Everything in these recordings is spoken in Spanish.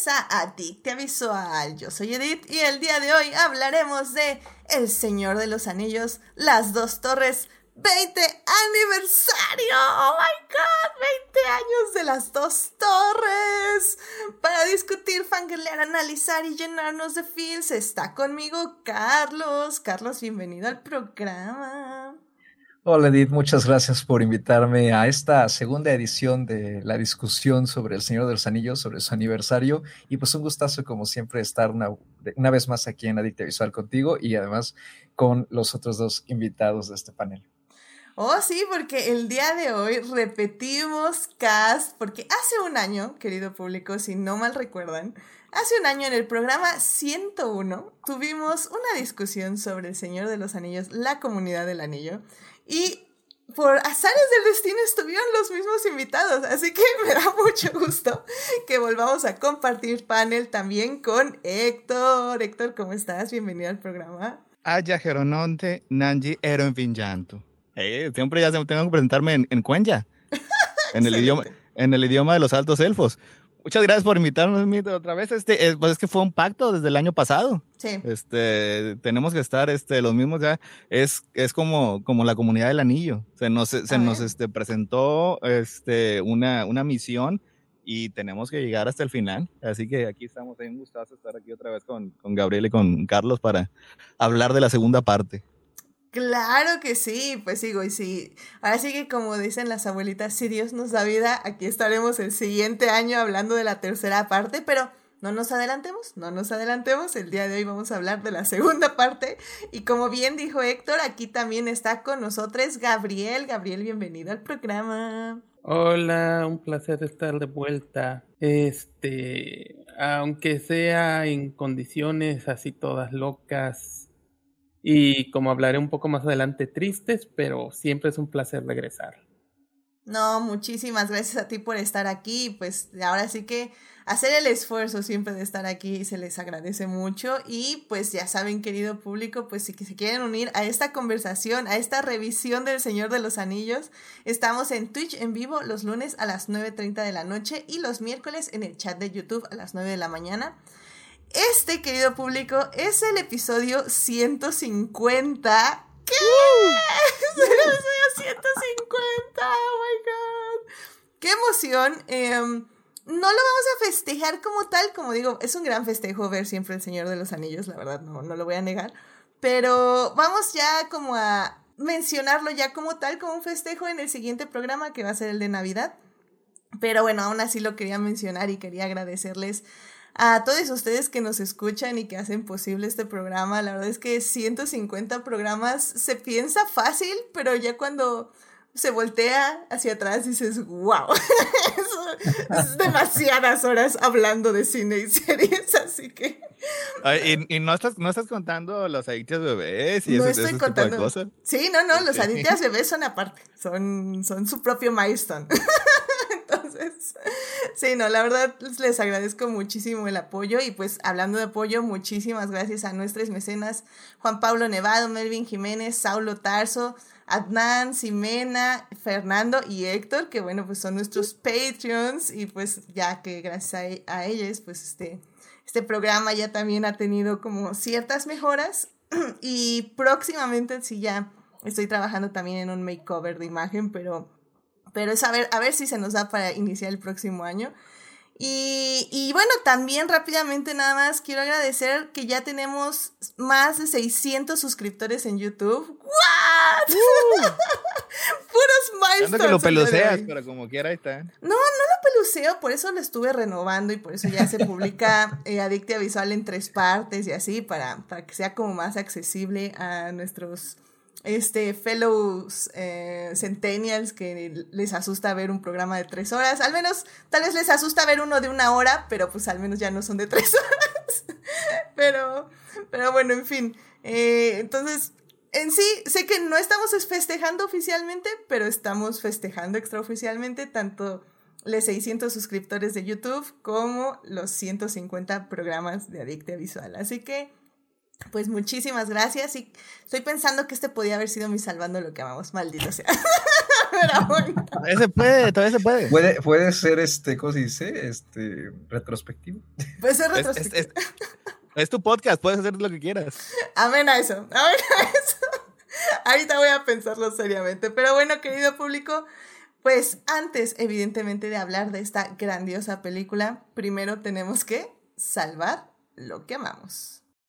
bienvenidos a Adictia Visual. Yo soy Edith y el día de hoy hablaremos de El Señor de los Anillos, Las Dos Torres, 20 aniversario. Oh my god, 20 años de Las Dos Torres. Para discutir, fangirlear, analizar y llenarnos de feels está conmigo Carlos. Carlos, bienvenido al programa. Hola Edith, muchas gracias por invitarme a esta segunda edición de la discusión sobre El Señor de los Anillos, sobre su aniversario. Y pues un gustazo, como siempre, estar una, una vez más aquí en Adicta Visual contigo y además con los otros dos invitados de este panel. Oh, sí, porque el día de hoy repetimos cast, porque hace un año, querido público, si no mal recuerdan, hace un año en el programa 101 tuvimos una discusión sobre El Señor de los Anillos, la comunidad del anillo. Y por azares del destino estuvieron los mismos invitados, así que me da mucho gusto que volvamos a compartir panel también con Héctor. Héctor, ¿cómo estás? Bienvenido al programa. Aya Gerononte Nanji Eron Vinyanto. Eh, siempre ya tengo que presentarme en, en Cuenya, en el, idioma, en el idioma de los altos elfos. Muchas gracias por invitarnos otra vez. Este, es, pues es que fue un pacto desde el año pasado. Sí. Este, tenemos que estar, este, los mismos ya. Es, es como, como la comunidad del anillo. Se nos, se nos, este, presentó, este, una, una misión y tenemos que llegar hasta el final. Así que aquí estamos, hay un gustazo estar aquí otra vez con, con Gabriel y con Carlos para hablar de la segunda parte. Claro que sí, pues sigo y sí. Ahora sí que como dicen las abuelitas, si Dios nos da vida, aquí estaremos el siguiente año hablando de la tercera parte, pero no nos adelantemos, no nos adelantemos. El día de hoy vamos a hablar de la segunda parte. Y como bien dijo Héctor, aquí también está con nosotros Gabriel. Gabriel, bienvenido al programa. Hola, un placer estar de vuelta. Este, aunque sea en condiciones así todas locas, y como hablaré un poco más adelante, tristes, pero siempre es un placer regresar. No, muchísimas gracias a ti por estar aquí. Pues ahora sí que hacer el esfuerzo siempre de estar aquí se les agradece mucho. Y pues ya saben, querido público, pues si se quieren unir a esta conversación, a esta revisión del Señor de los Anillos, estamos en Twitch en vivo los lunes a las 9.30 de la noche y los miércoles en el chat de YouTube a las 9 de la mañana. Este, querido público, es el episodio 150. ¿Qué? Es el episodio 150. Oh my god. ¡Qué emoción! Em, no lo vamos a festejar como tal, como digo, es un gran festejo ver siempre el Señor de los Anillos, la verdad, no, no lo voy a negar. Pero vamos ya como a mencionarlo ya como tal, como un festejo en el siguiente programa que va a ser el de Navidad. Pero bueno, aún así lo quería mencionar y quería agradecerles a todos ustedes que nos escuchan y que hacen posible este programa. La verdad es que 150 programas se piensa fácil, pero ya cuando se voltea hacia atrás dices, wow, es demasiadas horas hablando de cine y series, así que... y, no, estás, no estás contando los adictos bebés y no estoy contando. Tipo de cosas. Sí, no, no, los adictos bebés son aparte, son, son su propio milestone. Entonces, sí, no, la verdad les agradezco muchísimo el apoyo y pues hablando de apoyo, muchísimas gracias a nuestros mecenas Juan Pablo Nevado, Melvin Jiménez, Saulo Tarso, Adnan, Simena, Fernando y Héctor, que bueno, pues son nuestros Patreons y pues ya que gracias a, ellos, pues este, este programa ya también ha tenido como ciertas mejoras. Y próximamente sí ya estoy trabajando también en un makeover de imagen, pero pero es a ver, a ver si se nos da para iniciar el próximo año. Y, y, bueno, también rápidamente nada más quiero agradecer que ya tenemos más de 600 suscriptores en YouTube. ¿What? Uh. Puros milestones. que lo peluceas, pero como quiera ahí está. No, no lo peluceo, por eso lo estuve renovando y por eso ya se publica eh, Adictia Visual en tres partes y así, para, para que sea como más accesible a nuestros este, fellows eh, centennials que les asusta ver un programa de tres horas. Al menos, tal vez les asusta ver uno de una hora, pero pues al menos ya no son de tres horas. pero, pero bueno, en fin. Eh, entonces, en sí, sé que no estamos festejando oficialmente, pero estamos festejando extraoficialmente tanto los 600 suscriptores de YouTube como los 150 programas de Adicte Visual. Así que pues muchísimas gracias y estoy pensando que este podía haber sido mi salvando lo que amamos, maldito sea. era bueno. Todavía se puede, todavía se puede. Puede, puede ser este, ¿cómo se dice? Este, retrospectivo. Puede ser Es, es- retrospectivo. es- es tu podcast, puedes hacer lo que quieras. Amén a eso, amén a eso. Ahorita voy a pensarlo seriamente. Pero bueno, querido público, pues antes, evidentemente, de hablar de esta grandiosa película, primero tenemos que salvar lo que amamos.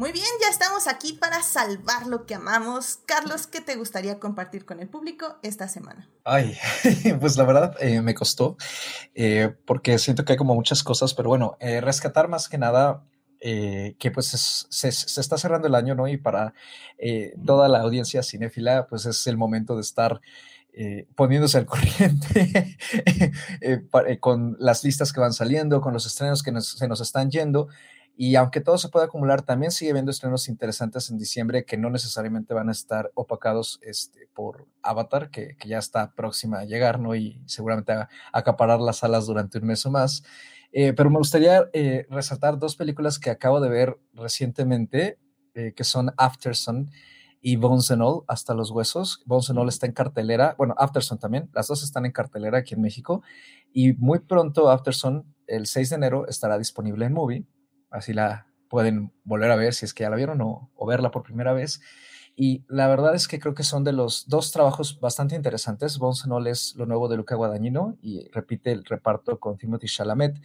Muy bien, ya estamos aquí para salvar lo que amamos. Carlos, ¿qué te gustaría compartir con el público esta semana? Ay, pues la verdad eh, me costó, eh, porque siento que hay como muchas cosas, pero bueno, eh, rescatar más que nada que pues es- se, está cerrando el año, ¿no? Y para toda la audiencia cinéfila, pues es el momento de estar poniéndose al corriente con las listas que van saliendo, con los estrenos que se nos están yendo. Y aunque todo se puede acumular, también sigue habiendo estrenos interesantes en diciembre que no necesariamente van a estar opacados este, por Avatar, que, que ya está próxima a llegar, ¿no? Y seguramente a, acaparar las salas durante un mes o más. Eh, pero me gustaría eh, resaltar dos películas que acabo de ver recientemente, eh, que son Aftersun y Bones and All, hasta los huesos. Bones and All está en cartelera, bueno, Aftersun también, las dos están en cartelera aquí en México. Y muy pronto Aftersun, el 6 de enero, estará disponible en Movie así la pueden volver a ver si es que ya la vieron o, o verla por primera vez. Y la verdad es que creo que son de los dos trabajos bastante interesantes. Bones and All es lo nuevo de Luca Guadagnino y repite el reparto con Timothy Chalamet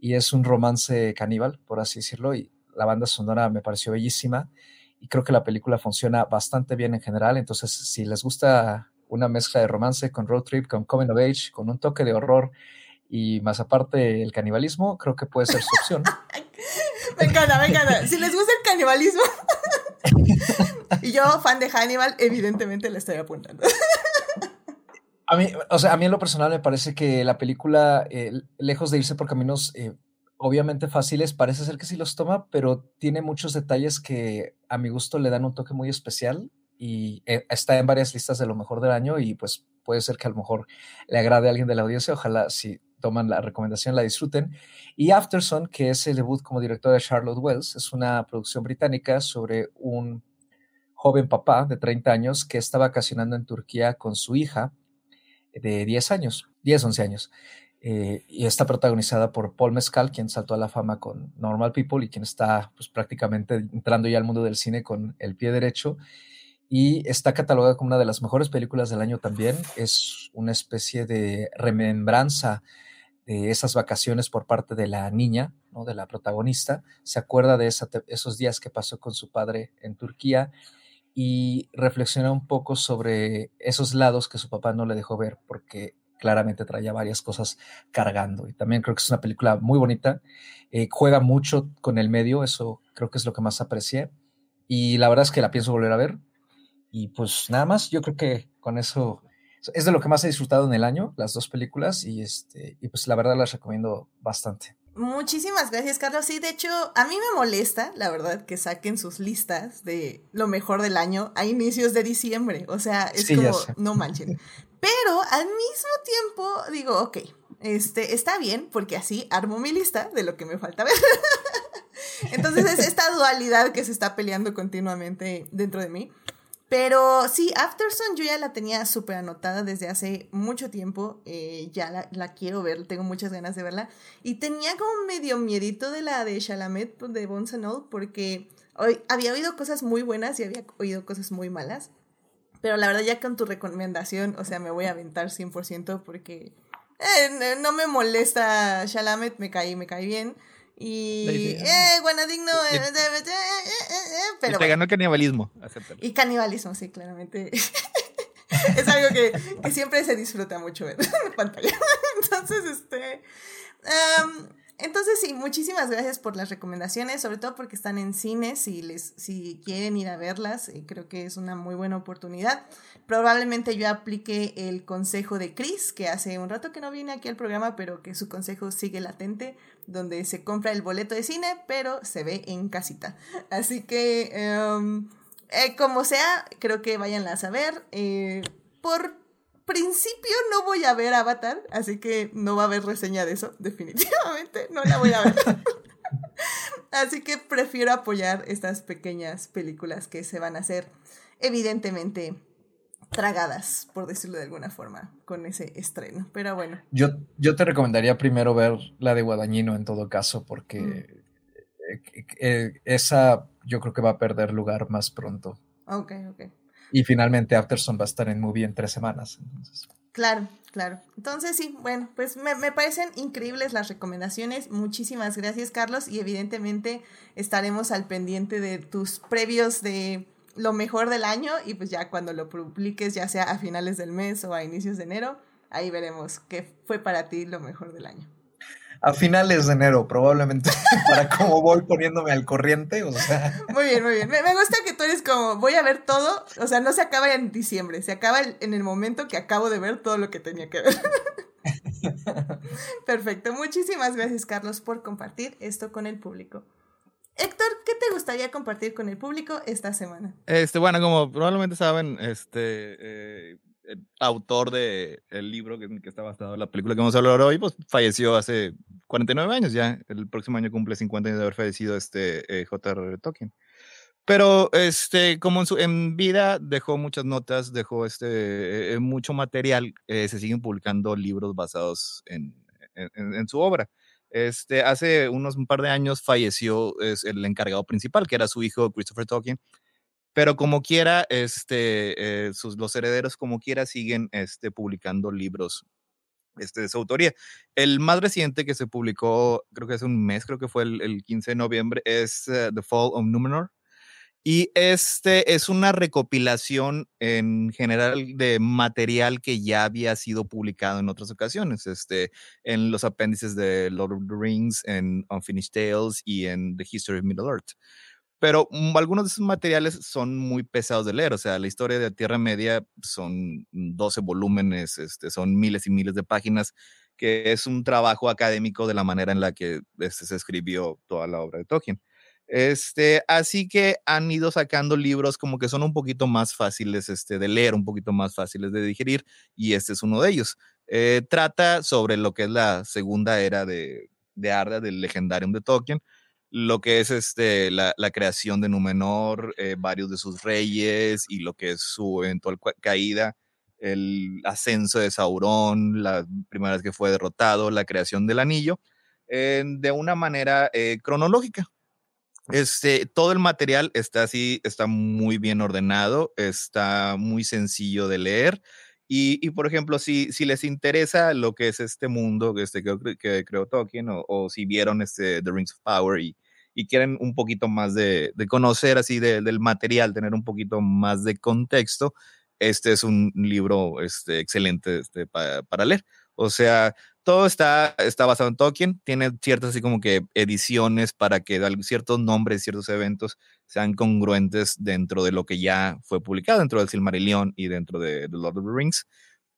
y es un romance caníbal, por así decirlo, y la banda sonora me pareció bellísima y creo que la película funciona bastante bien en general, entonces si les gusta una mezcla de romance con road trip, con coming of age, con un toque de horror y más aparte el canibalismo, creo que puede ser su opción. Me encanta, me encanta. Si les gusta el canibalismo. y yo, fan de Hannibal, evidentemente le estoy apuntando. A mí, o sea, a mí en lo personal me parece que la película, eh, lejos de irse por caminos eh, obviamente fáciles, parece ser que sí los toma, pero tiene muchos detalles que a mi gusto le dan un toque muy especial y eh, está en varias listas de lo mejor del año y pues puede ser que a lo mejor le agrade a alguien de la audiencia, ojalá si toman la recomendación la disfruten. Y Afterson, que es el debut como director de Charlotte Wells, es una producción británica sobre un joven papá de 30 años que está vacacionando en Turquía con su hija de 10 años, 10, 11 años. Eh, y está protagonizada por Paul Mescal, quien saltó a la fama con Normal People y quien está pues, prácticamente entrando ya al mundo del cine con el pie derecho. Y está catalogada como una de las mejores películas del año también. Es una especie de remembranza de esas vacaciones por parte de la niña, ¿no? de la protagonista. Se acuerda de esos días que pasó con su padre en Turquía y reflexiona un poco sobre esos lados que su papá no le dejó ver porque claramente traía varias cosas cargando. Y también creo que es una película muy bonita, eh, juega mucho con el medio, eso creo que es lo que más aprecié. Y la verdad es que la pienso volver a ver. Y pues nada más, yo creo que con eso es de lo que más he disfrutado en el año, las dos películas, y, este, y pues la verdad las recomiendo bastante. Muchísimas gracias, Carlos. Sí, de hecho, a mí me molesta, la verdad, que saquen sus listas de lo mejor del año a inicios de diciembre. O sea, es Sí, como, no manchen. Pero al mismo tiempo digo, ok, este está bien, porque así armo mi lista de lo que me falta ver. Entonces es esta dualidad que se está peleando continuamente dentro de mí. Pero sí, Afterson yo ya la tenía súper anotada desde hace mucho tiempo. eh, ya la, la quiero ver, tengo muchas ganas de verla. Y tenía como medio miedito de la de Chalamet, pues, de All, porque hoy había oído cosas muy buenas y había oído cosas muy malas. Pero la verdad, ya con tu recomendación, o sea, me voy a aventar 100% porque eh, no me molesta Chalamet, me caí, me cae bien. Y, Sí, sí. eh, bueno, digno, Y- eh, eh, eh, eh, eh, Y pero te bueno. ganó el canibalismo. acéptalo. Y canibalismo, sí, claramente. es algo que, que siempre se disfruta mucho ver en pantalla. Entonces, este. Entonces, sí, muchísimas gracias por las recomendaciones, sobre todo porque están en cine. Si, les, si quieren ir a verlas, eh, creo que es una muy buena oportunidad. Probablemente yo aplique el consejo de Chris, que hace un rato que no viene aquí al programa, pero que su consejo sigue latente, donde se compra el boleto de cine, pero se ve en casita. Así que. em, eh, como sea, creo que váyanlas a ver. Eh, por principio no voy a ver Avatar, así que no va a haber reseña de eso, definitivamente, no la voy a ver. así que prefiero apoyar estas pequeñas películas que se van a hacer, evidentemente, tragadas, por decirlo de alguna forma, con ese estreno. Pero bueno. Yo, yo te recomendaría primero ver la de Guadañino en todo caso, porque mm. eh, eh, esa yo creo que va a perder lugar más pronto. Ok, ok. Y finalmente Afterson va a estar en movie en tres semanas. Claro, claro. Entonces sí, bueno, pues me, me, parecen increíbles las recomendaciones. Muchísimas gracias, Carlos. Y evidentemente estaremos al pendiente de tus previos de lo mejor del año y pues ya cuando lo publiques, ya sea a finales del mes o a inicios de enero, ahí veremos qué fue para ti lo mejor del año. A finales de enero, probablemente, para cómo voy poniéndome al corriente, o sea. Muy bien, muy bien. Me, gusta que tú eres como, voy a ver todo, o sea, no se acaba en diciembre, se acaba en el momento que acabo de ver todo lo que tenía que ver. Perfecto, muchísimas gracias Carlos por compartir esto con el público. Héctor, ¿qué te gustaría compartir con el público esta semana? Este, bueno, como probablemente saben, este, eh, el autor del el libro que, que, está basado en la película que vamos a hablar hoy, pues falleció hace 49 años ya. El próximo año cumple 50 años de haber fallecido este eh, J.R.R. Tolkien. Pero este, como en, su, en vida dejó muchas notas, dejó este, eh, mucho material, se siguen publicando libros basados en, en, en su obra. Este, hace unos un par de años falleció es, el encargado principal, que era su hijo Christopher Tolkien. Pero como quiera, este, eh, sus, los herederos como quiera siguen este, publicando libros este, de su autoría. El más reciente que se publicó, creo que hace un mes, creo que fue el, el 15 de noviembre, es uh, The Fall of Numenor. Y este es una recopilación en general de material que ya había sido publicado en otras ocasiones, este, en los apéndices de Lord of the Rings, en Unfinished Tales y en The History of Middle Earth. Pero mm, algunos de esos materiales son muy pesados de leer, o sea, la historia de Tierra Media son 12 volúmenes, este, son miles y miles de páginas, que es un trabajo académico de la manera en la que este, se escribió toda la obra de Tolkien. Este, así que han ido sacando libros como que son un poquito más fáciles este, de leer, un poquito más fáciles de digerir, y este es uno de ellos. Eh, trata sobre lo que es la segunda era de, de Arda, del Legendarium de Tolkien, lo que es este, la, la creación de Númenor, eh, varios de sus reyes y lo que es su eventual caída, el ascenso de Sauron, la primera vez que fue derrotado, la creación del anillo, eh, de una manera eh, cronológica. Este, todo el material está así, está muy bien ordenado, está muy sencillo de leer. Y, por ejemplo, si, si les interesa lo que es este mundo este, que, que creó Tolkien, o, si vieron este, The Rings of Power y, quieren un poquito más de, conocer así de, del material, tener un poquito más de contexto, este es un libro este, excelente este, para leer. O sea, todo está, está basado en Tolkien, tiene ciertas así como que ediciones para que ciertos nombres, ciertos eventos sean congruentes dentro de lo que ya fue publicado, dentro del Silmarillion y dentro de The Lord of the Rings.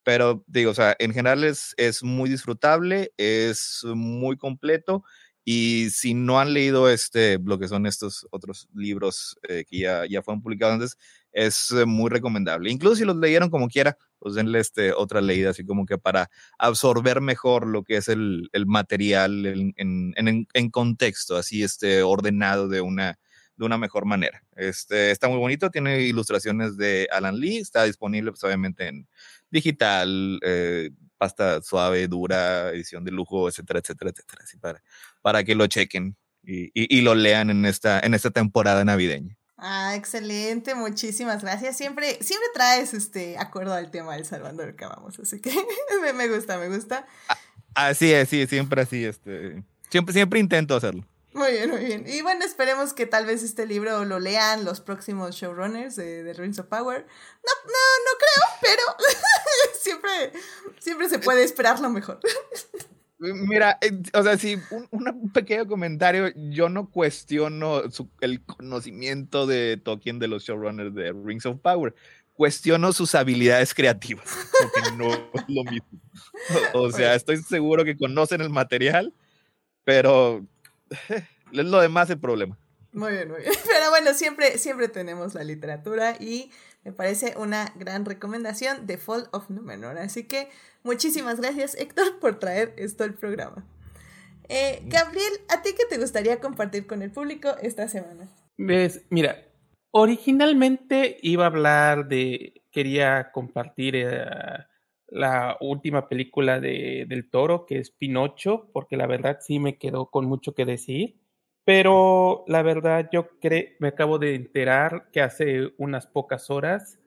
Pero digo, o sea, en general es, es muy disfrutable, es muy completo y si no han leído este, lo que son estos otros libros eh, que ya, ya fueron publicados antes, es eh, muy recomendable. Incluso si los leyeron como quiera, pues denle este, otra leída, así como que para absorber mejor lo que es el, el material en, en, en, en, contexto, así este, ordenado de una, de una mejor manera. Este, está muy bonito, tiene ilustraciones de Alan Lee, está disponible pues, obviamente en digital, eh, pasta suave, dura, edición de lujo, etcétera, etcétera, etcétera, así para, para que lo chequen y, y, y lo lean en esta, en esta temporada navideña. Ah, excelente, muchísimas gracias. Siempre, siempre traes este acuerdo al tema del Salvador que vamos, así que me, me, gusta, me gusta. Así es, sí, siempre así, este, siempre, siempre intento hacerlo. Muy bien, muy bien. Y bueno, esperemos que tal vez este libro lo lean los próximos showrunners de, de Rings of Power. No, no, no creo, pero siempre, siempre se puede esperar lo mejor. Mira, eh, o sea, sí, un, un, pequeño comentario. Yo no cuestiono su, el conocimiento de Tolkien de los showrunners de Rings of Power. Cuestiono sus habilidades creativas, porque no es lo mismo. O sea, estoy seguro que conocen el material, pero es lo demás el problema. Muy bien, muy bien. Pero bueno, siempre, siempre tenemos la literatura y me parece una gran recomendación de Fall of Numenor. Así que muchísimas gracias, Héctor, por traer esto al programa. Eh, Gabriel, ¿a ti qué te gustaría compartir con el público esta semana? Ves, mira, originalmente iba a hablar de, quería compartir eh, la última película de, del toro, que es Pinocho, porque la verdad sí me quedó con mucho que decir. Pero la verdad yo creo, me acabo de enterar que hace unas pocas horas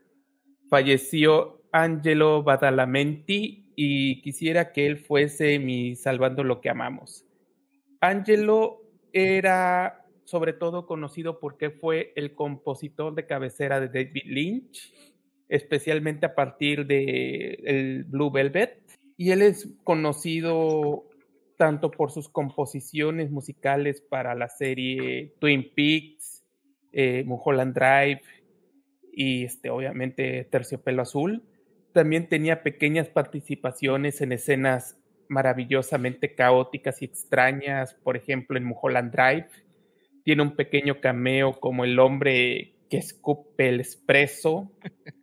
falleció Angelo Badalamenti y quisiera que él fuese mi salvando lo que amamos. Angelo era sobre todo conocido porque fue el compositor de cabecera de David Lynch, especialmente a partir de el Blue Velvet, y él es conocido tanto por sus composiciones musicales para la serie Twin Peaks, eh, Mulholland Drive y este, obviamente Terciopelo Azul. También tenía pequeñas participaciones en escenas maravillosamente caóticas y extrañas, por ejemplo en Mulholland Drive. Tiene un pequeño cameo como el hombre que escupe el espresso.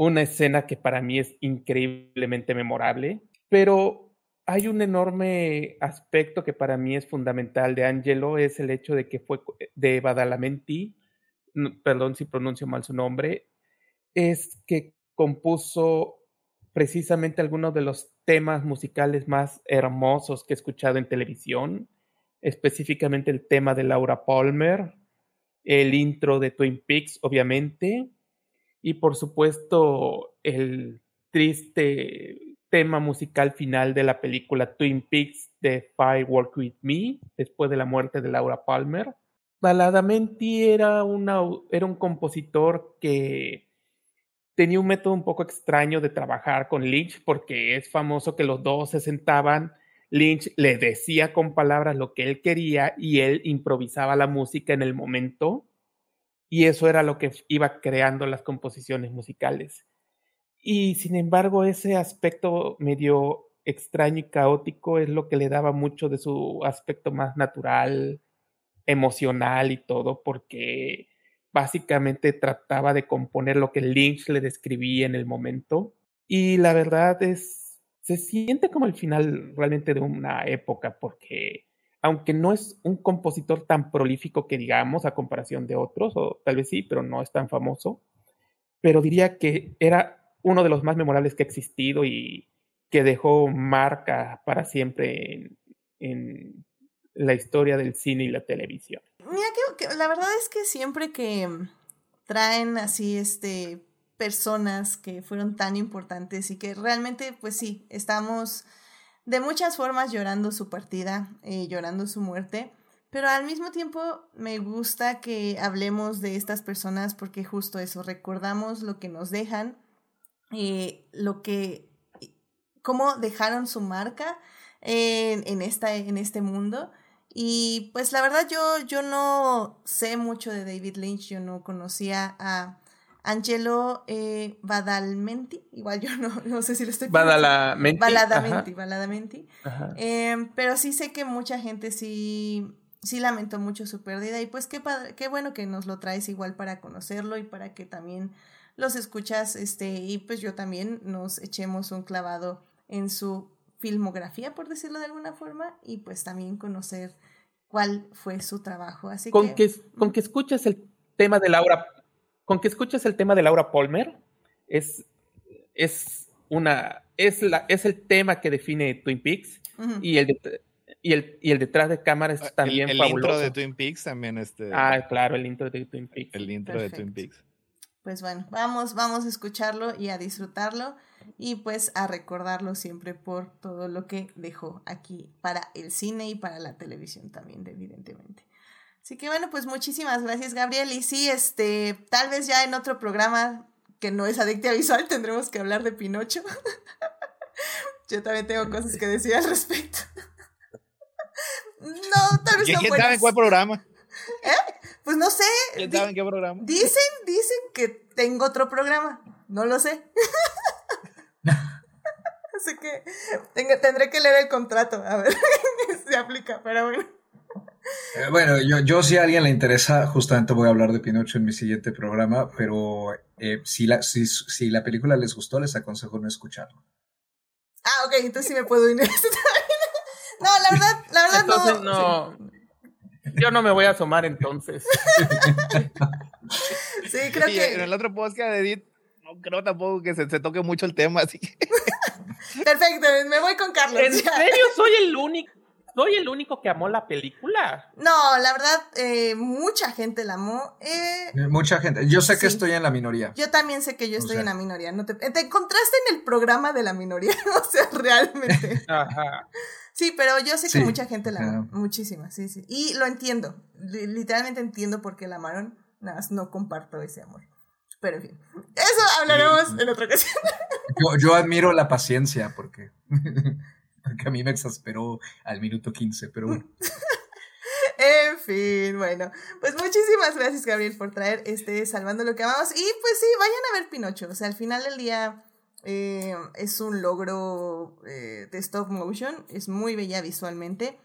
Una escena que para mí es increíblemente memorable. Pero hay un enorme aspecto que para mí es fundamental de Angelo, es el hecho de que fue de Badalamenti, perdón si pronuncio mal su nombre, es que compuso precisamente algunos de los temas musicales más hermosos que he escuchado en televisión, específicamente el tema de Laura Palmer, el intro de Twin Peaks, obviamente, y por supuesto el triste tema musical final de la película Twin Peaks de Firework With Me, después de la muerte de Laura Palmer. Baladamenti era, una, era un compositor que tenía un método un poco extraño de trabajar con Lynch, porque es famoso que los dos se sentaban, Lynch le decía con palabras lo que él quería y él improvisaba la música en el momento, y eso era lo que iba creando las composiciones musicales. Y sin embargo, ese aspecto medio extraño y caótico es lo que le daba mucho de su aspecto más natural, emocional y todo, porque básicamente trataba de componer lo que Lynch le describía en el momento. Y la verdad es, se siente como el final realmente de una época, porque aunque no es un compositor tan prolífico que digamos a comparación de otros, o tal vez sí, pero no es tan famoso, pero diría que era uno de los más memorables que ha existido y que dejó marca para siempre en, la historia del cine y la televisión. Mira que, la verdad es que siempre que traen así este personas que fueron tan importantes y que realmente pues sí estamos de muchas formas llorando su partida, eh, llorando su muerte, pero al mismo tiempo me gusta que hablemos de estas personas porque justo eso, recordamos lo que nos dejan eh, lo que, cómo dejaron su marca en, esta, en este mundo. Y pues la verdad yo, yo no sé mucho de David Lynch, yo no conocía a Angelo eh, Badalmenti, igual yo no, no sé si lo estoy Badalamenti. Baladamenti, Baladamenti. Eh, pero sí sé que mucha gente sí, sí lamentó mucho su pérdida y pues qué, qué bueno que nos lo traes igual para conocerlo y para que también los escuchas, este, y pues yo también nos echemos un clavado en su filmografía, por decirlo de alguna forma, y pues también conocer cuál fue su trabajo. Así con que, con que escuches el tema de Laura, con que escuches el tema de Laura Palmer, es, es una, es la, es el tema que define Twin Peaks y el y el, y el detrás de cámaras es también el, el intro de Twin Peaks también este ah claro el intro de Twin Peaks. el intro de Twin Peaks. Pues bueno, vamos, vamos a escucharlo y a disfrutarlo y pues a recordarlo siempre por todo lo que dejó aquí para el cine y para la televisión también, evidentemente. Así que bueno, pues muchísimas gracias Gabriel y sí, este, tal vez ya en otro programa que no es Adictia Visual tendremos que hablar de Pinocho. Yo también tengo cosas que decir al respecto. no, tal vez no ¿Quién sabe cuál programa? ¿Eh? Pues no sé. ¿Quién sabe en qué programa? Dicen, dicen que tengo otro programa. No lo sé. Así que tendré que leer el contrato a ver si aplica, pero bueno. Eh, bueno, yo, yo si a alguien le interesa, justamente voy a hablar de Pinocho en mi siguiente programa, pero eh, si, la, si, si la película les gustó, les aconsejo no escucharlo. Ah, ok, entonces sí me puedo ir. no, la verdad, la verdad entonces, no. Yo no me voy a asomar entonces. sí, creo que. En el otro podcast de Edith, no creo tampoco que se, se toque mucho el tema, así que. Perfecto, me voy con Carlos. ¿En serio soy el único? ¿Soy el único que amó la película? No, la verdad, eh, mucha gente la amó. Eh, mucha gente. Yo sé que estoy en la minoría. Yo también sé que yo estoy en la minoría. No te, te encontraste en el programa de la minoría, o sea, realmente. Ajá. Sí, pero yo sé que mucha gente la amó. Muchísima, sí, sí. Y lo entiendo. Literalmente entiendo por qué la amaron. Nada más no comparto ese amor. Pero en fin, eso hablaremos en otra ocasión. Yo, yo admiro la paciencia porque que a mí me exasperó al minuto 15, pero bueno. en fin, bueno, pues muchísimas gracias Gabriel por traer este Salvando lo que amamos. Y pues sí, vayan a ver Pinocho, o sea, al final del día eh, es un logro eh, de stop motion, es muy bella visualmente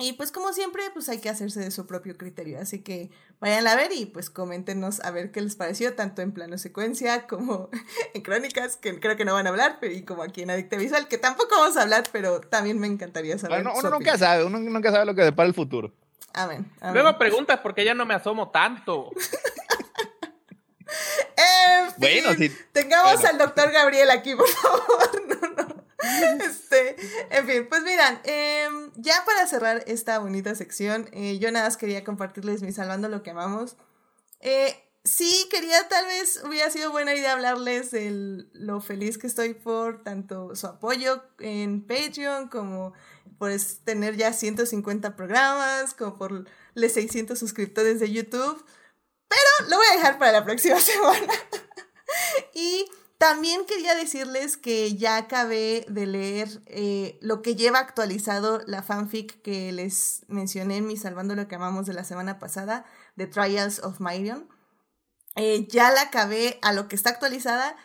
y pues como siempre, pues hay que hacerse de su propio criterio. Así que vayan a ver y pues coméntenos a ver qué les pareció, tanto en plano secuencia como en crónicas, que creo que no van a hablar, pero y como aquí en Adicta Visual, que tampoco vamos a hablar, pero también me encantaría saber. Bueno, uno nunca sabe, uno nunca sabe lo que depara el futuro. Amén. Luego preguntas porque ya no me asomo tanto. bueno, si, tengamos al doctor Gabriel aquí, por favor. No, no. Este, en fin, pues miran, em, ya para cerrar esta bonita sección, eh, yo nada más quería compartirles mi salvando lo que amamos. Eh, sí, quería tal vez hubiera sido buena idea hablarles de lo feliz que estoy por tanto su apoyo en Patreon como por tener ya 150 programas, como por los 600 suscriptores de YouTube. Pero lo voy a dejar para la próxima semana. y también quería decirles que ya acabé de leer eh, lo que lleva actualizado la fanfic que les mencioné en mi Salvando lo que amamos de la semana pasada, The Trials of Myrion. Eh, ya la acabé a lo que está actualizada.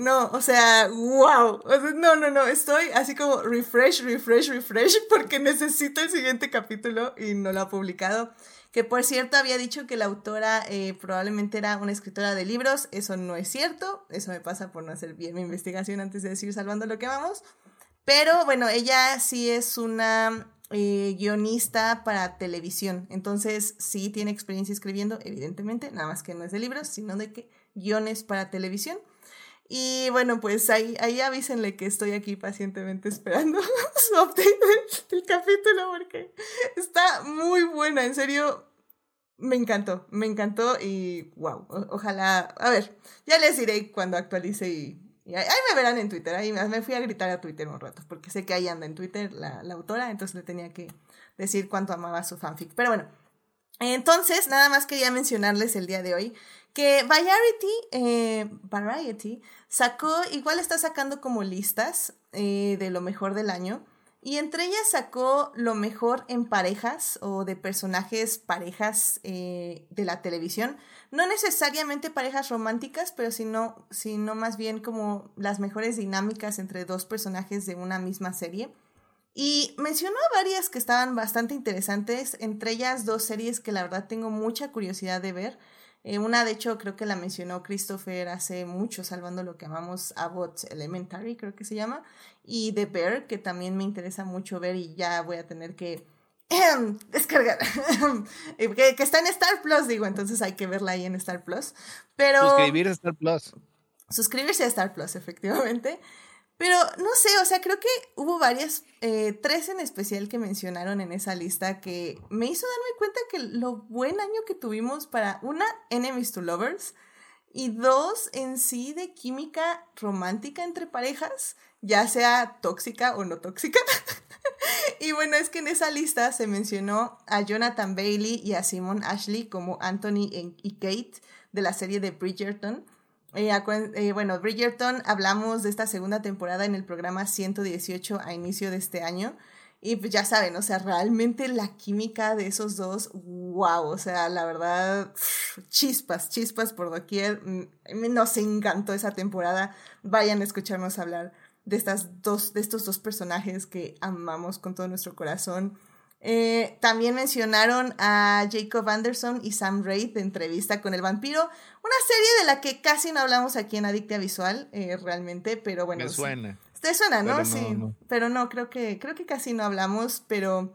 No, o sea, wow. no, no, no, estoy así como refresh, refresh, refresh porque necesito el siguiente capítulo y no lo ha publicado que por cierto había dicho que la autora eh, probablemente era una escritora de libros, eso no es cierto, eso me pasa por no hacer bien mi investigación antes de decir salvando lo que vamos, pero bueno, ella sí es una eh, guionista para televisión, entonces sí tiene experiencia escribiendo, evidentemente, nada más que no es de libros, sino de que guiones para televisión. Y bueno, pues ahí, ahí avísenle que estoy aquí pacientemente esperando su update del, capítulo porque está muy buena, en serio. Me encantó, me encantó y wow, ojalá, a ver, ya les diré cuando actualice y, ahí, me verán en Twitter, ahí me fui a gritar a Twitter un rato porque sé que ahí anda en Twitter la, la autora, entonces le tenía que decir cuánto amaba su fanfic. Pero bueno, entonces nada más quería mencionarles el día de hoy que Variety, eh, Variety sacó, igual está sacando como listas eh, de lo mejor del año. Y entre ellas sacó lo mejor en parejas o de personajes parejas eh, de la televisión. No necesariamente parejas románticas, pero sino, sino más bien como las mejores dinámicas entre dos personajes de una misma serie. Y mencionó varias que estaban bastante interesantes, entre ellas dos series que la verdad tengo mucha curiosidad de ver. Eh, una, de hecho, creo que la mencionó Christopher hace mucho, salvando lo que amamos Abbott Elementary, creo que se llama, y The Bear, que también me interesa mucho ver y ya voy a tener que descargar, que, que, está en Star Plus, digo, entonces hay que verla ahí en Star Plus. Pero... Suscribirse a Star Plus. Suscribirse a Star Plus, efectivamente. Pero no sé, o sea, creo que hubo varias, eh, tres en especial que mencionaron en esa lista que me hizo darme cuenta que lo buen año que tuvimos para una, Enemies to Lovers, y dos, en sí de química romántica entre parejas, ya sea tóxica o no tóxica. y bueno, es que en esa lista se mencionó a Jonathan Bailey y a Simon Ashley como Anthony y Kate de la serie de Bridgerton. Eh, eh, bueno, Bridgerton hablamos de esta segunda temporada en el programa 118 a inicio de este año. Y pues ya saben, o sea, realmente la química de esos dos, wow, o sea, la verdad, chispas, chispas por doquier. Mm, nos encantó esa temporada. Vayan a escucharnos hablar de, estas dos, de estos dos personajes que amamos con todo nuestro corazón. Eh, también mencionaron a Jacob Anderson y Sam Raid de entrevista con el vampiro, una serie de la que casi no hablamos aquí en Adictia Visual, eh, realmente, pero bueno. Me suena. Te suena, ¿no? sí. Pero no, creo que, creo que casi no hablamos, pero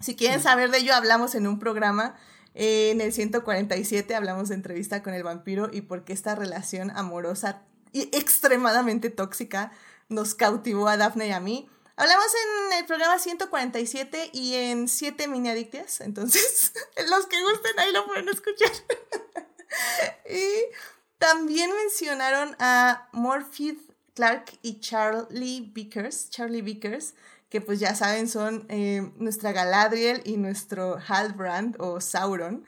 si quieren saber de ello, hablamos en un programa. Eh, en el 147 hablamos de entrevista con el vampiro y por qué esta relación amorosa y extremadamente tóxica nos cautivó a Daphne y a mí. Hablamos en el programa 147 y en 7 mini adictias, entonces los que gusten ahí lo pueden escuchar. y también mencionaron a Morphy Clark y Charlie Vickers, Charlie Vickers, que pues ya saben son eh, nuestra Galadriel y nuestro Halbrand o Sauron.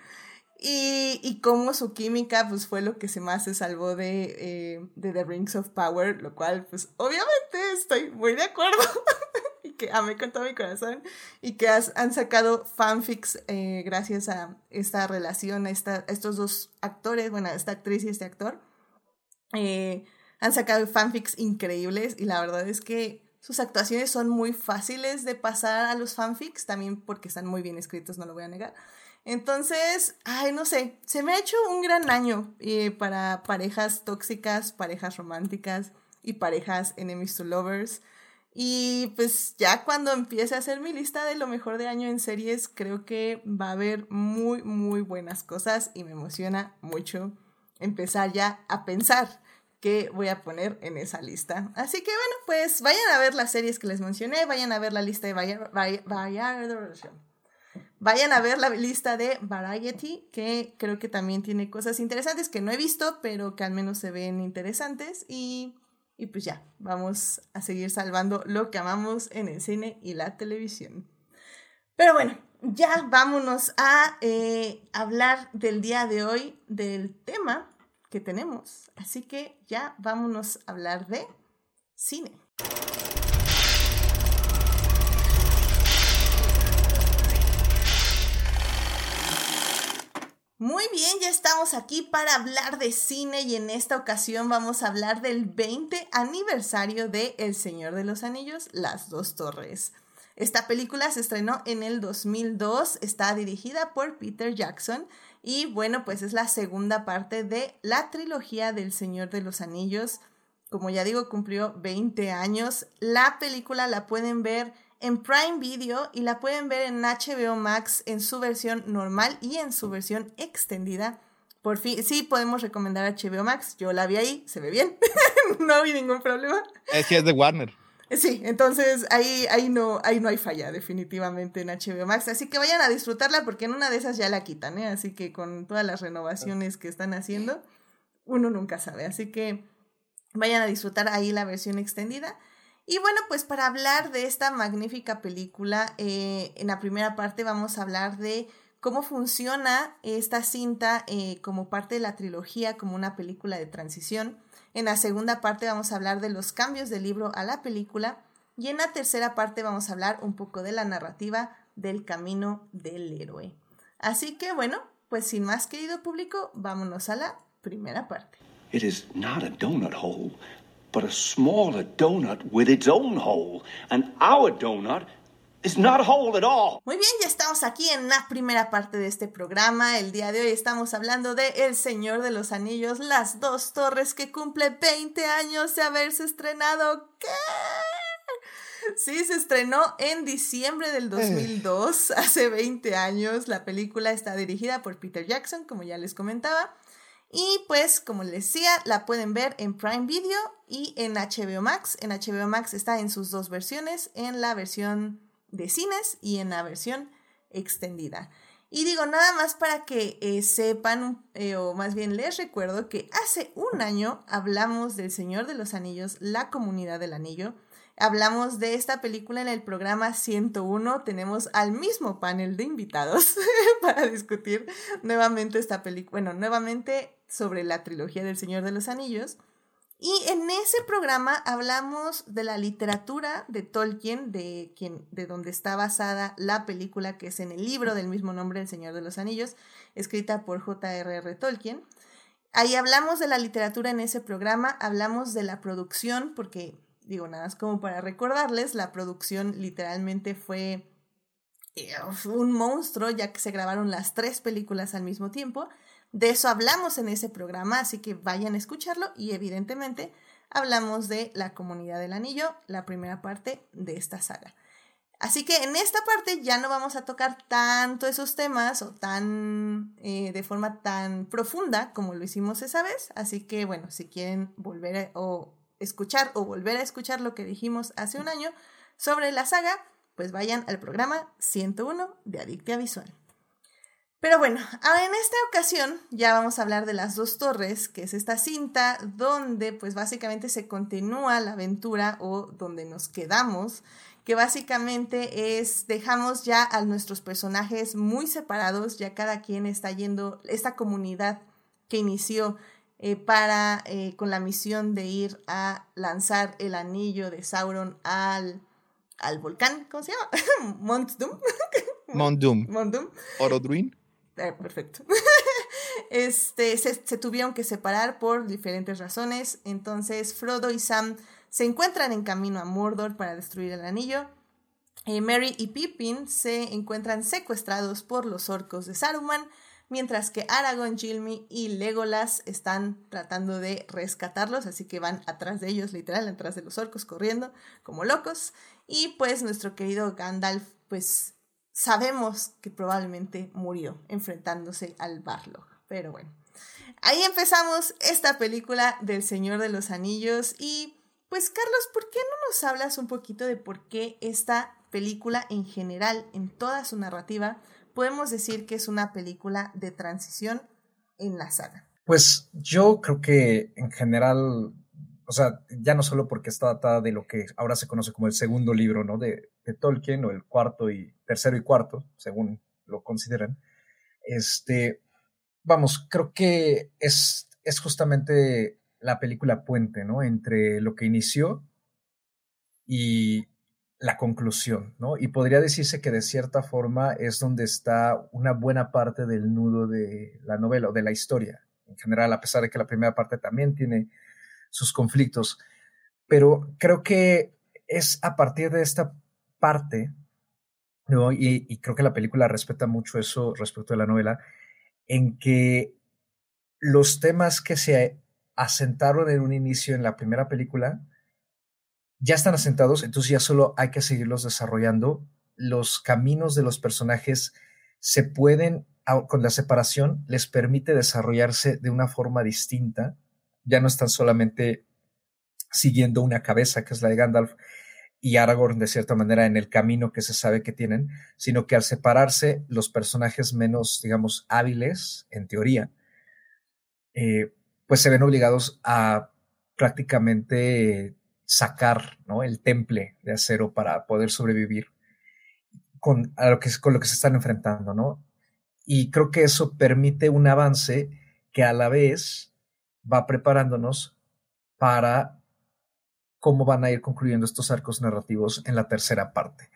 Y, y cómo su química pues fue lo que se más se salvó de, eh, de The Rings of Power, lo cual pues obviamente estoy muy de acuerdo y que amé con todo mi corazón y que han sacado fanfics eh, gracias a esta relación, a, esta, estos dos actores, bueno, esta actriz y este actor. Eh, han sacado fanfics increíbles y la verdad es que sus actuaciones son muy fáciles de pasar a los fanfics, también porque están muy bien escritos, no lo voy a negar. Entonces, ay, no sé, se me ha hecho un gran año eh, para parejas tóxicas, parejas románticas y parejas enemies to lovers. Y pues ya cuando empiece a hacer mi lista de lo mejor de año en series, creo que va a haber muy, muy buenas cosas y me emociona mucho empezar ya a pensar qué voy a poner en esa lista. Así que bueno, pues vayan a ver las series que les mencioné, vayan a ver la lista de vaya, Vayan a ver la lista de Variety, que creo que también tiene cosas interesantes que no he visto, pero que al menos se ven interesantes. Y, y pues ya, vamos a seguir salvando lo que amamos en el cine y la televisión. Pero bueno, ya vámonos a eh, hablar del día de hoy, del tema que tenemos. Así que ya vámonos a hablar de cine. Muy bien, ya estamos aquí para hablar de cine y en esta ocasión vamos a hablar del 20 aniversario de El Señor de los Anillos, Las Dos Torres. Esta película se estrenó en el 2002, está dirigida por Peter Jackson y bueno, pues es la segunda parte de la trilogía del Señor de los Anillos. Como ya digo, cumplió 20 años. La película la pueden ver en Prime Video y la pueden ver en HBO Max en su versión normal y en su versión extendida. Por fin, sí podemos recomendar HBO Max. Yo la vi ahí, se ve bien. no vi ningún problema. Es que es de Warner. Sí, entonces ahí, ahí, no, ahí no hay falla, definitivamente en HBO Max. Así que vayan a disfrutarla porque en una de esas ya la quitan, ¿eh? Así que con todas las renovaciones que están haciendo, uno nunca sabe. Así que vayan a disfrutar ahí la versión extendida. Y bueno, pues para hablar de esta magnífica película, eh, en la primera parte vamos a hablar de cómo funciona esta cinta eh, como parte de la trilogía, como una película de transición. En la segunda parte vamos a hablar de los cambios del libro a la película. Y en la tercera parte vamos a hablar un poco de la narrativa del camino del héroe. Así que bueno, pues sin más querido público, vámonos a la primera parte. It is not a donut but a smaller donut with its own hole. And our donut is not whole at all. Muy bien, ya estamos aquí en la primera parte de este programa. El día de hoy estamos hablando de El Señor de los Anillos, Las Dos Torres, que cumple 20 años de haberse estrenado. ¿Qué? Sí, se estrenó en diciembre del 2002, eh. hace 20 años. La película está dirigida por Peter Jackson, como ya les comentaba. Y pues, como les decía, la pueden ver en Prime Video y en HBO Max. En HBO Max está en sus dos versiones, en la versión de cines y en la versión extendida. Y digo, nada más para que eh, sepan, eh, o más bien les recuerdo que hace un año hablamos del Señor de los Anillos, la comunidad del anillo. Hablamos de esta película en el programa 101. Tenemos al mismo panel de invitados para discutir nuevamente esta película. Bueno, nuevamente sobre la trilogía del Señor de los Anillos. Y en ese programa hablamos de la literatura de Tolkien, de, quien, de donde está basada la película que es en el libro del mismo nombre, El Señor de los Anillos, escrita por J.R.R. Tolkien. Ahí hablamos de la literatura en ese programa, hablamos de la producción, porque digo nada más como para recordarles, la producción literalmente fue eh, un monstruo, ya que se grabaron las tres películas al mismo tiempo. De eso hablamos en ese programa, así que vayan a escucharlo y evidentemente hablamos de la comunidad del anillo, la primera parte de esta saga. Así que en esta parte ya no vamos a tocar tanto esos temas o tan eh, de forma tan profunda como lo hicimos esa vez. Así que bueno, si quieren volver a, o escuchar o volver a escuchar lo que dijimos hace un año sobre la saga, pues vayan al programa 101 de Adictia Visual. Pero bueno, ahora en esta ocasión ya vamos a hablar de las dos torres, que es esta cinta donde pues básicamente se continúa la aventura o donde nos quedamos, que básicamente es dejamos ya a nuestros personajes muy separados, ya cada quien está yendo, esta comunidad que inició eh, para eh, con la misión de ir a lanzar el anillo de Sauron al, al volcán, ¿cómo se llama? Mont Doom. Mont Doom. Mont Doom. Orodruin. Eh, perfecto. este, se, tuvieron que separar por diferentes razones. Entonces, Frodo y Sam se encuentran en camino a Mordor para destruir el anillo. Eh, Mary y Pippin se encuentran secuestrados por los orcos de Saruman, mientras que Aragorn, Gilmy y Legolas están tratando de rescatarlos, así que van atrás de ellos, literal, atrás de los orcos, corriendo como locos. Y pues nuestro querido Gandalf, pues sabemos que probablemente murió enfrentándose al Barlog. Pero bueno, ahí empezamos esta película del Señor de los Anillos y pues Carlos, ¿por qué no nos hablas un poquito de por qué esta película en general, en toda su narrativa, podemos decir que es una película de transición en la saga? Pues yo creo que en general o sea, ya no solo porque está datada de lo que ahora se conoce como el segundo libro, ¿no? De, de Tolkien, o el cuarto y tercero y cuarto, según lo consideran. Este, vamos, creo que es, es justamente la película puente, ¿no? Entre lo que inició y la conclusión, ¿no? Y podría decirse que de cierta forma es donde está una buena parte del nudo de la novela o de la historia en general, a pesar de que la primera parte también tiene sus conflictos. Pero creo que es a partir de esta parte, ¿no? y, creo que la película respeta mucho eso respecto a la novela, en que los temas que se asentaron en un inicio en la primera película ya están asentados, entonces ya solo hay que seguirlos desarrollando. Los caminos de los personajes se pueden, con la separación, les permite desarrollarse de una forma distinta ya no están solamente siguiendo una cabeza, que es la de Gandalf, y Aragorn de cierta manera en el camino que se sabe que tienen, sino que al separarse los personajes menos, digamos, hábiles, en teoría, eh, pues se ven obligados a prácticamente sacar el temple de acero para poder sobrevivir con, lo que, con lo que se están enfrentando, ¿no? Y creo que eso permite un avance que a la vez va preparándonos para cómo van a ir concluyendo estos arcos narrativos en la tercera parte.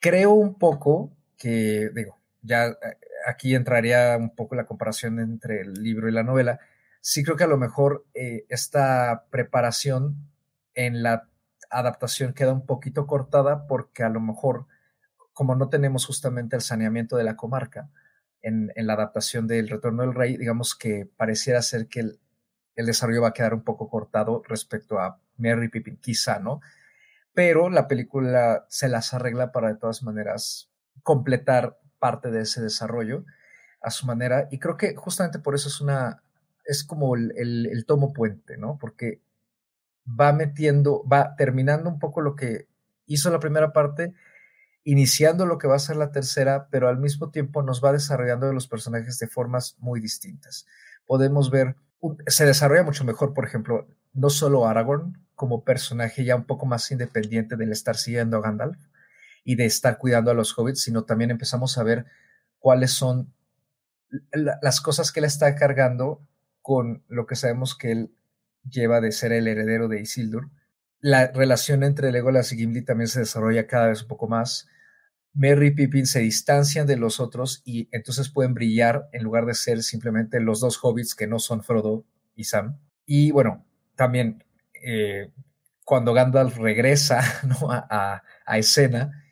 Creo un poco que, digo, ya eh, aquí entraría un poco la comparación entre el libro y la novela. Sí creo que a lo mejor eh, esta preparación en la adaptación queda un poquito cortada porque a lo mejor, como no tenemos justamente el saneamiento de la comarca en, en la adaptación del Retorno del Rey, digamos que pareciera ser que el, el desarrollo va a quedar un poco cortado respecto a Mary Pippin, quizá, ¿no? Pero la película se las arregla para de todas maneras completar parte de ese desarrollo a su manera y creo que justamente por eso es una, es como el, el, tomo puente, ¿no? Porque va metiendo, va terminando un poco lo que hizo la primera parte, iniciando lo que va a ser la tercera, pero al mismo tiempo nos va desarrollando los personajes de formas muy distintas. Podemos ver se desarrolla mucho mejor, por ejemplo, no solo Aragorn como personaje ya un poco más independiente del estar siguiendo a Gandalf y de estar cuidando a los hobbits, sino también empezamos a ver cuáles son las cosas que él está cargando con lo que sabemos que él lleva de ser el heredero de Isildur. La relación entre Legolas y Gimli también se desarrolla cada vez un poco más. Merry y Pippin se distancian de los otros y entonces pueden brillar en lugar de ser simplemente los dos hobbits que no son Frodo y Sam. Y bueno, también eh, cuando Gandalf regresa ¿no? a, a, escena,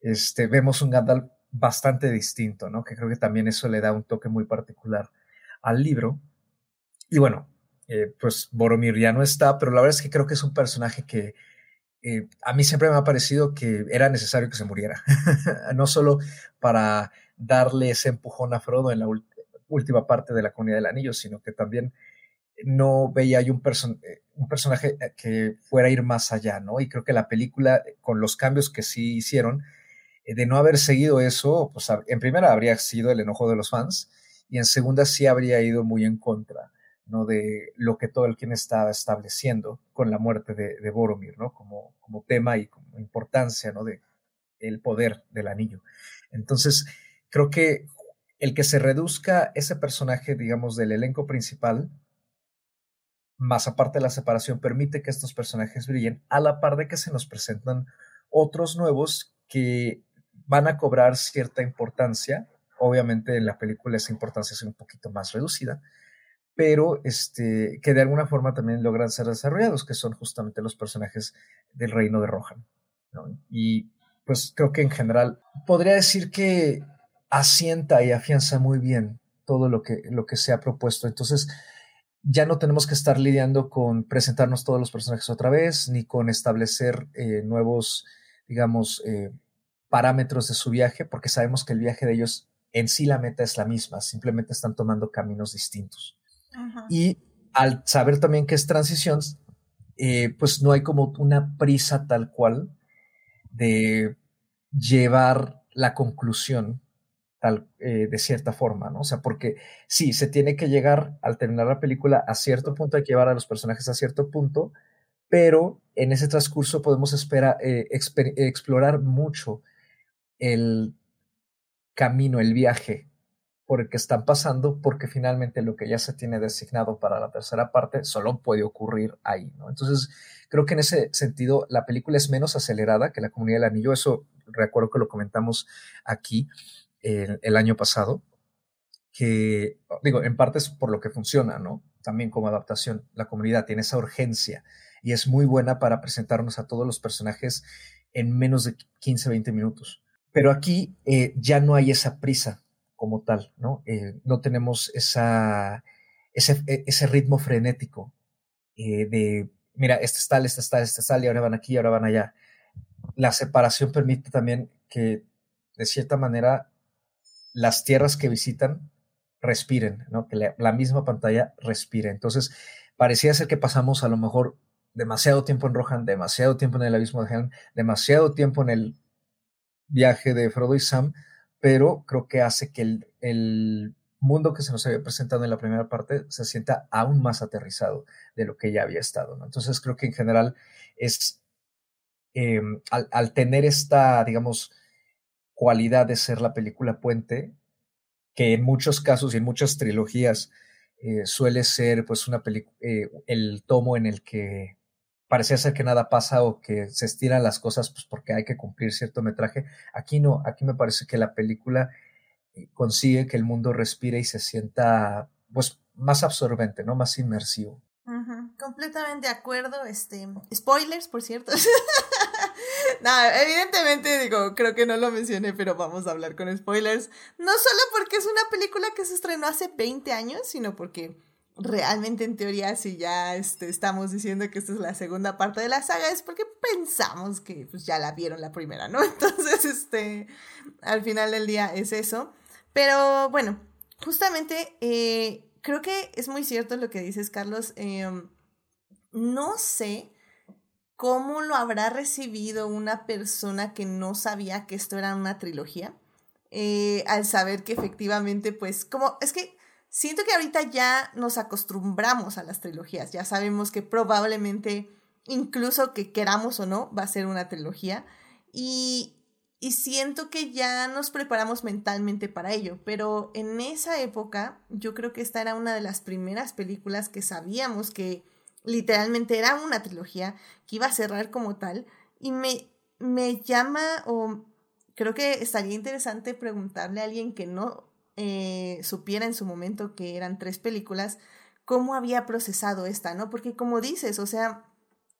este, vemos un Gandalf bastante distinto, ¿no? Que creo que también eso le da un toque muy particular al libro. Y bueno, eh, pues Boromir ya no está, pero la verdad es que creo que es un personaje que eh, a mí siempre me ha parecido que era necesario que se muriera, no solo para darle ese empujón a Frodo en la última parte de la comunidad del anillo, sino que también no veía yo un, eh, un personaje que fuera a ir más allá, ¿no? Y creo que la película, con los cambios que sí hicieron, de no haber seguido eso, pues en primera habría sido el enojo de los fans y en segunda sí habría ido muy en contra ¿no? de lo que todo el quien estaba estableciendo con la muerte de, Boromir, ¿no? Como, como tema y como importancia, ¿no? De el poder del anillo. Entonces, creo que el que se reduzca ese personaje, digamos, del elenco principal, más aparte de la separación, permite que estos personajes brillen a la par de que se nos presentan otros nuevos que van a cobrar cierta importancia. Obviamente en la película esa importancia es un poquito más reducida, pero este, que de alguna forma también logran ser desarrollados, que son justamente los personajes del reino de Rohan. Y pues creo que en general podría decir que asienta y afianza muy bien todo lo que, se ha propuesto. Entonces, ya no tenemos que estar lidiando con presentarnos todos los personajes otra vez, ni con establecer eh, nuevos, digamos, eh, parámetros de su viaje, porque sabemos que el viaje de ellos en sí la meta es la misma, simplemente están tomando caminos distintos. Y al saber también que es transición, eh, pues no hay como una prisa tal cual de llevar la conclusión tal, eh, de cierta forma, ¿no? O sea, porque sí, se tiene que llegar al terminar la película a cierto punto, hay que llevar a los personajes a cierto punto, pero en ese transcurso podemos eh, explorar mucho el camino, el viaje por el que están pasando, porque finalmente lo que ya se tiene designado para la tercera parte solo puede ocurrir ahí. Entonces, creo que en ese sentido la película es menos acelerada que la Comunidad del Anillo, eso recuerdo que lo comentamos aquí el, el año pasado, que, digo, en parte es por lo que funciona, ¿no? También como adaptación, la comunidad tiene esa urgencia y es muy buena para presentarnos a todos los personajes en menos de 15, 20 minutos. Pero aquí eh, ya no hay esa prisa como tal, ¿no? Eh, no tenemos esa, ese, e, ese ritmo frenético eh, de, mira, este está, este está, este está, y ahora van aquí, y ahora van allá. La separación permite también que, de cierta manera, las tierras que visitan respiren, ¿no? Que la, la misma pantalla respire. Entonces, parecía ser que pasamos a lo mejor demasiado tiempo en Rohan, demasiado tiempo en el abismo de Helm, demasiado tiempo en el viaje de Frodo y Sam, pero creo que hace que el, mundo que se nos había presentado en la primera parte se sienta aún más aterrizado de lo que ya había estado. Entonces creo que en general es, em, al, tener esta, digamos, cualidad de ser la película puente, que en muchos casos y en muchas trilogías eh, suele ser pues una eh, el tomo en el que parecía ser que nada pasa o que se estiran las cosas pues porque hay que cumplir cierto metraje. Aquí no, aquí me parece que la película eh, consigue que el mundo respire y se sienta pues más absorbente, ¿no? Más inmersivo. Completamente de acuerdo. Este, spoilers, por cierto. no, evidentemente digo, creo que no lo mencioné, pero vamos a hablar con spoilers. No solo porque es una película que se estrenó hace 20 años, sino porque realmente en teoría si ya este, estamos diciendo que esta es la segunda parte de la saga es porque pensamos que pues ya la vieron la primera, ¿no? Entonces, este, al final del día es eso. Pero bueno, justamente eh, creo que es muy cierto lo que dices, Carlos. Em, no sé cómo lo habrá recibido una persona que no sabía que esto era una trilogía. Eh, al saber que efectivamente, pues, como, es que siento que ahorita ya nos acostumbramos a las trilogías, ya sabemos que probablemente, incluso que queramos o no, va a ser una trilogía. Y, y siento que ya nos preparamos mentalmente para ello, pero en esa época yo creo que esta era una de las primeras películas que sabíamos que literalmente era una trilogía que iba a cerrar como tal y me, me llama o creo que estaría interesante preguntarle a alguien que no eh, supiera en su momento que eran tres películas, cómo había procesado esta, ¿no? Porque como dices, o sea,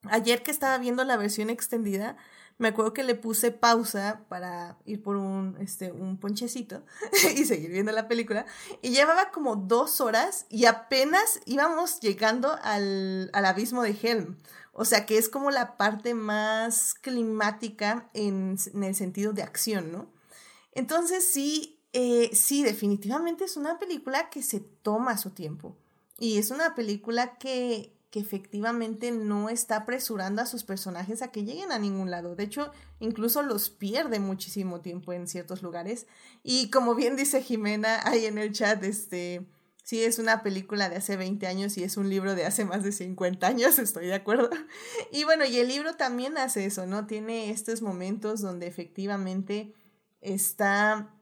ayer que estaba viendo la versión extendida, me acuerdo que le puse pausa para ir por un, este, un ponchecito y seguir viendo la película. Y llevaba como dos horas y apenas íbamos llegando al, al abismo de Helm. O sea que es como la parte más climática en, en el sentido de acción, ¿no? Entonces sí, eh, sí, definitivamente es una película que se toma su tiempo. Y es una película que que efectivamente no está apresurando a sus personajes a que lleguen a ningún lado. De hecho, incluso los pierde muchísimo tiempo en ciertos lugares. Y como bien dice Jimena ahí en el chat, este, sí es una película de hace 20 años y es un libro de hace más de 50 años, estoy de acuerdo. Y bueno, y el libro también hace eso, ¿no? Tiene estos momentos donde efectivamente está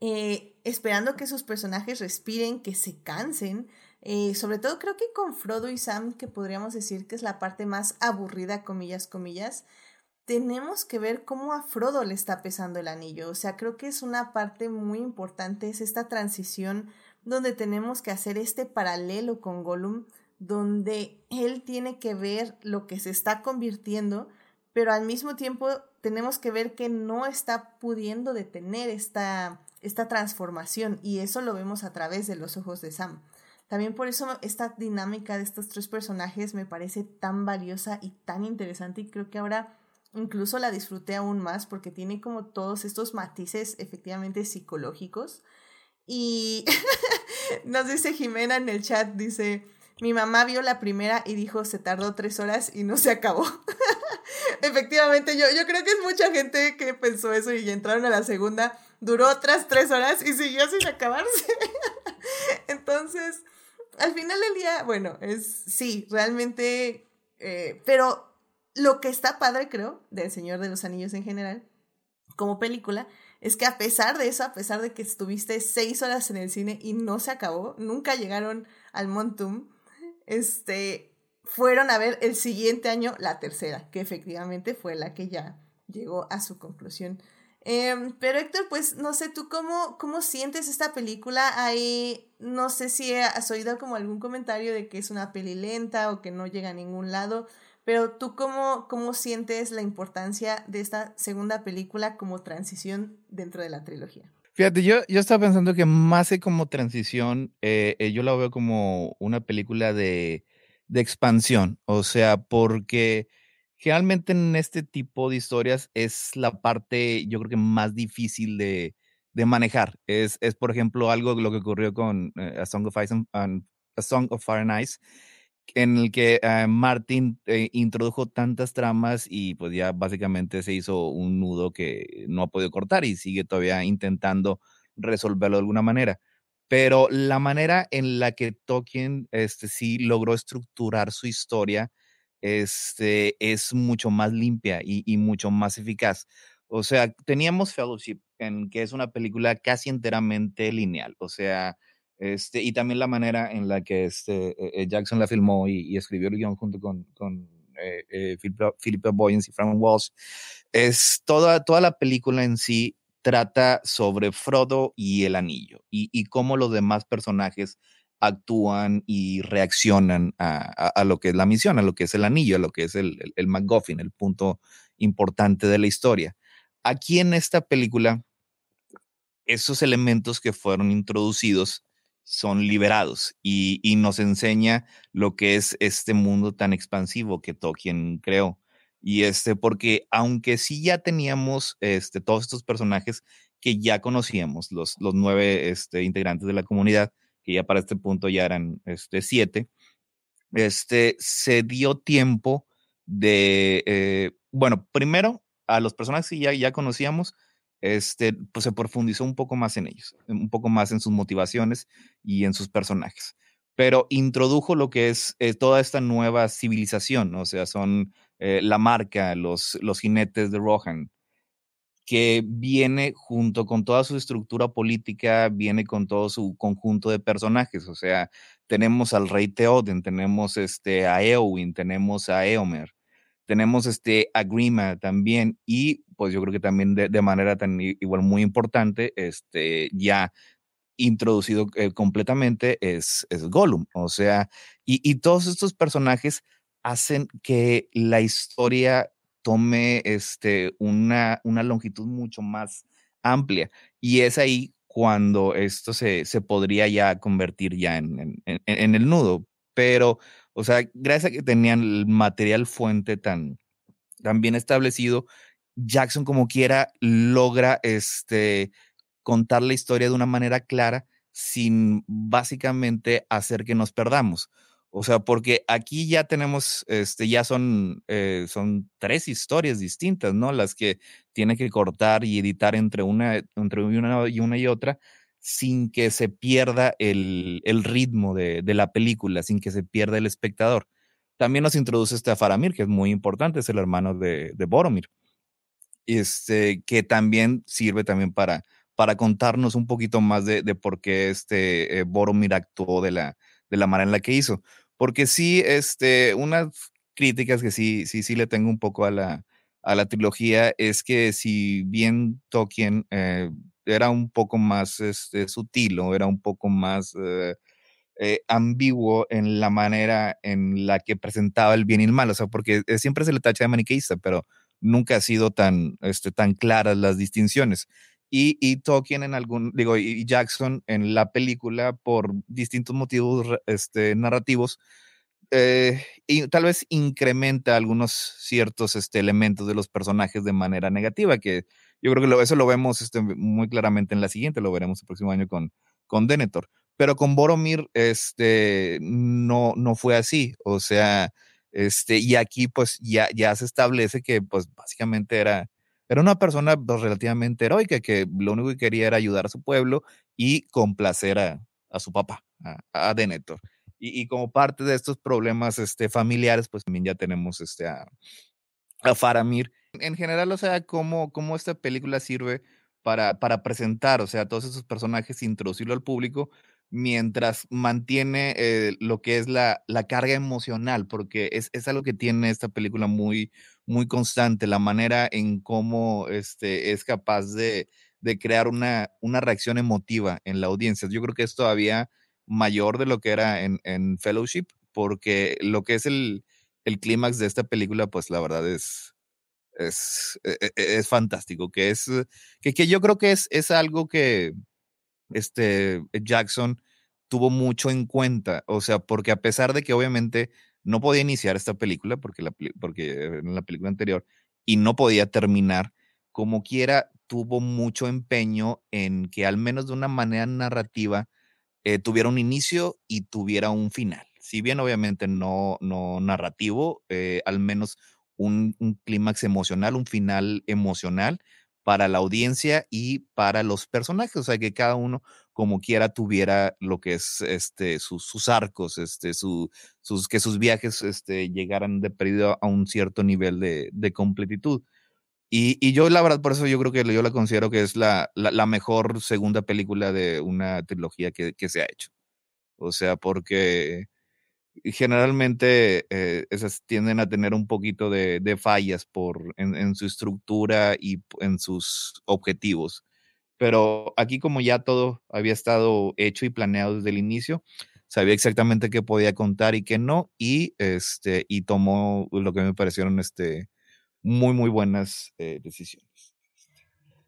eh, esperando que sus personajes respiren, que se cansen, eh, sobre todo creo que con Frodo y Sam, que podríamos decir que es la parte más aburrida, comillas, comillas, tenemos que ver cómo a Frodo le está pesando el anillo. O sea, creo que es una parte muy importante, es esta transición donde tenemos que hacer este paralelo con Gollum, donde él tiene que ver lo que se está convirtiendo, pero al mismo tiempo tenemos que ver que no está pudiendo detener esta, esta transformación y eso lo vemos a través de los ojos de Sam. También por eso esta dinámica de estos tres personajes me parece tan valiosa y tan interesante y creo que ahora incluso la disfruté aún más porque tiene como todos estos matices efectivamente psicológicos. Y nos dice Jimena en el chat, dice, mi mamá vio la primera y dijo se tardó tres horas y no se acabó. Efectivamente, yo, yo creo que es mucha gente que pensó eso y entraron a la segunda, duró otras tres horas y siguió sin acabarse. Entonces, al final del día, bueno, es sí, realmente, eh, pero lo que está padre, creo, del Señor de los Anillos en general, como película, es que a pesar de eso, a pesar de que estuviste seis horas en el cine y no se acabó, nunca llegaron al Montum, este, fueron a ver el siguiente año la tercera, que efectivamente fue la que ya llegó a su conclusión. Em, pero Héctor, pues no sé, ¿tú cómo, cómo sientes esta película? Ahí no sé si has oído como algún comentario de que es una peli lenta o que no llega a ningún lado, pero tú cómo, cómo sientes la importancia de esta segunda película como transición dentro de la trilogía. Fíjate, yo, yo estaba pensando que más que como transición, eh, eh, yo la veo como una película de, de expansión, o sea, porque Generalmente en este tipo de historias es la parte, yo creo que más difícil de, de manejar. Es, es, por ejemplo, algo lo que ocurrió con eh, A, Song of Ice and, A Song of Fire and Ice, en el que uh, Martin eh, introdujo tantas tramas y pues ya básicamente se hizo un nudo que no ha podido cortar y sigue todavía intentando resolverlo de alguna manera. Pero la manera en la que Tolkien este, sí logró estructurar su historia este, es mucho más limpia y, mucho más eficaz. O sea, teníamos Fellowship, en que es una película casi enteramente lineal. O sea, este, y también la manera en la que este, eh, eh, Jackson la filmó y, escribió el guion junto con, con eh, Philippa, Boyens y Frank Walsh, es toda, toda la película en sí trata sobre Frodo y el anillo y, y cómo los demás personajes actúan y reaccionan a, lo que es la misión, a lo que es el anillo, a lo que es el, el, el MacGuffin, el punto importante de la historia. Aquí en esta película, esos elementos que fueron introducidos son liberados y, y, nos enseña lo que es este mundo tan expansivo que Tolkien creó. Y este, porque aunque sí ya teníamos este, todos estos personajes que ya conocíamos, los, los nueve este, integrantes de la comunidad, que ya para este punto ya eran este, siete, este, se dio tiempo de, eh, bueno, primero a los personajes que ya, ya conocíamos, este, pues se profundizó un poco más en ellos, un poco más en sus motivaciones y en sus personajes. Pero introdujo lo que es eh, toda esta nueva civilización, o sea, son eh, la marca, los, los jinetes de Rohan, que viene junto con toda su estructura política, viene con todo su conjunto de personajes. O sea, tenemos al rey Theoden, tenemos este, a Eowyn, tenemos a Eomer, tenemos este, a Grima también, y pues yo creo que también de, manera tan igual muy importante, este, ya introducido eh, completamente es, es Gollum. O sea, y, y todos estos personajes hacen que la historia tome este, una, una longitud mucho más amplia. Y es ahí cuando esto se, se podría ya convertir ya en, en, en, el nudo. Pero, o sea, gracias a que tenían el material fuente tan, tan bien establecido, Jackson como quiera logra este, contar la historia de una manera clara sin básicamente hacer que nos perdamos. O sea, porque aquí ya tenemos, este, ya son, eh, son tres historias distintas, ¿no? Las que tiene que cortar y editar entre una, entre una y una y otra, sin que se pierda el, el ritmo de, de, la película, sin que se pierda el espectador. También nos introduce este Faramir, que es muy importante, es el hermano de, de Boromir, este, que también sirve también para, para contarnos un poquito más de, de por qué este eh, Boromir actuó de la, de la manera en la que hizo. Porque sí, este, unas críticas que sí, sí, sí le tengo un poco a la, a la trilogía es que si bien Tolkien eh, era un poco más este, sutil o era un poco más eh, eh, ambiguo en la manera en la que presentaba el bien y el mal, o sea, porque siempre se le tacha de maniqueísta, pero nunca ha sido tan, este, tan claras las distinciones. Y, y Tolkien en algún, digo, y Jackson en la película por distintos motivos este, narrativos, eh, y tal vez incrementa algunos ciertos este, elementos de los personajes de manera negativa, que yo creo que lo, eso lo vemos este, muy claramente en la siguiente, lo veremos el próximo año con, con Denethor. Pero con Boromir este, no, no fue así, o sea, este, y aquí pues ya, ya se establece que pues básicamente era era una persona pues, relativamente heroica que lo único que quería era ayudar a su pueblo y complacer a, a su papá, a, a Denethor. Y, como parte de estos problemas este, familiares, pues también ya tenemos este, a, a Faramir. En general, o sea, cómo, cómo esta película sirve para, para presentar, o sea, todos esos personajes, introducirlo al público, mientras mantiene eh, lo que es la, la carga emocional, porque es, es, algo que tiene esta película muy, muy constante, la manera en cómo este, es capaz de, de crear una, una reacción emotiva en la audiencia. Yo creo que es todavía mayor de lo que era en, en Fellowship, porque lo que es el, el clímax de esta película, pues la verdad es, es, es, e, es fantástico, que es, que, que, yo creo que es, es algo que este Jackson tuvo mucho en cuenta, o sea, porque a pesar de que obviamente no podía iniciar esta película, porque, la, porque en la película anterior, y no podía terminar, como quiera, tuvo mucho empeño en que al menos de una manera narrativa eh, tuviera un inicio y tuviera un final. Si bien obviamente no, no narrativo, eh, al menos un, un clímax emocional, un final emocional para la audiencia y para los personajes, o sea, que cada uno como quiera tuviera lo que es este sus, sus arcos, este su, sus que sus viajes este llegaran de perdido a un cierto nivel de, de completitud. Y, y, yo la verdad por eso yo creo que yo la considero que es la, la, la mejor segunda película de una trilogía que, que, se ha hecho. O sea, porque generalmente eh, esas tienden a tener un poquito de, de fallas por, en, su estructura y en sus objetivos. Pero aquí como ya todo había estado hecho y planeado desde el inicio, sabía exactamente qué podía contar y qué no, y, este, y tomó lo que me parecieron este, muy, muy buenas eh, decisiones.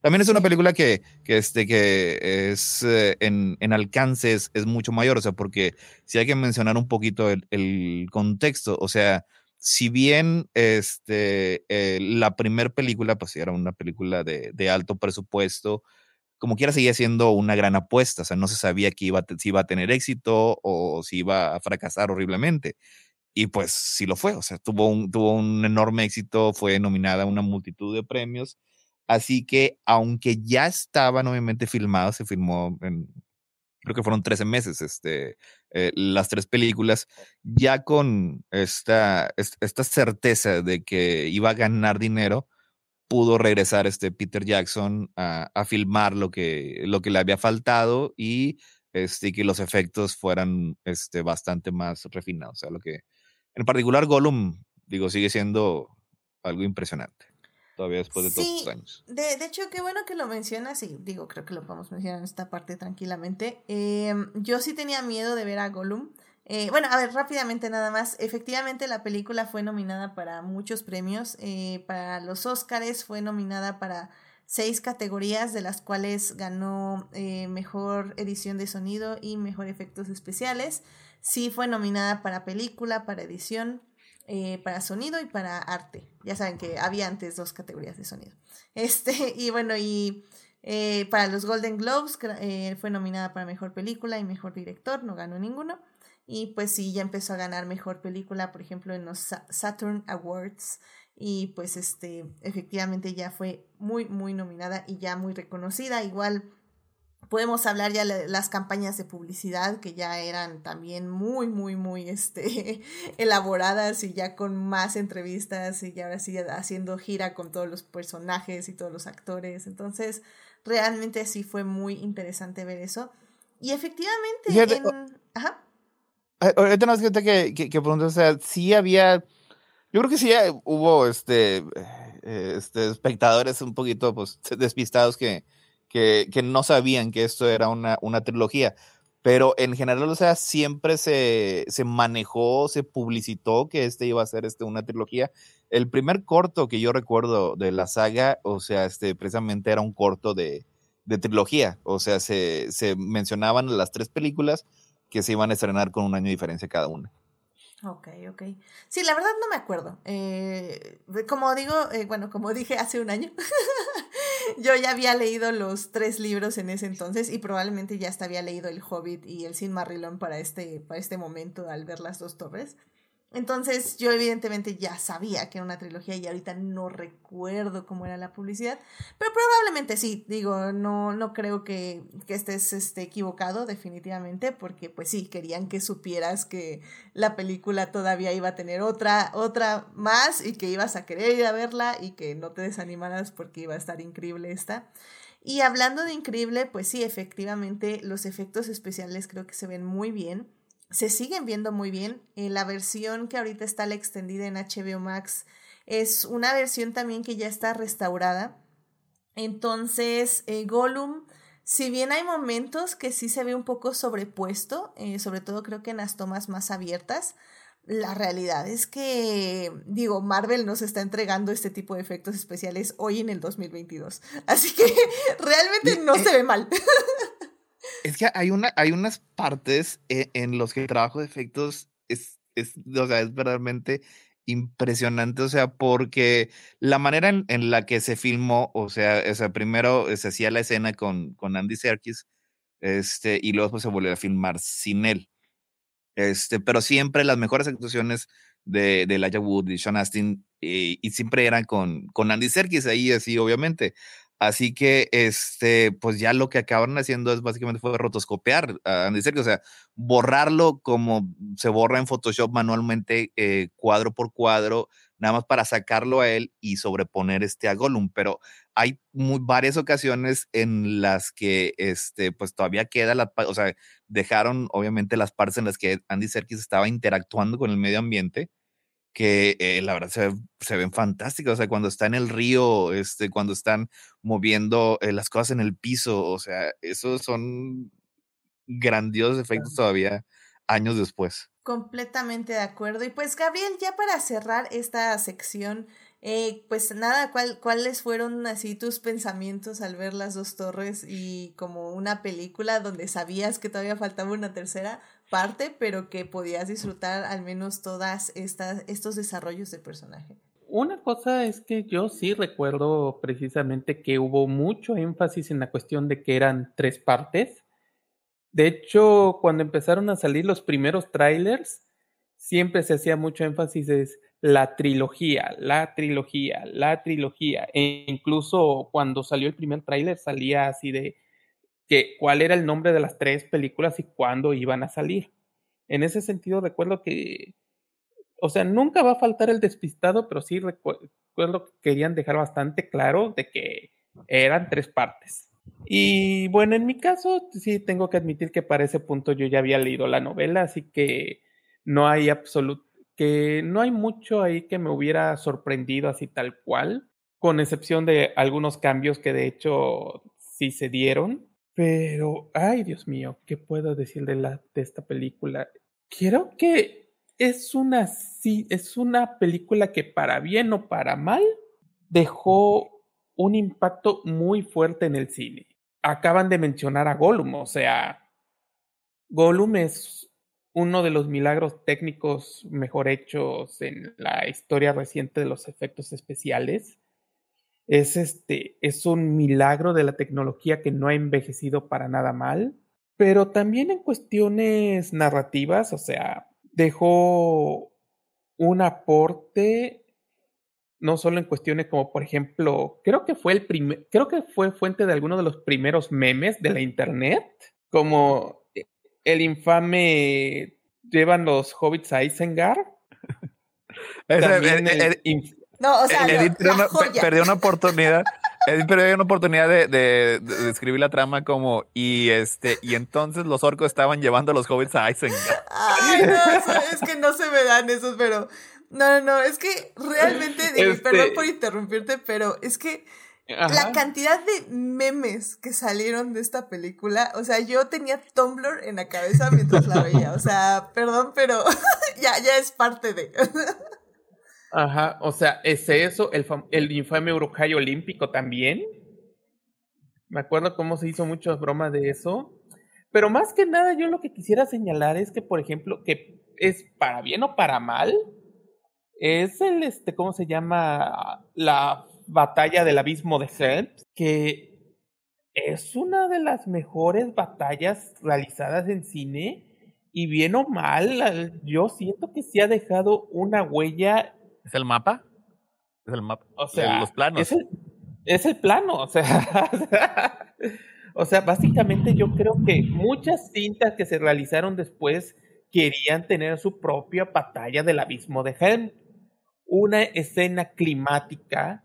También es una película que, que, este, que es eh, en, en alcance es, es, mucho mayor, o sea, porque si hay que mencionar un poquito el, el contexto, o sea, si bien este, eh, la primera película, pues era una película de, de alto presupuesto, como quiera seguía siendo una gran apuesta, o sea, no se sabía que iba, si iba a tener éxito o si iba a fracasar horriblemente. Y pues sí lo fue, o sea, tuvo un, tuvo un enorme éxito, fue nominada a una multitud de premios. Así que, aunque ya estaban obviamente filmados, se filmó en, creo que fueron 13 meses, este, eh, las tres películas, ya con esta, esta certeza de que iba a ganar dinero, pudo regresar este Peter Jackson a, a, filmar lo que, lo que le había faltado y este, que los efectos fueran este, bastante más refinados. O sea, lo que, en particular, Gollum, digo, sigue siendo algo impresionante. Todavía después de todos estos años. De, de, hecho, qué bueno que lo mencionas y digo, creo que lo podemos mencionar en esta parte tranquilamente. Eh, yo sí tenía miedo de ver a Gollum Eh, bueno, a ver, rápidamente nada más. Efectivamente, la película fue nominada para muchos premios. Eh, para los Oscars fue nominada para seis categorías, de las cuales ganó eh, mejor edición de sonido y mejor efectos especiales. Sí fue nominada para película, para edición, para sonido y para arte. Ya saben que había antes dos categorías de sonido. Este, y bueno, y para los Golden Globes fue nominada para mejor película y mejor director, no ganó ninguno. Y pues sí, ya empezó a ganar mejor película, por ejemplo, en los Saturn Awards. Y pues este, efectivamente ya fue muy, muy nominada y ya muy reconocida. Igual podemos hablar ya de las campañas de publicidad que ya eran también muy, muy, muy este, elaboradas y ya con más entrevistas y ya ahora sí haciendo gira con todos los personajes y todos los actores. Entonces, realmente sí fue muy interesante ver eso. Y efectivamente, en... Ajá. Ahorita no es que, que, que pregunto, o sea, sí había, yo creo que sí hubo este, eh, este espectadores un poquito pues, despistados que, que, que no sabían que esto era una, una trilogía, pero en general, o sea, siempre se, se manejó, se publicitó que este iba a ser este, una trilogía. El primer corto que yo recuerdo de la saga, o sea, este, precisamente era un corto de, de trilogía, o sea, se, se mencionaban las tres películas que se iban a estrenar con un año de diferencia cada una. Ok, ok. Sí, la verdad no me acuerdo. Eh, como digo, eh, bueno, como dije hace un año, yo ya había leído los tres libros en ese entonces y probablemente ya hasta había leído El Hobbit y El Sin Marrilón para este, para este momento al ver las dos torres. Entonces yo evidentemente ya sabía que era una trilogía y ahorita no recuerdo cómo era la publicidad, pero probablemente sí, digo, no, no creo que, que estés este, equivocado definitivamente, porque pues sí, querían que supieras que la película todavía iba a tener otra, otra más y que ibas a querer ir a verla y que no te desanimaras porque iba a estar increíble esta. Y hablando de increíble, pues sí, efectivamente los efectos especiales creo que se ven muy bien se siguen viendo muy bien. Eh, la versión que ahorita está la extendida en HBO Max es una versión también que ya está restaurada. Entonces, eh, Gollum, si bien hay momentos que sí se ve un poco sobrepuesto, eh, sobre todo creo que en las tomas más abiertas, la realidad es que, digo, Marvel nos está entregando este tipo de efectos especiales hoy en el 2022. Así que realmente no se ve mal. Es que hay, una, hay unas partes e, en, los que el trabajo de efectos es, es, o sea, es verdaderamente impresionante, o sea, porque la manera en, en, la que se filmó, o sea, o sea primero se hacía la escena con, con Andy Serkis, este, y luego se volvió a filmar sin él. Este, pero siempre las mejores actuaciones de, de Wood y Sean Astin, y, y siempre eran con, con Andy Serkis ahí, así, obviamente. Así que, este, pues ya lo que acabaron haciendo es básicamente fue rotoscopiar a Andy Serkis, o sea, borrarlo como se borra en Photoshop manualmente, eh, cuadro por cuadro, nada más para sacarlo a él y sobreponer este a Gollum. Pero hay muy, varias ocasiones en las que, este, pues todavía queda la, o sea, dejaron obviamente las partes en las que Andy Serkis estaba interactuando con el medio ambiente que eh, la verdad se, se, ven fantásticas, o sea, cuando está en el río, este, cuando están moviendo eh, las cosas en el piso, o sea, esos son grandiosos efectos todavía años después. Completamente de acuerdo. Y pues Gabriel, ya para cerrar esta sección, eh, pues nada, ¿cuál, ¿cuáles fueron así tus pensamientos al ver las dos torres y como una película donde sabías que todavía faltaba una tercera parte, pero que podías disfrutar al menos todas estas, estos desarrollos de personaje? Una cosa es que yo sí recuerdo precisamente que hubo mucho énfasis en la cuestión de que eran tres partes. De hecho, cuando empezaron a salir los primeros trailers, siempre se hacía mucho énfasis en la trilogía, la trilogía, la trilogía. E incluso cuando salió el primer tráiler salía así de que cuál era el nombre de las tres películas y cuándo iban a salir. En ese sentido recuerdo que, o sea, nunca va a faltar el despistado, pero sí recuerdo que querían dejar bastante claro de que eran tres partes. Y bueno, en mi caso sí tengo que admitir que para ese punto yo ya había leído la novela, así que no hay absoluto que no hay mucho ahí que me hubiera sorprendido así tal cual, con excepción de algunos cambios que de hecho sí se dieron. Pero, ay Dios mío, ¿qué puedo decir de, la, de esta película? Quiero que es una, sí, es una película que para bien o para mal dejó un impacto muy fuerte en el cine. Acaban de mencionar a Gollum, o sea, Gollum es uno de los milagros técnicos mejor hechos en la historia reciente de los efectos especiales. Es este, es un milagro de la tecnología que no ha envejecido para nada mal, pero también en cuestiones narrativas, o sea, dejó un aporte no solo en cuestiones como por ejemplo, creo que fue el primer, creo que fue fuente de alguno de los primeros memes de la internet, como el infame llevan los hobbits a Isengard. no, o sea, perdió una oportunidad. perdió una oportunidad de, de, describir la trama como y este y entonces los orcos estaban llevando a los hobbits a Isengard. Ay, no, es que no se me dan esos, pero no, no, es que realmente, perdón este por interrumpirte, pero es que la cantidad de memes que salieron de esta película, o sea, yo tenía Tumblr en la cabeza mientras la veía, o sea, perdón, pero ya, ya es parte de. Ajá, o sea, es eso, el, el infame Uruguay olímpico también. Me acuerdo cómo se hizo muchas bromas de eso. Pero más que nada, yo lo que quisiera señalar es que, por ejemplo, que es para bien o para mal, es el, este, ¿cómo se llama? La batalla del abismo de Helms, que es una de las mejores batallas realizadas en cine. Y bien o mal, yo siento que sí ha dejado una huella. ¿Es el mapa? Es el mapa. O sea, los planos. Es el, es el plano, o sea. o sea, básicamente yo creo que muchas cintas que se realizaron después querían tener su propia batalla del abismo de Helm una escena climática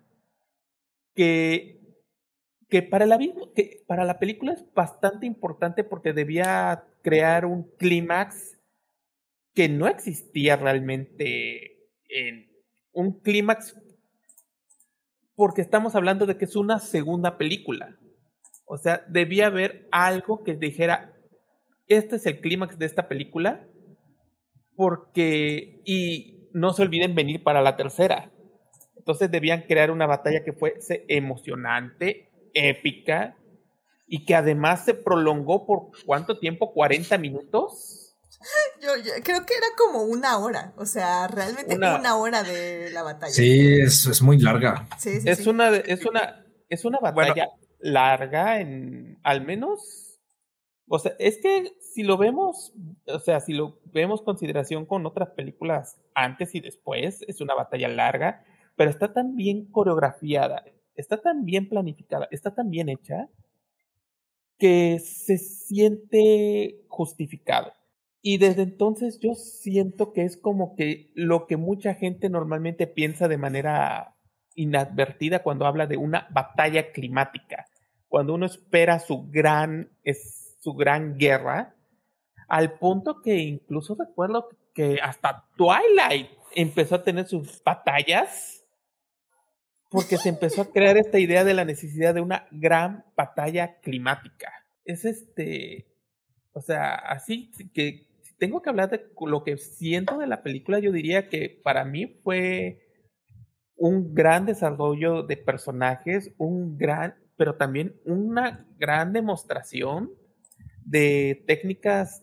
que, que, para, la, que para la película es bastante importante porque debía crear un clímax que no existía realmente en un clímax porque estamos hablando de que es una segunda película. O sea, debía haber algo que dijera, este es el clímax de esta película, porque, y no se olviden venir para la tercera. Entonces debían crear una batalla que fuese emocionante, épica y que además se prolongó por cuánto tiempo, 40 minutos. Yo, creo que era como una hora, o sea, realmente una, hora de la batalla. Sí, es, es muy larga. es, Una, es, una, es una batalla larga en al menos, o sea, es que si lo vemos, o sea, si lo vemos consideración con otras películas antes y después, es una batalla larga, pero está tan bien coreografiada, está tan bien planificada, está tan bien hecha, que se siente justificado. Y desde entonces yo siento que es como que lo que mucha gente normalmente piensa de manera inadvertida cuando habla de una batalla climática. Cuando uno espera su gran, su gran guerra, al punto que incluso recuerdo que hasta Twilight empezó a tener sus batallas porque se empezó a crear esta idea de la necesidad de una gran batalla climática. Es este, o sea, así que tengo que hablar de lo que siento de la película, yo diría que para mí fue un gran desarrollo de personajes, un gran, pero también una gran demostración de técnicas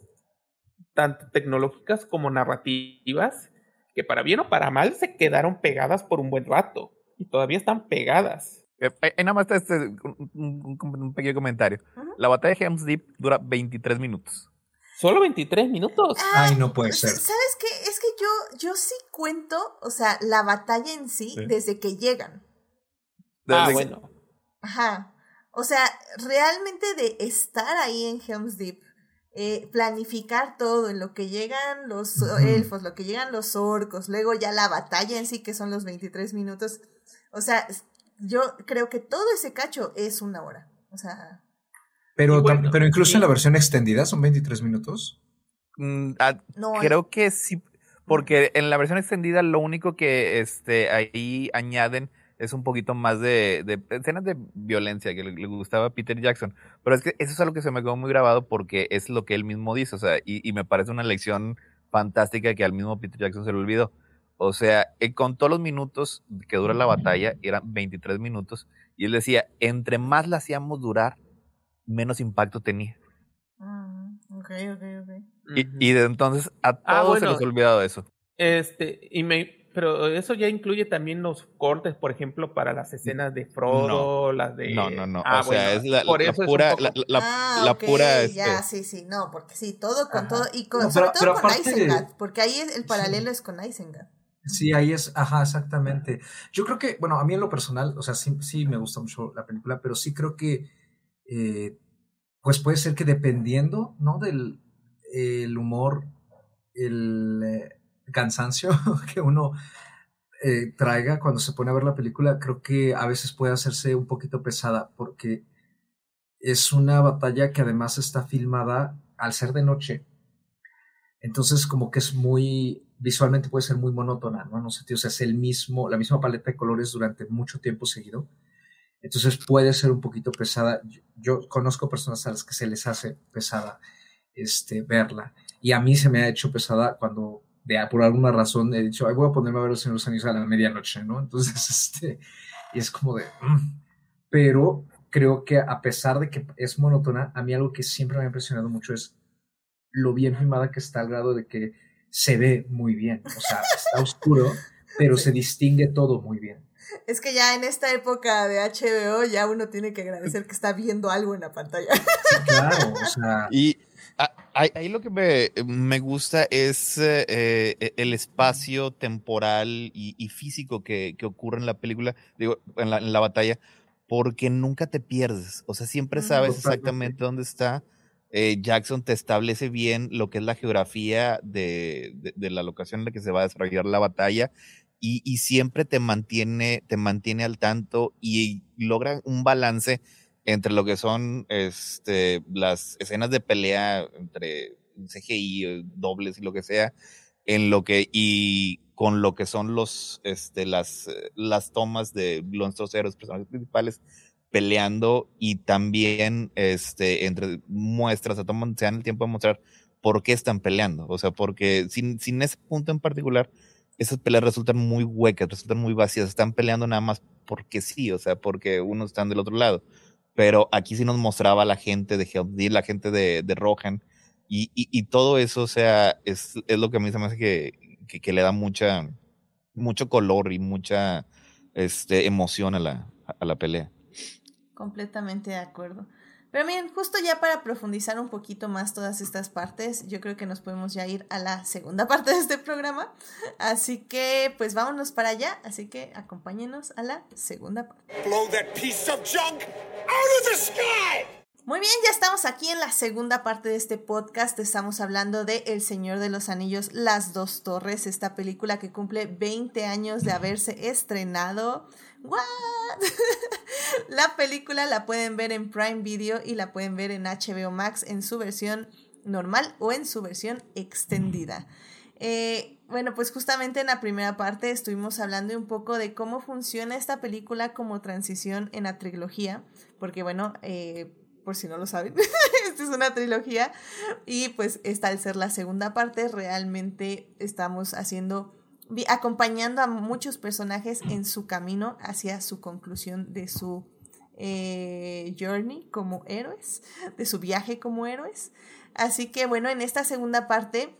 tanto tecnológicas como narrativas, que para bien o para mal se quedaron pegadas por un buen rato y todavía están pegadas. Eh, eh, nada más este, un, pequeño comentario. La batalla de Helm's Deep dura 23 minutos. ¿Solo 23 minutos? Ay, no puede ser. ¿Sabes qué? Es que yo, yo sí cuento, o sea, la batalla en sí, desde que llegan. ah, bueno. Ajá. O sea, realmente de estar ahí en Helm's Deep eh, planificar todo, en lo que llegan los elfos, lo que llegan los orcos, luego ya la batalla en sí, que son los 23 minutos. O sea, yo creo que todo ese cacho es una hora. O sea. Pero, pero incluso en la versión extendida son 23 minutos. Mm, ah, creo que sí, porque en la versión extendida lo único que este, ahí añaden es un poquito más de, de escenas de violencia que le, gustaba a Peter Jackson. Pero es que eso es algo que se me quedó muy grabado porque es lo que él mismo dice, o sea, y, me parece una lección fantástica que al mismo Peter Jackson se le olvidó. O sea, con todos los minutos que dura la batalla, eran 23 minutos, y él decía, entre más la hacíamos durar, menos impacto tenía. Mm, ok, ok, ok. Y, y de entonces a Ah, todos se les ha olvidado eso. Este, y me, pero eso ya incluye también los cortes, por ejemplo, para las escenas de Frodo, las de. No, no, no. Ah, o sea, bueno, es la, por la eso es un pura, poco- la, la- ah, la pura, este, ya, sí, sí, no, porque sí, todo con Ajá. todo, y con, No, sobre pero- todo pero con de- Isengard, porque ahí es- el paralelo es con Isengard. Sí, ahí es, ajá, exactamente. Yo creo que, bueno, a mí en lo personal, o sea, sí, sí me gusta mucho la película, pero sí creo que, eh, pues puede ser que dependiendo, ¿no? Del el humor, el eh, cansancio que uno eh, traiga cuando se pone a ver la película, creo que a veces puede hacerse un poquito pesada, porque es una batalla que además está filmada al ser de noche. Entonces, como que es muy, visualmente puede ser muy monótona, ¿no? No sé, tío, o sea, es el mismo, la misma paleta de colores durante mucho tiempo seguido. Entonces puede ser un poquito pesada. Yo, yo conozco personas a las que se les hace pesada este, verla. Y a mí se me ha hecho pesada cuando, de, por alguna razón, he dicho, Ay, voy a ponerme a ver los Señores Anillos a la medianoche, ¿no? Entonces, este, y es como de... mm. Pero creo que a pesar de que es monótona, a mí algo que siempre me ha impresionado mucho es lo bien filmada que está al grado de que se ve muy bien. O sea, está oscuro, pero se distingue todo muy bien. Es que ya en esta época de HBO ya uno tiene que agradecer que está viendo algo en la pantalla. Sí, claro, o sea, Y ahí, ahí lo que me, me gusta es eh, eh, el espacio temporal y, y físico que, que ocurre en la película, digo, en la, en la batalla, porque nunca te pierdes. O sea, siempre sabes exactamente dónde está. Eh, Jackson te establece bien lo que es la geografía de, de- de la locación en la que se va a desarrollar la batalla. Y, siempre te mantiene, te mantiene al tanto y logra un balance entre lo que son este, las escenas de pelea entre CGI, eh, dobles y lo que sea, en lo que, y con lo que son los, este, las, eh, las tomas de nuestros héroes, personajes principales, peleando y también este, entre muestras, se toman, se dan el tiempo de mostrar por qué están peleando. O sea, porque sin, sin ese punto en particular, esas peleas resultan muy huecas, resultan muy vacías, están peleando nada más porque sí, o sea, porque unos están del otro lado. Pero aquí sí nos mostraba la gente de Helm D, la gente de, de Rohan, y, y, todo eso, o sea, es, es lo que a mí se me hace que, que, que le da mucho color y mucha este, emoción a la, a la pelea. Completamente de acuerdo. Pero miren, justo ya para profundizar un poquito más todas estas partes, yo creo que nos podemos ya ir a la segunda parte de este programa. Así que, pues vámonos para allá. Así que acompáñenos a la segunda parte. Blow that piece of junk out of the sky! Muy bien, ya estamos aquí en la segunda parte de este podcast. Estamos hablando de El Señor de los Anillos, Las Dos Torres, esta película que cumple 20 años de haberse estrenado. ¿What? la película la pueden ver en Prime Video y la pueden ver en HBO Max en su versión normal o en su versión extendida. Eh, bueno, pues justamente en la primera parte estuvimos hablando un poco de cómo funciona esta película como transición en la trilogía, porque bueno, eh, por si no lo saben, esta es una trilogía y pues esta al ser la segunda parte realmente estamos haciendo, acompañando a muchos personajes en su camino hacia su conclusión de su eh, journey como héroes, de su viaje como héroes. Así que bueno, en esta segunda parte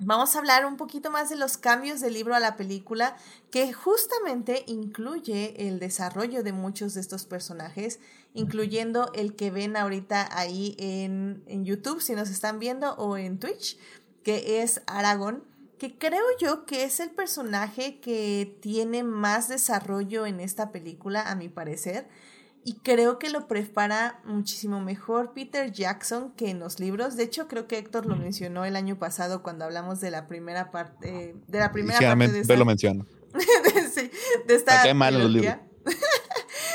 vamos a hablar un poquito más de los cambios del libro a la película, que justamente incluye el desarrollo de muchos de estos personajes, incluyendo el que ven ahorita ahí en, en YouTube, si nos están viendo, o en Twitch, que es Aragorn, que creo yo que es el personaje que tiene más desarrollo en esta película, a mi parecer. Y creo que lo prepara muchísimo mejor Peter Jackson que en los libros. De hecho, creo que Héctor lo mencionó el año pasado cuando hablamos de la primera parte de la primera parte de esta, lo menciono. de, sí, de esta Me cae mal en los trilogía,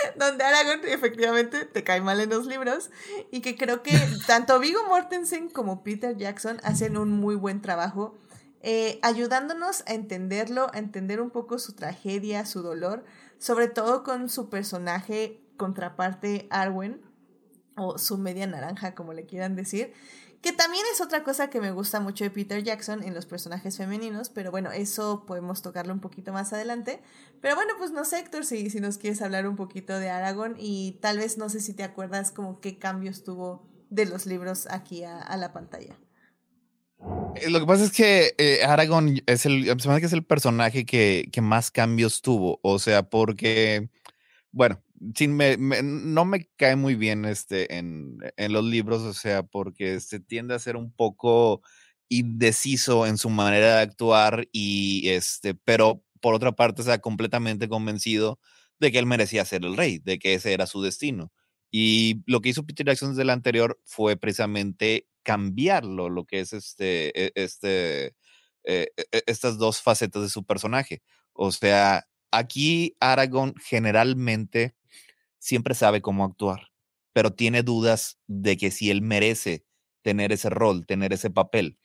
donde Aragorn efectivamente te cae mal en los libros y que creo que tanto Vigo Mortensen como Peter Jackson hacen un muy buen trabajo eh, ayudándonos a entenderlo, a entender un poco su tragedia, su dolor, sobre todo con su personaje contraparte Arwen o su media naranja como le quieran decir Que también es otra cosa que me gusta mucho de Peter Jackson en los personajes femeninos, pero bueno, eso podemos tocarlo un poquito más adelante. Pero bueno, pues no sé, Héctor, si, nos quieres hablar un poquito de Aragorn y tal vez no sé si te acuerdas como qué cambios tuvo de los libros aquí a, la pantalla. Eh, lo que pasa es que eh, Aragorn es el, es el personaje que, que más cambios tuvo, o sea, porque, bueno, sin me, no me cae muy bien este en, en, los libros, o sea, porque se tiende a ser un poco indeciso en su manera de actuar y este, pero por otra parte, está completamente convencido de que él merecía ser el rey, de que ese era su destino. Y lo que hizo Peter Jackson desde el anterior fue precisamente cambiarlo, lo que es este, e, este, eh, e, e, estas dos facetas de su personaje. O sea, aquí Aragorn generalmente siempre sabe cómo actuar, pero tiene dudas de que si él merece tener ese rol, tener ese papel.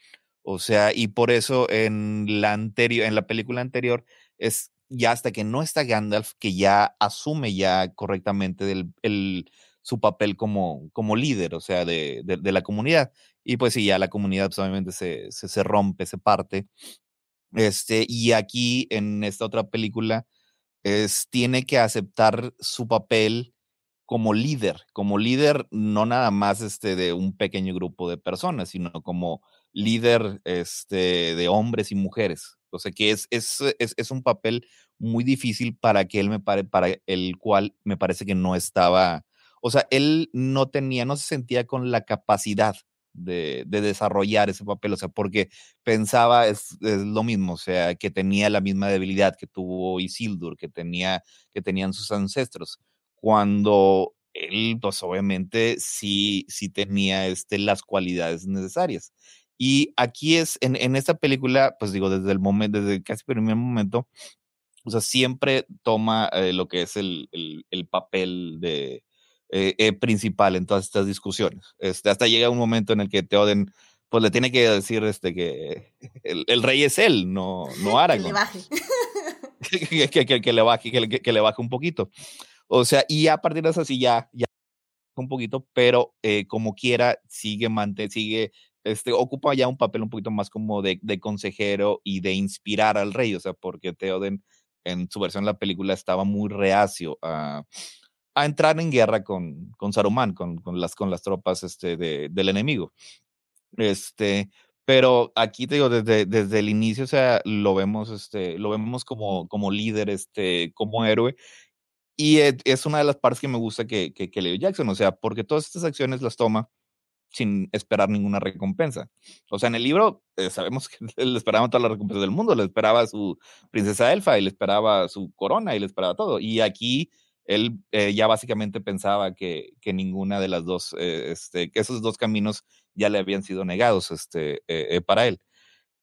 O sea, y por eso en la anterior, en la película anterior, es ya hasta que no está Gandalf, que ya asume ya correctamente el, su papel como, como líder, o sea, de, de, la comunidad. Y pues sí, ya la comunidad pues, obviamente se, se, se, rompe, se parte. Este, y aquí en esta otra película, es, tiene que aceptar su papel como líder, como líder no nada más este, de un pequeño grupo de personas, sino como líder este, de hombres y mujeres. O sea que es, es, es, es un papel muy difícil para que él me pare, para el cual me parece que no estaba, o sea, él no tenía, no se sentía con la capacidad de, de, desarrollar ese papel, o sea, porque pensaba es, es, lo mismo, o sea, que tenía la misma debilidad que tuvo Isildur, que, tenía, que tenían sus ancestros, cuando él, pues obviamente sí, sí tenía este, las cualidades necesarias. Y aquí es, en, en esta película, pues digo, desde el momento, desde casi el primer momento, o sea, siempre toma eh, lo que es el, el papel de, eh, eh, principal en todas estas discusiones. Este, hasta llega un momento en el que Teoden pues le tiene que decir este, que el, el rey es él, no, no Aragorn. que le baje. que, que, que, que, le baje, que, que, le baje un poquito. O sea, y a partir de eso sí ya, ya un poquito, pero eh, como quiera sigue, mante, sigue, este, ocupa ya un papel un poquito más como de, de, consejero y de inspirar al rey, o sea, porque Theoden en su versión de la película estaba muy reacio a, a entrar en guerra con, con Saruman, con, con, las, con las tropas este, de, del enemigo. Este, pero aquí te digo, desde, desde el inicio, o sea, lo vemos, este, lo vemos como, como líder, este, como héroe. Y es una de las partes que me gusta que, que, que Leo Jackson, o sea, porque todas estas acciones las toma sin esperar ninguna recompensa. O sea, en el libro eh, sabemos que le esperaban todas las recompensas del mundo, le esperaba su princesa elfa y le esperaba su corona y le esperaba todo. Y aquí él eh, ya básicamente pensaba que, que, ninguna de las dos, eh, este, que esos dos caminos ya le habían sido negados este, eh, para él.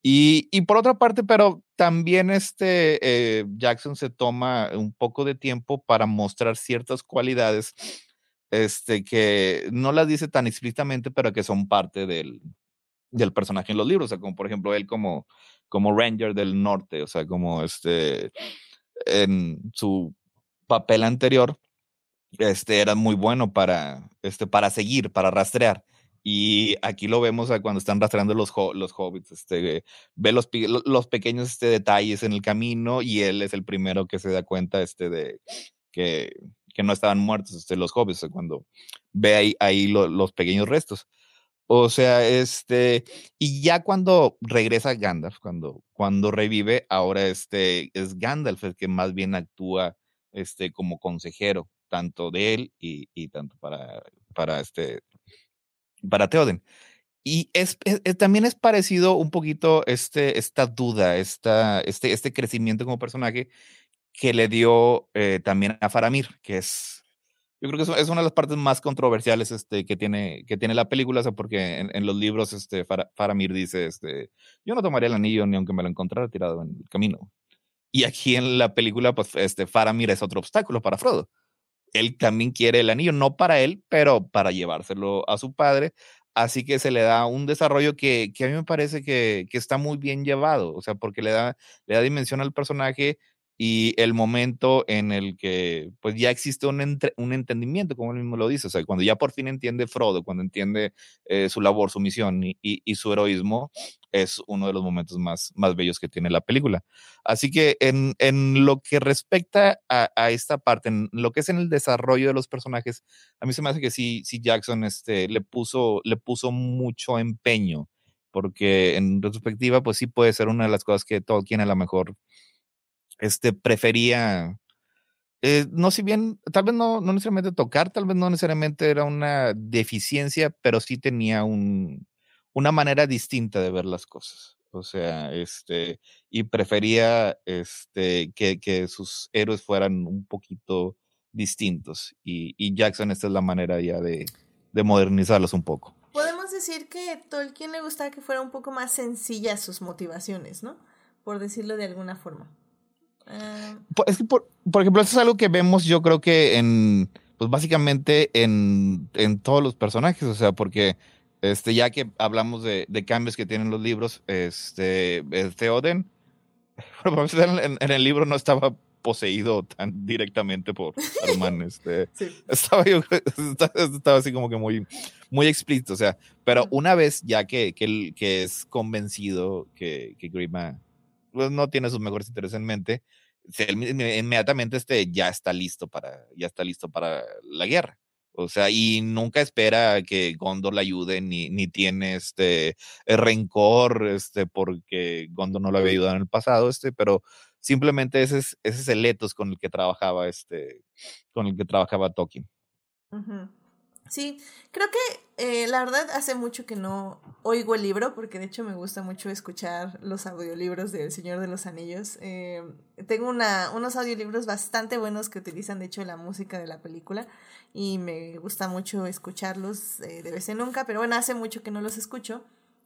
Y, y, por otra parte, pero también este Jackson se toma un poco de tiempo para mostrar ciertas cualidades este, que no las dice tan explícitamente, pero que son parte del, del personaje en los libros, o sea, como por ejemplo él como, como Ranger del Norte, o sea, como este, en su papel anterior, este era muy bueno para, este, para seguir, para rastrear. Y aquí lo vemos cuando están rastreando los, los hobbits, este, ve los, los pequeños este, detalles en el camino y él es el primero que se da cuenta este, de que, que no estaban muertos este, los hobbits, cuando ve ahí, ahí lo, los pequeños restos. O sea, este, y ya cuando regresa Gandalf, cuando, cuando revive, ahora este, es Gandalf el que más bien actúa este, como consejero, tanto de él y, y tanto para, para, este, para Theoden. Y es, también es parecido un poquito este, esta duda, esta, este, este crecimiento como personaje que le dio eh, también a Faramir, que es, yo creo que es, una de las partes más controversiales este, que, tiene, que tiene la película, o sea, porque en, en, los libros este, Faramir dice, este, yo no tomaría el anillo ni aunque me lo encontrara tirado en el camino. Y aquí en la película, pues, este, Faramir es otro obstáculo para Frodo. Él también quiere el anillo, no para él, pero para llevárselo a su padre. Así que se le da un desarrollo que, que a mí me parece que, que, está muy bien llevado, o sea, porque le da, le da dimensión al personaje y el momento en el que pues ya existe un, un, entendimiento, como él mismo lo dice, o sea, cuando ya por fin entiende Frodo, cuando entiende eh, su labor, su misión y, y, su heroísmo, es uno de los momentos más, más bellos que tiene la película. Así que en, en lo que respecta a, a, esta parte, en lo que es en el desarrollo de los personajes, a mí se me hace que sí, sí Jackson este, le, puso, le puso mucho empeño, porque en retrospectiva, pues sí puede ser una de las cosas que Tolkien a lo mejor este, prefería, eh, no si bien, tal vez no, no necesariamente tocar, tal vez no necesariamente era una deficiencia, pero sí tenía un, una manera distinta de ver las cosas. O sea, este, y prefería este, que, que sus héroes fueran un poquito distintos. Y, y, Jackson, esta es la manera ya de, de modernizarlos un poco. Podemos decir que Tolkien le gustaba que fuera un poco más sencillas sus motivaciones, ¿no? Por decirlo de alguna forma. Es que, por, por, ejemplo, eso es algo que vemos, yo creo que en, pues básicamente en, en todos los personajes, o sea, porque este, ya que hablamos de, de cambios que tienen los libros, este, Theoden, en, en el libro no estaba poseído tan directamente por Saruman. Este, estaba, yo, estaba, así como que muy, muy explícito, o sea, pero una vez ya que, que, que es convencido que, que Grima pues, no tiene sus mejores intereses en mente, inmediatamente este ya está listo para, ya está listo para la guerra. O sea, y nunca espera que Gondor le ayude, ni, ni tiene este rencor, este, porque Gondor no lo había ayudado en el pasado, este, pero simplemente ese es, el etos con el que trabajaba este, con el que trabajaba Tolkien. Sí, creo que eh, la verdad hace mucho que no oigo el libro, porque de hecho me gusta mucho escuchar los audiolibros del Señor de los Anillos. Eh, tengo unos audiolibros bastante buenos que utilizan de hecho la música de la película y me gusta mucho escucharlos eh, de vez en nunca, pero bueno, hace mucho que no los escucho.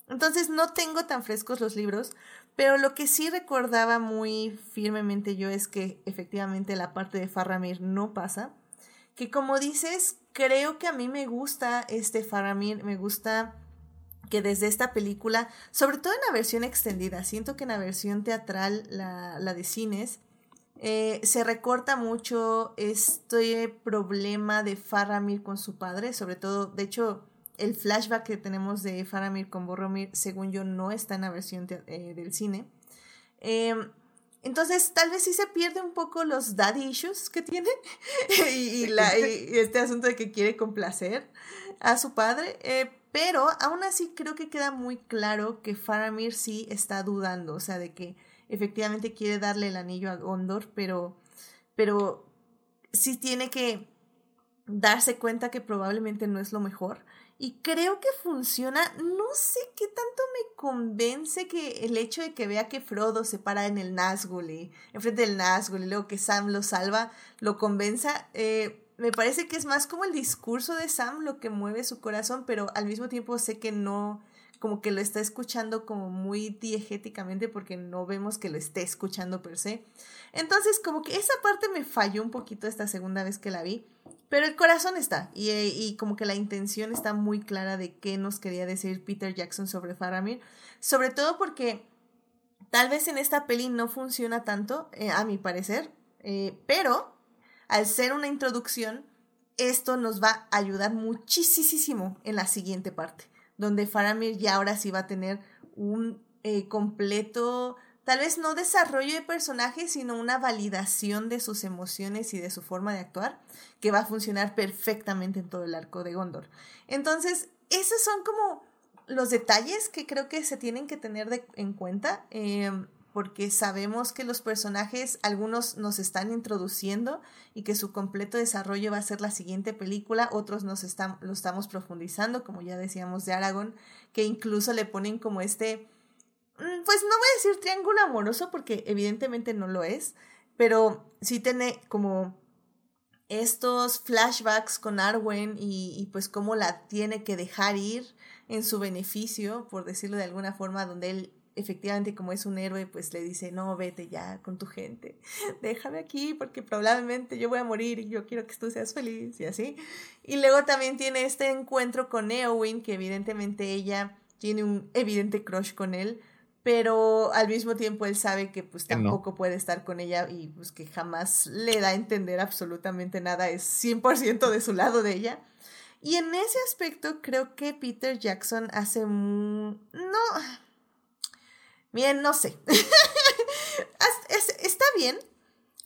Entonces no tengo tan frescos los libros, pero lo que sí recordaba muy firmemente yo es que efectivamente la parte de Farramir no pasa que como dices, creo que a mí me gusta este Faramir, me gusta que desde esta película, sobre todo en la versión extendida, siento que en la versión teatral, la, la de cines, eh, se recorta mucho este problema de Faramir con su padre, sobre todo, de hecho, el flashback que tenemos de Faramir con Boromir, según yo, no está en la versión eh, del cine. Eh, entonces, tal vez sí se pierde un poco los daddy issues que tiene y, la, y, este asunto de que quiere complacer a su padre. Eh, pero aún así creo que queda muy claro que Faramir sí está dudando, o sea, de que efectivamente quiere darle el anillo a Gondor, pero, pero sí tiene que darse cuenta que probablemente no es lo mejor y creo que funciona. No sé qué tanto me convence que el hecho de que vea que Frodo se para en el Nazgûl y enfrente del Nazgûl luego que Sam lo salva, lo convenza. Eh, me parece que es más como el discurso de Sam lo que mueve su corazón, pero al mismo tiempo sé que no, como que lo está escuchando como muy diegéticamente porque no vemos que lo esté escuchando per se. Entonces como que esa parte me falló un poquito esta segunda vez que la vi. Pero el corazón está y, eh, y, como que la intención está muy clara de qué nos quería decir Peter Jackson sobre Faramir. Sobre todo porque tal vez en esta peli no funciona tanto, eh, a mi parecer, eh, pero al ser una introducción, esto nos va a ayudar muchísimo en la siguiente parte, donde Faramir ya ahora sí va a tener un completo tal vez no desarrollo de personaje, sino una validación de sus emociones y de su forma de actuar, que va a funcionar perfectamente en todo el arco de Gondor. Entonces, esos son como los detalles que creo que se tienen que tener en cuenta, em, porque sabemos que los personajes, algunos nos están introduciendo y que su completo desarrollo va a ser la siguiente película, otros nos están, lo estamos profundizando, como ya decíamos de Aragorn, que incluso le ponen como este pues no voy a decir triángulo amoroso porque evidentemente no lo es, pero sí tiene como estos flashbacks con Arwen y, y, pues cómo la tiene que dejar ir en su beneficio, por decirlo de alguna forma, donde él efectivamente como es un héroe, pues le dice, no, vete ya con tu gente, déjame aquí porque probablemente yo voy a morir y yo quiero que tú seas feliz y así. Y luego también tiene este encuentro con Eowyn, que evidentemente ella tiene un evidente crush con él, pero al mismo tiempo él sabe que pues tampoco puede estar con ella y pues que jamás le da a entender absolutamente nada, es 100% de su lado de ella. Y en ese aspecto creo que Peter Jackson hace... No... Bien, no sé. Está bien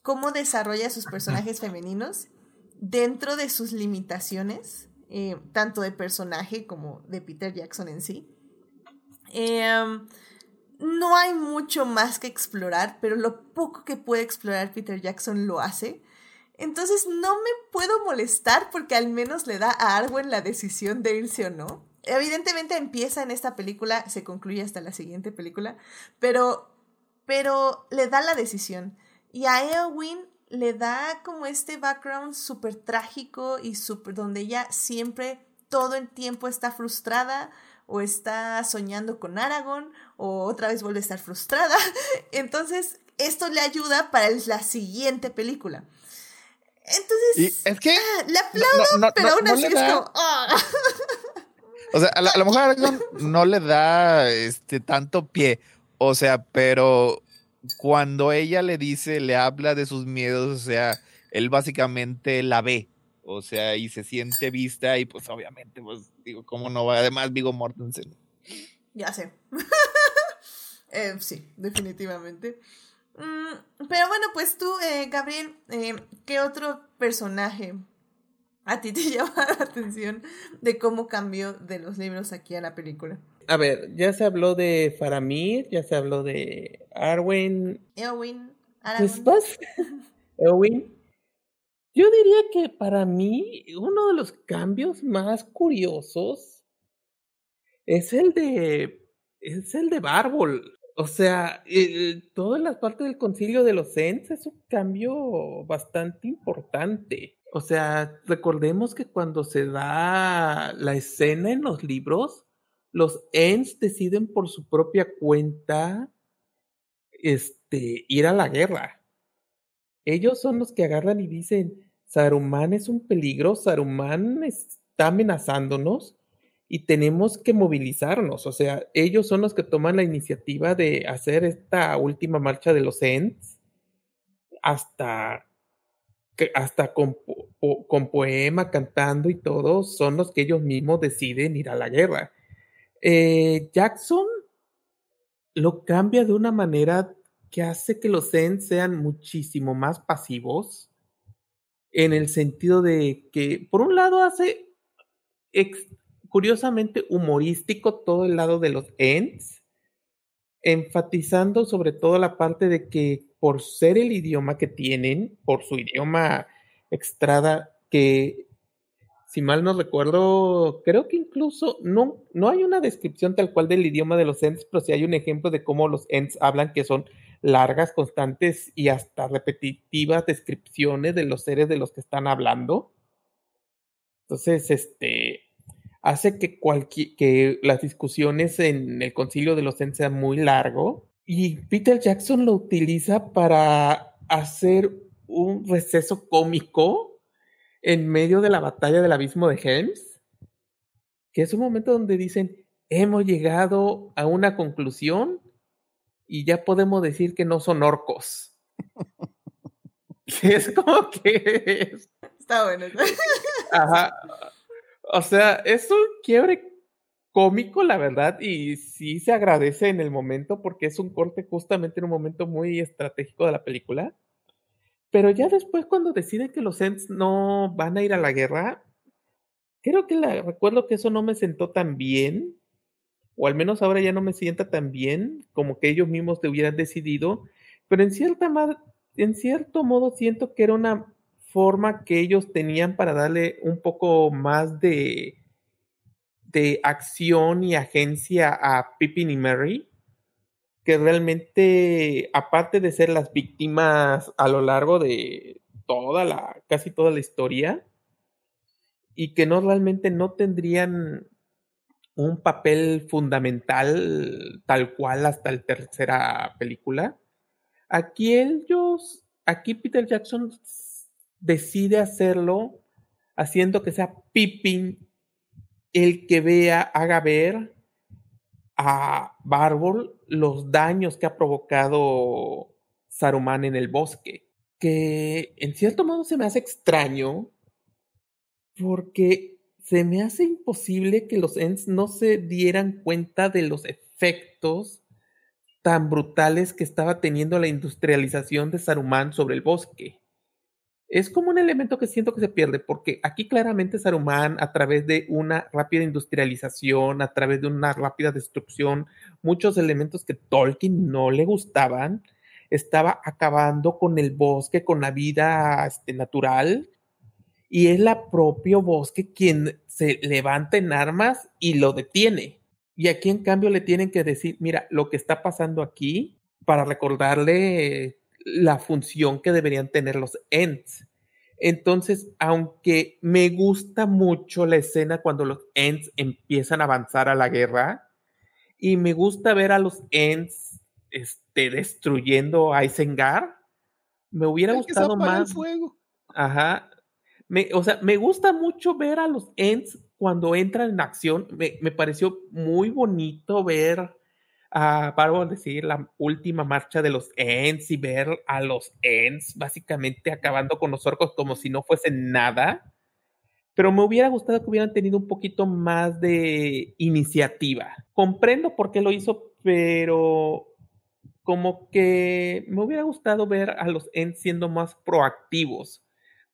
cómo desarrolla sus personajes femeninos dentro de sus limitaciones, eh, tanto de personaje como de Peter Jackson en sí. Em, no hay mucho más que explorar, pero lo poco que puede explorar Peter Jackson lo hace. Entonces no me puedo molestar porque al menos le da a Arwen la decisión de irse o no. Evidentemente empieza en esta película, se concluye hasta la siguiente película, pero, pero le da la decisión. Y a Eowyn le da como este background súper trágico y súper donde ella siempre todo el tiempo está frustrada o está soñando con Aragorn o otra vez vuelve a estar frustrada. Entonces, esto le ayuda para la siguiente película. Entonces, es que ah, le aplaudo, pero aún así es como. Ah. O sea, a, lo mejor Aragorn no le da este tanto pie. O sea, pero cuando ella le dice, le habla de sus miedos, o sea, él básicamente la ve. O sea, y se siente vista, y pues obviamente, pues digo, ¿cómo no va? Además, Vigo Mortensen. Ya sé. Eh, sí, definitivamente. Mm, pero bueno, pues tú, eh, Gabriel, eh, ¿qué otro personaje a ti te llama la atención de cómo cambió de los libros aquí a la película? A ver, ya se habló de Faramir, ya se habló de Arwen. Eowyn. Pues, Eowyn. Yo diría que para mí uno de los cambios más curiosos es el de es el de Barbol. O sea, eh, todas las partes del concilio de los Ents es un cambio bastante importante. O sea, recordemos que cuando se da la escena en los libros, los Ents deciden por su propia cuenta este, ir a la guerra. Ellos son los que agarran y dicen, Saruman es un peligro, Saruman está amenazándonos y tenemos que movilizarnos. O sea, ellos son los que toman la iniciativa de hacer esta última marcha de los Ents hasta, hasta con, con, poema, cantando y todo, son los que ellos mismos deciden ir a la guerra. Eh, Jackson lo cambia de una manera que hace que los Ents sean muchísimo más pasivos en el sentido de que, por un lado, hace curiosamente humorístico todo el lado de los ends, enfatizando sobre todo la parte de que por ser el idioma que tienen, por su idioma extrada, que si mal no recuerdo, creo que incluso no, no hay una descripción tal cual del idioma de los Ents, pero sí hay un ejemplo de cómo los Ents hablan, que son largas, constantes y hasta repetitivas descripciones de los seres de los que están hablando. Entonces, este, hace que, que las discusiones en el concilio de los Ents sean muy largo y Peter Jackson lo utiliza para hacer un receso cómico en medio de la batalla del abismo de Helms, que es un momento donde dicen, hemos llegado a una conclusión y ya podemos decir que no son orcos. es como que... Está bueno. Ajá. O sea, es un quiebre cómico, la verdad, y sí se agradece en el momento porque es un corte justamente en un momento muy estratégico de la película. Pero ya después cuando deciden que los Ents no van a ir a la guerra, creo que recuerdo que eso no me sentó tan bien, o al menos ahora ya no me sienta tan bien como que ellos mismos te hubieran decidido, pero en, cierta en cierto modo siento que era una forma que ellos tenían para darle un poco más de, de acción y agencia a Pippin y Mary, que realmente, aparte de ser las víctimas a lo largo de toda la, casi toda la historia, y que no realmente no tendrían un papel fundamental tal cual hasta la tercera película. Aquí ellos, aquí Peter Jackson decide hacerlo haciendo que sea Pippin el que vea, haga ver a Barbol los daños que ha provocado Saruman en el bosque, que en cierto modo se me hace extraño porque se me hace imposible que los Ents no se dieran cuenta de los efectos tan brutales que estaba teniendo la industrialización de Saruman sobre el bosque. Es como un elemento que siento que se pierde, porque aquí claramente Saruman, a través de una rápida industrialización, a través de una rápida destrucción, muchos elementos que Tolkien no le gustaban, estaba acabando con el bosque, con la vida este, natural, y es la propio bosque quien se levanta en armas y lo detiene. Y aquí en cambio le tienen que decir, mira, lo que está pasando aquí, para recordarle la función que deberían tener los Ents. Entonces, aunque me gusta mucho la escena cuando los Ents empiezan a avanzar a la guerra, y me gusta ver a los Ents este, destruyendo a Isengard, me hubiera gustado más. Fuego. Ajá. Me, o sea, me gusta mucho ver a los Ents cuando entran en acción. Me, me pareció muy bonito ver para decir, la última marcha de los Ents y ver a los Ents básicamente acabando con los orcos como si no fuesen nada. Pero me hubiera gustado que hubieran tenido un poquito más de iniciativa. Comprendo por qué lo hizo, pero como que me hubiera gustado ver a los Ents siendo más proactivos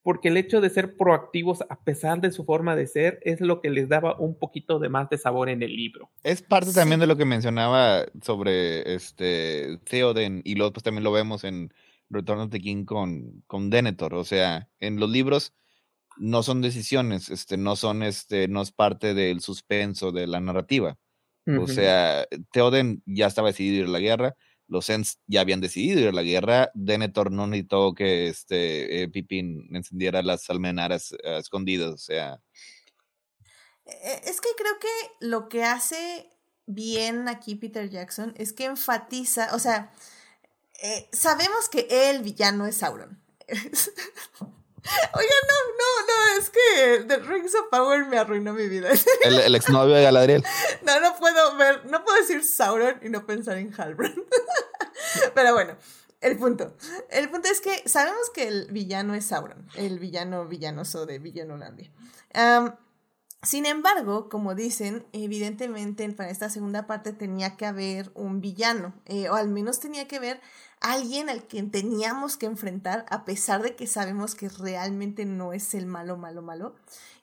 porque el hecho de ser proactivos a pesar de su forma de ser es lo que les daba un poquito de más de sabor en el libro. Es parte también de lo que mencionaba sobre este Theoden y luego pues también lo vemos en Return of the King con, con Denethor, o sea, en los libros no son decisiones, este, no son, este, no es parte del suspenso de la narrativa. O sea, Theoden ya estaba decidido ir a la guerra, los Ents ya habían decidido ir a la guerra. Denethor no necesitó que este eh, Pippin encendiera las almenaras eh, escondidas, o sea. E-, es que creo que lo que hace bien aquí Peter Jackson es que enfatiza, o sea, eh, sabemos que el villano es Sauron. Oiga, no, no, no, es que The Rings of Power me arruinó mi vida. El, el exnovio de Galadriel. No, no puedo ver, no puedo decir Sauron y no pensar en Halbrand. Pero bueno, el punto. El punto es que sabemos que el villano es Sauron, el villano villanoso de Villanolandia. Um, sin embargo, como dicen, evidentemente para esta segunda parte tenía que haber un villano, eh, o al menos tenía que haber alguien al que teníamos que enfrentar, a pesar de que sabemos que realmente no es el malo, malo, malo.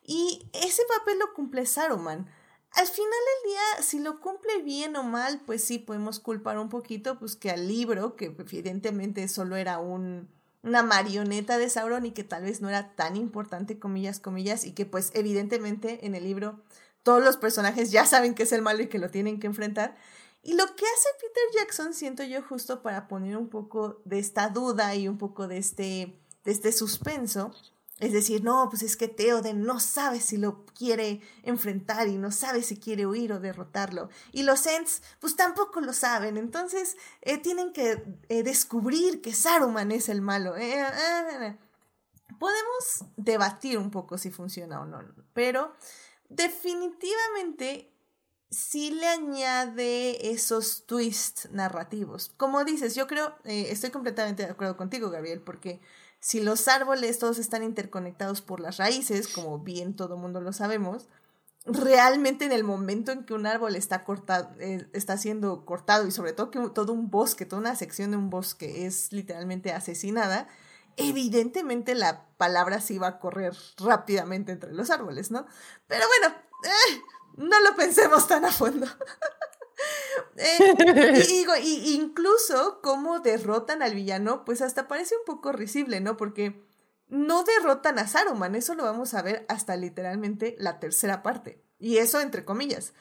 Y ese papel lo cumple Saruman. Al final del día, si lo cumple bien o mal, pues sí podemos culpar un poquito, pues que al libro, que evidentemente solo era un, una marioneta de Sauron y que tal vez no era tan importante, comillas, comillas, y que pues evidentemente en el libro todos los personajes ya saben que es el malo y que lo tienen que enfrentar. Y lo que hace Peter Jackson, siento yo, justo para poner un poco de esta duda y un poco de este, de este suspenso, es decir, no, pues es que Theoden no sabe si lo quiere enfrentar y no sabe si quiere huir o derrotarlo. Y los Ents, pues tampoco lo saben. Entonces, eh, tienen que eh, descubrir que Saruman es el malo. Eh, Podemos debatir un poco si funciona o no, pero definitivamente sí le añade esos twists narrativos. Como dices, yo creo, estoy completamente de acuerdo contigo, Gabriel, porque si los árboles todos están interconectados por las raíces, como bien todo mundo lo sabemos, realmente en el momento en que un árbol está cortado, eh, está siendo cortado y sobre todo que todo un bosque, toda una sección de un bosque es literalmente asesinada, evidentemente la palabra sí va a correr rápidamente entre los árboles, ¿no? Pero bueno, eh, no lo pensemos tan a fondo. Eh, digo, incluso cómo derrotan al villano, pues hasta parece un poco risible, ¿no? Porque no derrotan a Saruman, eso lo vamos a ver hasta literalmente la tercera parte. Y eso entre comillas.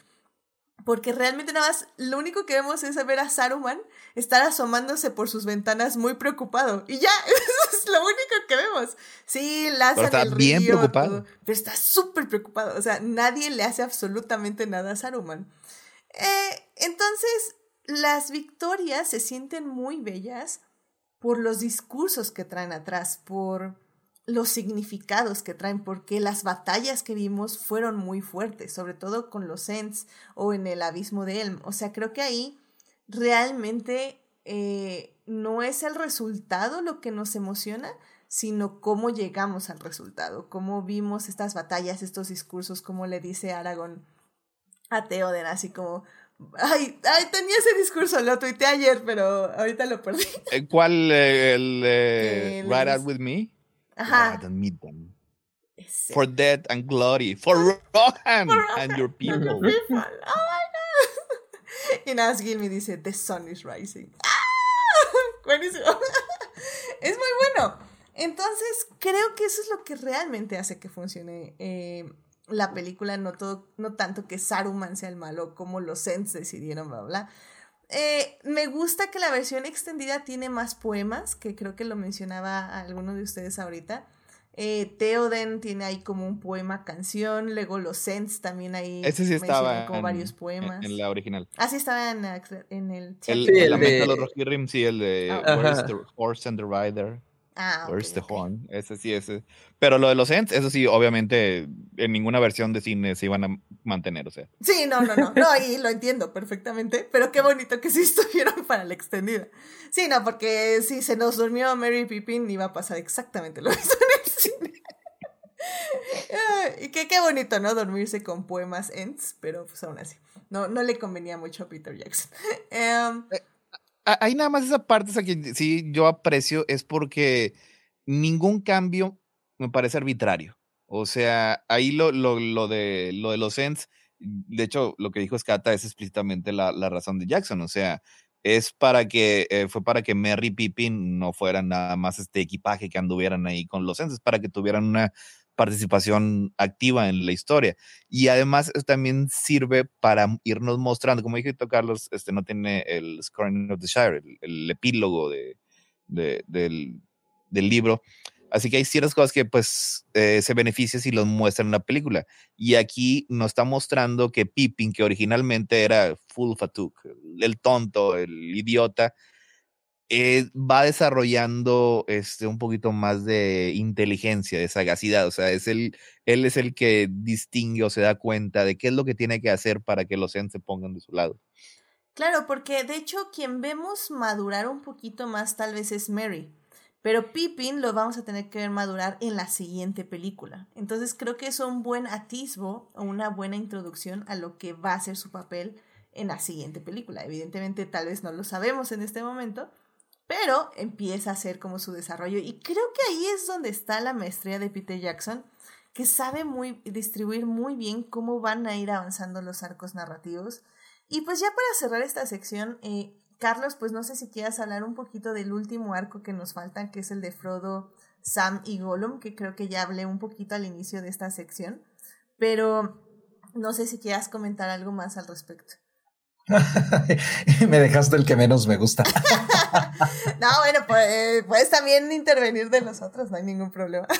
Porque realmente nada más lo único que vemos es ver a Saruman estar asomándose por sus ventanas muy preocupado. Y ya, es lo único que vemos. Sí, lanzan está bien preocupado. pero está súper preocupado. O sea, nadie le hace absolutamente nada a Saruman. Eh, entonces, las victorias se sienten muy bellas por los discursos que traen atrás, por los significados que traen, porque las batallas que vimos fueron muy fuertes, sobre todo con los Ents o en el abismo de Elm. O sea, creo que ahí realmente eh, no es el resultado lo que nos emociona, sino cómo llegamos al resultado, cómo vimos estas batallas, estos discursos, como le dice Aragón a Theoden, así como, ay, ay, tenía ese discurso, lo tuiteé ayer, pero ahorita lo perdí. ¿Cuál? eh, el eh, Ride Out With Me? Ajá. Ride and meet them. Ese. For death and glory. For Rohan For and your people. Y nada, más Gil me dice, The sun is rising. Buenísimo. Es muy bueno. Entonces, creo que eso es lo que realmente hace que funcione eh, la película, no, todo, no tanto que Saruman sea el malo, como los Ents decidieron, bla, bla. Eh, me gusta que la versión extendida tiene más poemas, que creo que lo mencionaba alguno de ustedes ahorita. Eh, Theoden tiene ahí como un poema canción, luego los Ents también ahí Ese sí estaba como en, varios en- poemas. en la original. Ah, sí estaba en, en el. Sí, el el de los Rohirrim, sí, el de Ah. Where's the Horse and the Rider? Ah, ok, Where's the ok. Horn? Ese sí, ese. Pero lo de los Ents, eso sí, obviamente, en ninguna versión de cine se iban a mantener, o sea. Sí, no, no, no, no, y lo entiendo perfectamente, pero qué bonito que sí estuvieron para la extendida. Sí, no, porque si se nos durmió Mary Pippin iba a pasar exactamente lo mismo en y que qué bonito, ¿no? Dormirse con poemas ends, pero pues aún así, no, no le convenía mucho a Peter Jackson. A- Ahí nada más esa parte esa que sí yo aprecio es porque ningún cambio me parece arbitrario. O sea, ahí lo, lo, lo de, lo de los Ents, de hecho, lo que dijo Scata es explícitamente la, la razón de Jackson. O sea, es para que, eh, fue para que Merry Pippin no fueran nada más este equipaje que anduvieran ahí con los Ents, es para que tuvieran una participación activa en la historia. Y además también sirve para irnos mostrando, como dije Carlos, este no tiene el Scoring of the Shire, el, epílogo de- del, del libro. Así que hay ciertas cosas que pues eh, se benefician si los muestran en la película. Y aquí nos está mostrando que Pippin, que originalmente era Full Fatuk, el tonto, el idiota, eh, va desarrollando este, un poquito más de inteligencia, de sagacidad. O sea, es el, él es el que distingue o se da cuenta de qué es lo que tiene que hacer para que los Ents se pongan de su lado. Claro, porque de hecho quien vemos madurar un poquito más tal vez es Mary, pero Pippin lo vamos a tener que ver madurar en la siguiente película. Entonces creo que es un buen atisbo o una buena introducción a lo que va a ser su papel en la siguiente película. Evidentemente tal vez no lo sabemos en este momento, pero empieza a ser como su desarrollo y creo que ahí es donde está la maestría de Peter Jackson, que sabe muy distribuir muy bien cómo van a ir avanzando los arcos narrativos. Y pues ya para cerrar esta sección, eh, Carlos, pues no sé si quieras hablar un poquito del último arco que nos falta, que es el de Frodo, Sam y Gollum, que creo que ya hablé un poquito al inicio de esta sección, pero no sé si quieras comentar algo más al respecto. me dejaste el que menos me gusta. No, bueno, pues puedes también intervenir de los otros, no hay ningún problema.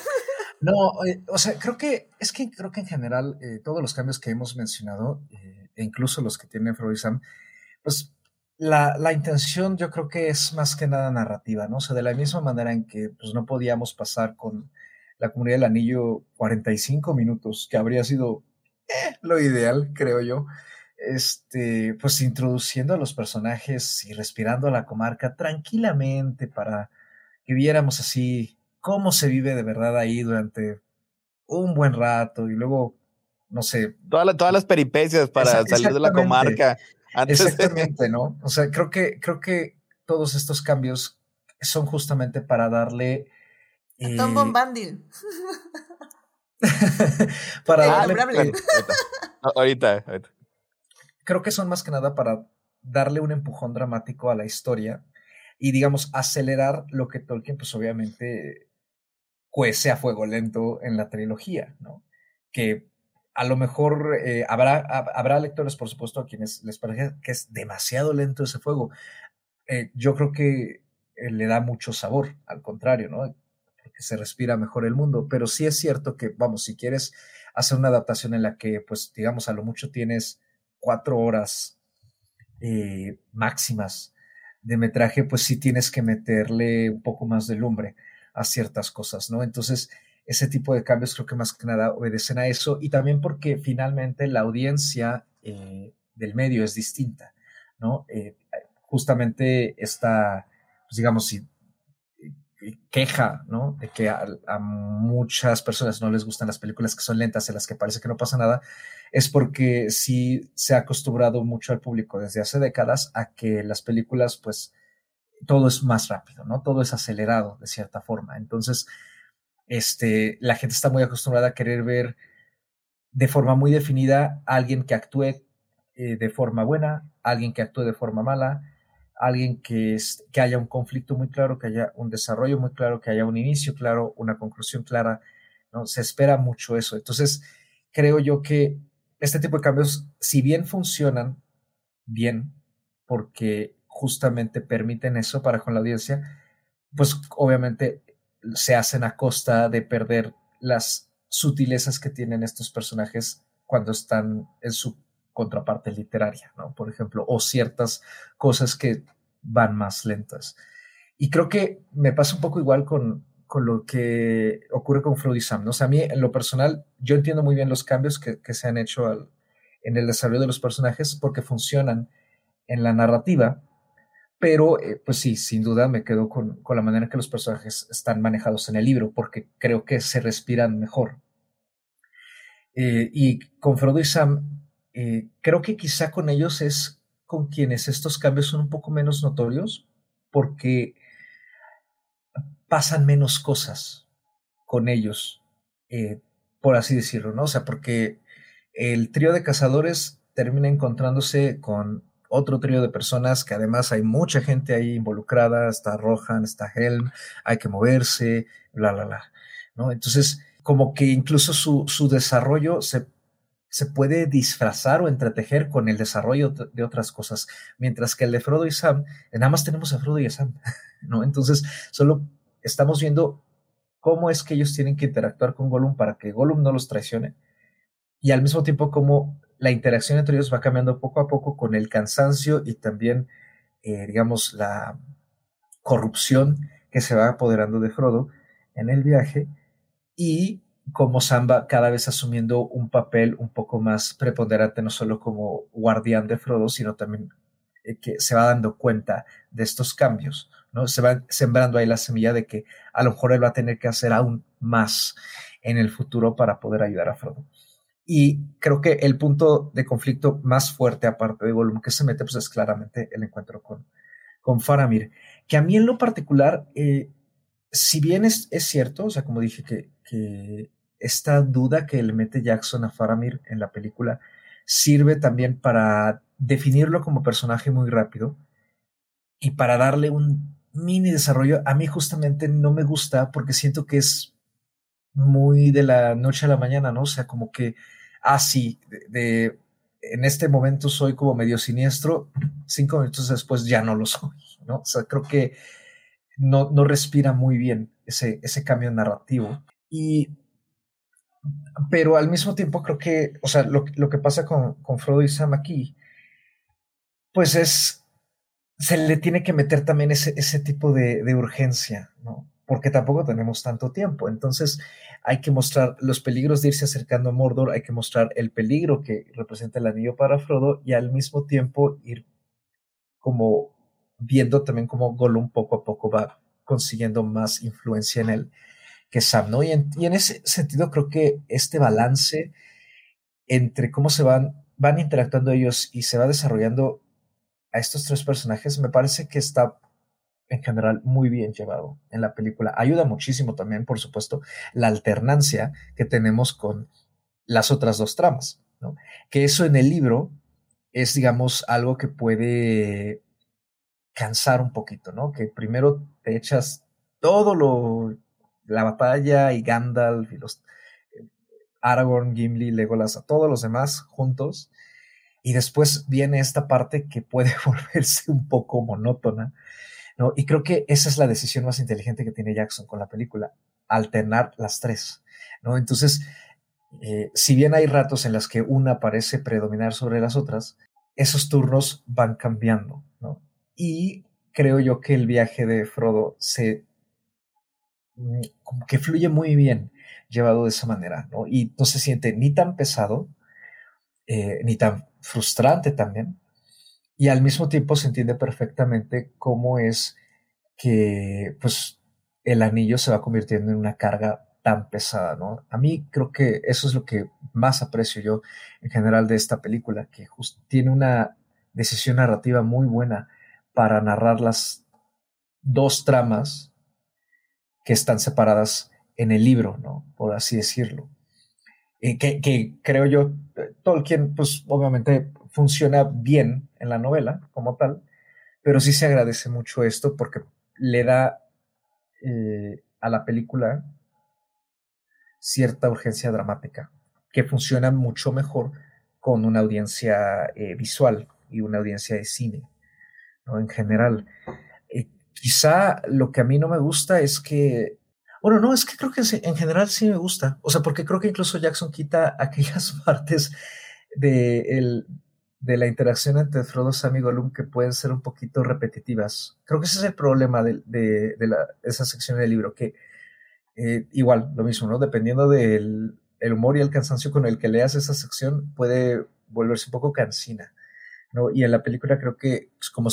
No, eh, o sea, creo que es que creo que en general eh, todos los cambios que hemos mencionado, eh, e incluso los que tiene Freud y Sam, pues la, la intención yo creo que es más que nada narrativa, ¿no? O sea, de la misma manera en que pues no podíamos pasar con la comunidad del anillo 45 minutos, que habría sido eh, lo ideal, creo yo. Este, pues introduciendo a los personajes y respirando a la comarca tranquilamente para que viéramos así cómo se vive de verdad ahí durante un buen rato y luego, no sé. Toda la- todas las peripecias para salir de la comarca. Antes de- Exactamente, ¿no? O sea, creo que, creo que todos estos cambios son justamente para darle. eh, Tom Bombadil. para Eh, darle. eh, ahorita, ahorita. creo que son más que nada para darle un empujón dramático a la historia y, digamos, acelerar lo que Tolkien, pues obviamente, cuece a fuego lento en la trilogía, ¿no? Que a lo mejor eh, habrá, hab- habrá lectores, por supuesto, a quienes les parece que es demasiado lento ese fuego. Eh, yo creo que eh, le da mucho sabor, al contrario, ¿no? Porque se respira mejor el mundo. Pero sí es cierto que, vamos, si quieres hacer una adaptación en la que, pues, digamos, a lo mucho tienes cuatro horas máximas de metraje, pues sí tienes que meterle un poco más de lumbre. a ciertas cosas, ¿no? Entonces, ese tipo de cambios creo que más que nada obedecen a eso y también porque finalmente la audiencia eh, del medio es distinta, ¿no? Eh, justamente esta, pues digamos, si eh, queja, ¿no? De que a, muchas personas no les gustan las películas que son lentas, en las que parece que no pasa nada, es porque sí se ha acostumbrado mucho al público desde hace décadas a que las películas, pues, todo es más rápido, ¿no? Todo es acelerado de cierta forma. Entonces, este, la gente está muy acostumbrada a querer ver de forma muy definida a alguien que actúe eh, de forma buena, alguien que actúe de forma mala, alguien que, que haya un conflicto muy claro, que haya un desarrollo muy claro, que haya un inicio claro, una conclusión clara, ¿no? Se espera mucho eso. Entonces, creo yo que este tipo de cambios, si bien funcionan bien, porque justamente permiten eso para con la audiencia, pues obviamente se hacen a costa de perder las sutilezas que tienen estos personajes cuando están en su contraparte literaria, ¿no? Por ejemplo, o ciertas cosas que van más lentas. Y creo que me pasa un poco igual con, con lo que ocurre con Freud y Sam, ¿no? O sea, a mí, en lo personal, yo entiendo muy bien los cambios que, se han hecho en el desarrollo de los personajes porque funcionan en la narrativa, pero, eh, pues sí, sin duda me quedo con, con, la manera que los personajes están manejados en el libro, porque creo que se respiran mejor. Eh, y con Frodo y Sam, eh, creo que quizá con ellos es con quienes estos cambios son un poco menos notorios, porque pasan menos cosas con ellos, por así decirlo, ¿no? O sea, porque el trío de cazadores termina encontrándose con otro trío de personas que además hay mucha gente ahí involucrada, está Rohan, está Helm, hay que moverse, bla, bla, bla, ¿no? Entonces, como que incluso su, su desarrollo se, se puede disfrazar o entretejer con el desarrollo de otras cosas, mientras que el de Frodo y Sam, nada más tenemos a Frodo y a Sam, ¿no? Entonces, solo estamos viendo cómo es que ellos tienen que interactuar con Gollum para que Gollum no los traicione y al mismo tiempo cómo la interacción entre ellos va cambiando poco a poco con el cansancio y también, eh, digamos, la corrupción que se va apoderando de Frodo en el viaje y como Sam va cada vez asumiendo un papel un poco más preponderante, no solo como guardián de Frodo, sino también eh, que se va dando cuenta de estos cambios, ¿no? Se va sembrando ahí la semilla de que a lo mejor él va a tener que hacer aún más en el futuro para poder ayudar a Frodo. Y creo que el punto de conflicto más fuerte, aparte de Gollum, que se mete, pues es claramente el encuentro con, con Faramir. Que a mí en lo particular, eh, si bien es, es, cierto, o sea, como dije, que, que esta duda que le mete Jackson a Faramir en la película sirve también para definirlo como personaje muy rápido y para darle un mini desarrollo. A mí justamente no me gusta porque siento que es muy de la noche a la mañana, ¿no? O sea, como que ah, sí, de, en este momento soy como medio siniestro, cinco minutos después ya no lo soy, ¿no? O sea, creo que no, no respira muy bien ese, ese cambio narrativo. Y, pero al mismo tiempo creo que, o sea, lo, lo que pasa con, con Frodo y Sam aquí, pues es, se le tiene que meter también ese, ese tipo de, de urgencia, ¿no? Porque tampoco tenemos tanto tiempo. Entonces, hay que mostrar los peligros de irse acercando a Mordor, hay que mostrar el peligro que representa el anillo para Frodo y al mismo tiempo ir como viendo también cómo Gollum poco a poco va consiguiendo más influencia en él que Sam, ¿no? Y en, y en ese sentido creo que este balance entre cómo se van, van interactuando ellos y se va desarrollando a estos tres personajes me parece que está en general muy bien llevado en la película. Ayuda muchísimo también, por supuesto, la alternancia que tenemos con las otras dos tramas, ¿no? Que eso en el libro es, digamos, algo que puede cansar un poquito, ¿no? Que primero te echas todo lo, la batalla y Gandalf y los eh, Aragorn, Gimli, Legolas, a todos los demás juntos, y después viene esta parte que puede volverse un poco monótona, ¿no? Y creo que esa es la decisión más inteligente que tiene Jackson con la película, alternar las tres, ¿no? Entonces, eh, si bien hay ratos en los que una parece predominar sobre las otras, esos turnos van cambiando, ¿no? Y creo yo que el viaje de Frodo se mm, como que fluye muy bien llevado de esa manera, ¿no? Y no se siente ni tan pesado, eh, ni tan frustrante también, y al mismo tiempo se entiende perfectamente cómo es que, pues, el anillo se va convirtiendo en una carga tan pesada, ¿no? A mí creo que eso es lo que más aprecio yo en general de esta película, que tiene una decisión narrativa muy buena para narrar las dos tramas que están separadas en el libro, ¿no? Por así decirlo. Eh, que, creo yo, Tolkien, pues obviamente funciona bien en la novela como tal, pero sí se agradece mucho esto porque le da eh, a la película cierta urgencia dramática, que funciona mucho mejor con una audiencia eh, visual y una audiencia de cine, ¿no? En general. Eh, quizá lo que a mí no me gusta es que, bueno, no, es que creo que en general sí me gusta, o sea, porque creo que incluso Jackson quita aquellas partes de, de la interacción entre Frodo, Sam y Gollum que pueden ser un poquito repetitivas. Creo que ese es el problema de, de, esa sección del libro, que eh, igual, lo mismo, ¿no? Dependiendo del el humor y el cansancio con el que leas esa sección, puede volverse un poco cansina, ¿no? Y en la película creo que pues, como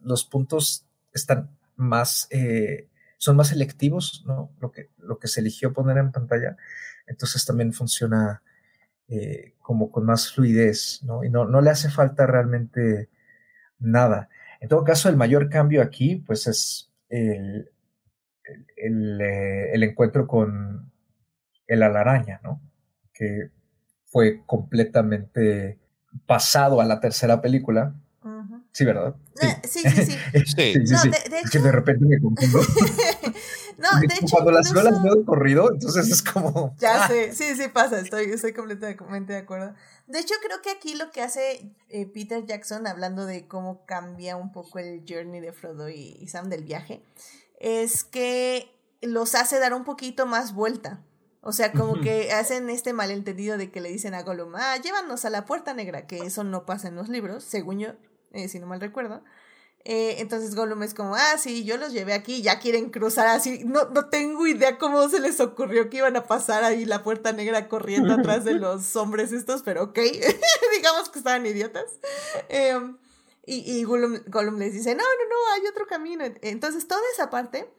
los puntos están más, eh, son más selectivos, ¿no? Lo que, lo que se eligió poner en pantalla, entonces también funciona eh, como con más fluidez, ¿no? Y no, no le hace falta realmente nada. En todo caso, el mayor cambio aquí, pues es el, eh, el, encuentro con el alaraña, ¿no? Que fue completamente pasado a la tercera película. Sí, ¿verdad? Eh, sí, sí, sí. sí. de, Es que de repente me confundo. no, de hecho. Cuando las veo, las veo corrido, entonces es como. Ya ¡ah! sé, sí, sí pasa, estoy, estoy completamente de acuerdo. De hecho, creo que aquí lo que hace eh, Peter Jackson, hablando de cómo cambia un poco el journey de Frodo y Sam del viaje, es que los hace dar un poquito más vuelta. O sea, como que hacen este malentendido de que le dicen a Gollum, ah, llévanos a la puerta negra, que eso no pasa en los libros, según yo, eh, si no mal recuerdo. Eh, entonces Gollum es como, ah, sí, yo los llevé aquí, ya quieren cruzar así. No, no tengo idea cómo se les ocurrió que iban a pasar ahí la puerta negra corriendo atrás de los hombres estos, pero ok, digamos que estaban idiotas. Em, y, y Gollum, les dice, no, no, no, hay otro camino. Entonces, toda esa parte,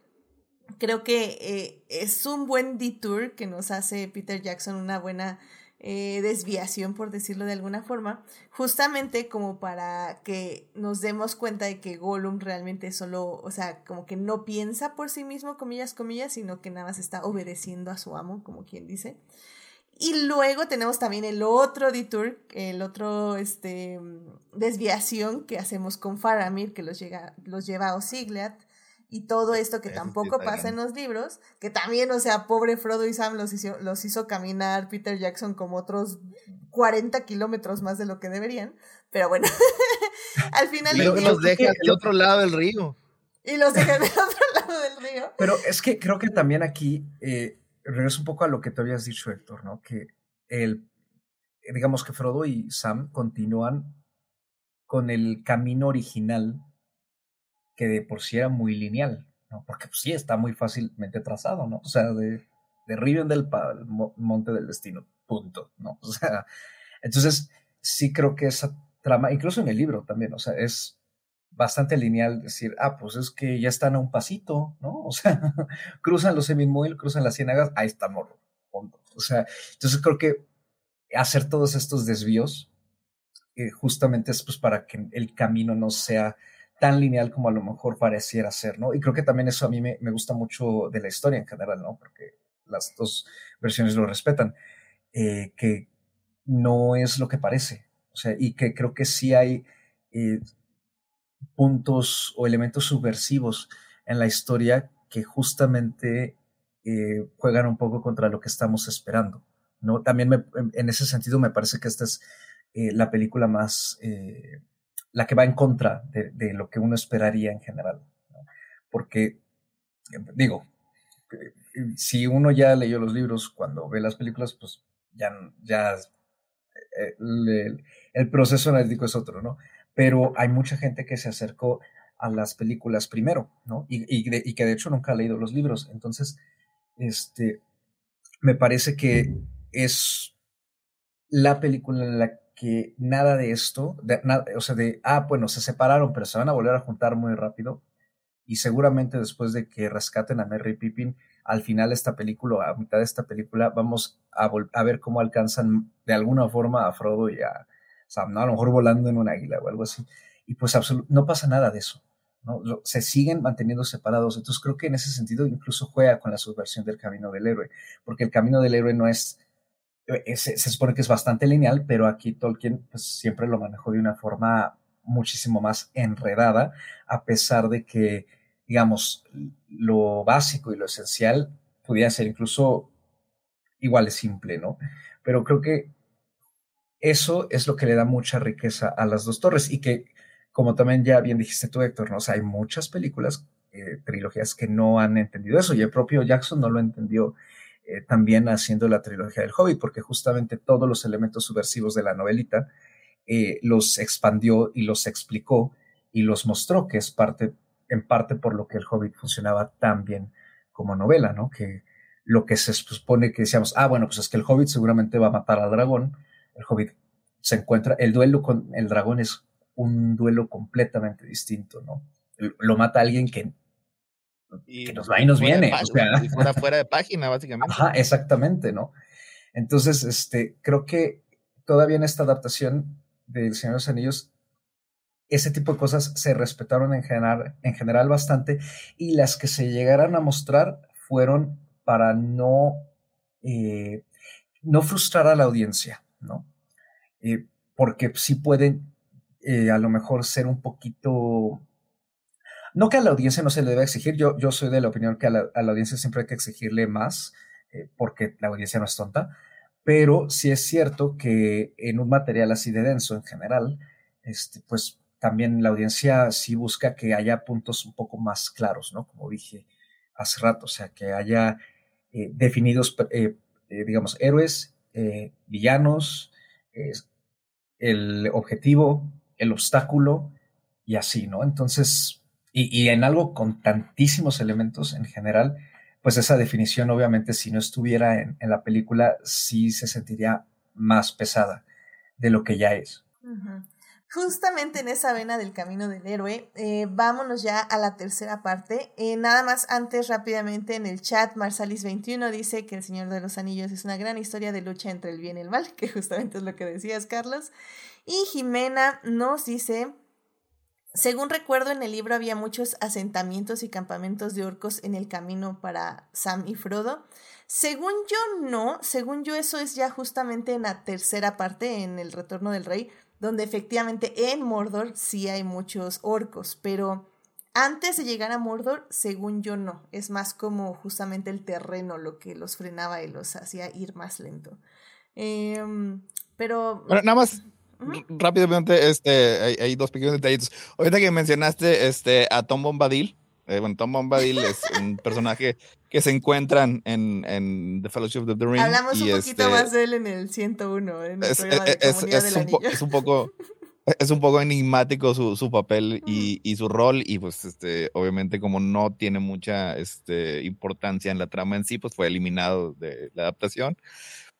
creo que eh, es un buen detour que nos hace Peter Jackson, una buena eh, desviación, por decirlo de alguna forma, justamente como para que nos demos cuenta de que Gollum realmente solo, o sea, como que no piensa por sí mismo, comillas, comillas, sino que nada más está obedeciendo a su amo, como quien dice. Y luego tenemos también el otro detour, el otro este, desviación que hacemos con Faramir, que los, llega, los lleva a Osiglat. Y todo esto que tampoco pasa en los libros, que también, o sea, pobre Frodo y Sam los hizo, los hizo caminar Peter Jackson como otros 40 kilómetros más de lo que deberían. Pero bueno, al final... Pero que los deja del otro lado del río. Y los deja del otro lado del río. Pero es que creo que también aquí... Eh, regreso un poco a lo que te habías dicho, Héctor, ¿no? Que el, digamos que Frodo y Sam continúan con el camino original que de por sí era muy lineal, ¿no? Porque pues, sí está muy fácilmente trazado, ¿no? O sea, de, de Rivendell para el Monte del Destino, punto, ¿no? O sea, entonces sí creo que esa trama, incluso en el libro también, o sea, es bastante lineal decir, ah, pues es que ya están a un pasito, ¿no? O sea, cruzan los Seminmuil, cruzan las ciénagas, ahí está Morro. O sea, entonces creo que hacer todos estos desvíos eh, justamente es pues para que el camino no sea tan lineal como a lo mejor pareciera ser, ¿no? Y creo que también eso a mí me, me gusta mucho de la historia en general, ¿no? Porque las dos versiones lo respetan, eh, que no es lo que parece, o sea, y que creo que sí hay eh, puntos o elementos subversivos en la historia que justamente eh, juegan un poco contra lo que estamos esperando. ¿no? También en ese sentido me parece que esta es la película más, la que va en contra de, lo que uno esperaría en general. Porque, digo, si uno ya leyó los libros, cuando ve las películas, pues ya, ya el, el proceso analítico es otro, ¿no? pero hay mucha gente que se acercó a las películas primero, ¿no? Y, y, que de hecho nunca ha leído los libros. Entonces, este, me parece que es la película en la que nada de esto, o sea, de, ah, bueno, se separaron, pero se van a volver a juntar muy rápido. Y seguramente después de que rescaten a Merry Pippin, al final de esta película, a mitad de esta película, vamos a, ver cómo alcanzan de alguna forma a Frodo y a Sam. A lo mejor volando en un águila o algo así. Y pues no pasa nada de eso. Se siguen manteniendo separados. Entonces creo que en ese sentido incluso juega con la subversión del camino del héroe, porque el camino del héroe no es eh, se, supone que es bastante lineal, pero aquí Tolkien pues, siempre lo manejó de una forma muchísimo más enredada, a pesar de que, digamos, lo básico y lo esencial pudiera ser incluso igual de simple, ¿no? Pero creo que eso es lo que le da mucha riqueza a las dos torres y que, como también ya bien dijiste tú, Héctor, ¿no? O hay muchas películas, eh, trilogías que no han entendido eso y el propio Jackson no lo entendió eh, también haciendo la trilogía del Hobbit, porque justamente todos los elementos subversivos de la novelita eh, los expandió y los explicó y los mostró, que es parte, en parte por lo que el Hobbit funcionaba tan bien como novela, ¿no? Que lo que se supone que decíamos, ah, bueno, pues es que el Hobbit seguramente va a matar al dragón, el Hobbit se encuentra, el duelo con el dragón es un duelo completamente distinto, ¿no? Lo mata alguien que y que nos va y nos viene. o sea. fuera fuera de página, básicamente. Ajá, exactamente, ¿no? Entonces, este, creo que todavía en esta adaptación del Señor de los Anillos, ese tipo de cosas se respetaron en general, en general bastante y las que se llegaran a mostrar fueron para no, eh, no frustrar a la audiencia, ¿no? Eh, porque sí pueden eh, a lo mejor ser un poquito no que a la audiencia no se le deba exigir, yo, yo soy de la opinión que a la, audiencia siempre hay que exigirle más, eh, porque la audiencia no es tonta, pero sí es cierto que en un material así de denso en general, este, pues también la audiencia sí busca que haya puntos un poco más claros, ¿no? Como dije hace rato, o sea, que haya eh, definidos, eh, digamos, héroes, villanos, el objetivo, el obstáculo y así, ¿no? Entonces, y, en algo con tantísimos elementos en general, pues esa definición obviamente si no estuviera en, la película sí se sentiría más pesada de lo que ya es. Justamente en esa vena del camino del héroe, eh, vámonos ya a la tercera parte. Eh, nada más antes, rápidamente, en el chat, Marsalis21 dice que El Señor de los Anillos es una gran historia de lucha entre el bien y el mal, que justamente es lo que decías, Carlos. Y Jimena nos dice según recuerdo, en el libro había muchos asentamientos y campamentos de orcos en el camino para Sam y Frodo. Según yo, no. Según yo, eso es ya justamente en la tercera parte, en El Retorno del Rey, donde efectivamente en Mordor sí hay muchos orcos, pero antes de llegar a Mordor, según yo, no. Es más como justamente el terreno lo que los frenaba y los hacía ir más lento. Em, pero. nada más rápidamente, este, hay, dos pequeños detallitos. Ahorita que mencionaste este, a Tom Bombadil, eh, bueno, Tom Bombadil es un personaje que se encuentran en, en, The Fellowship of the Ring. Hablamos un poquito este más de él en el 101, en el es, es, es, un es, un poco... Es un poco enigmático su, su papel y, y, su rol, y pues este, obviamente como no tiene mucha este, importancia en la trama en sí, pues fue eliminado de la adaptación.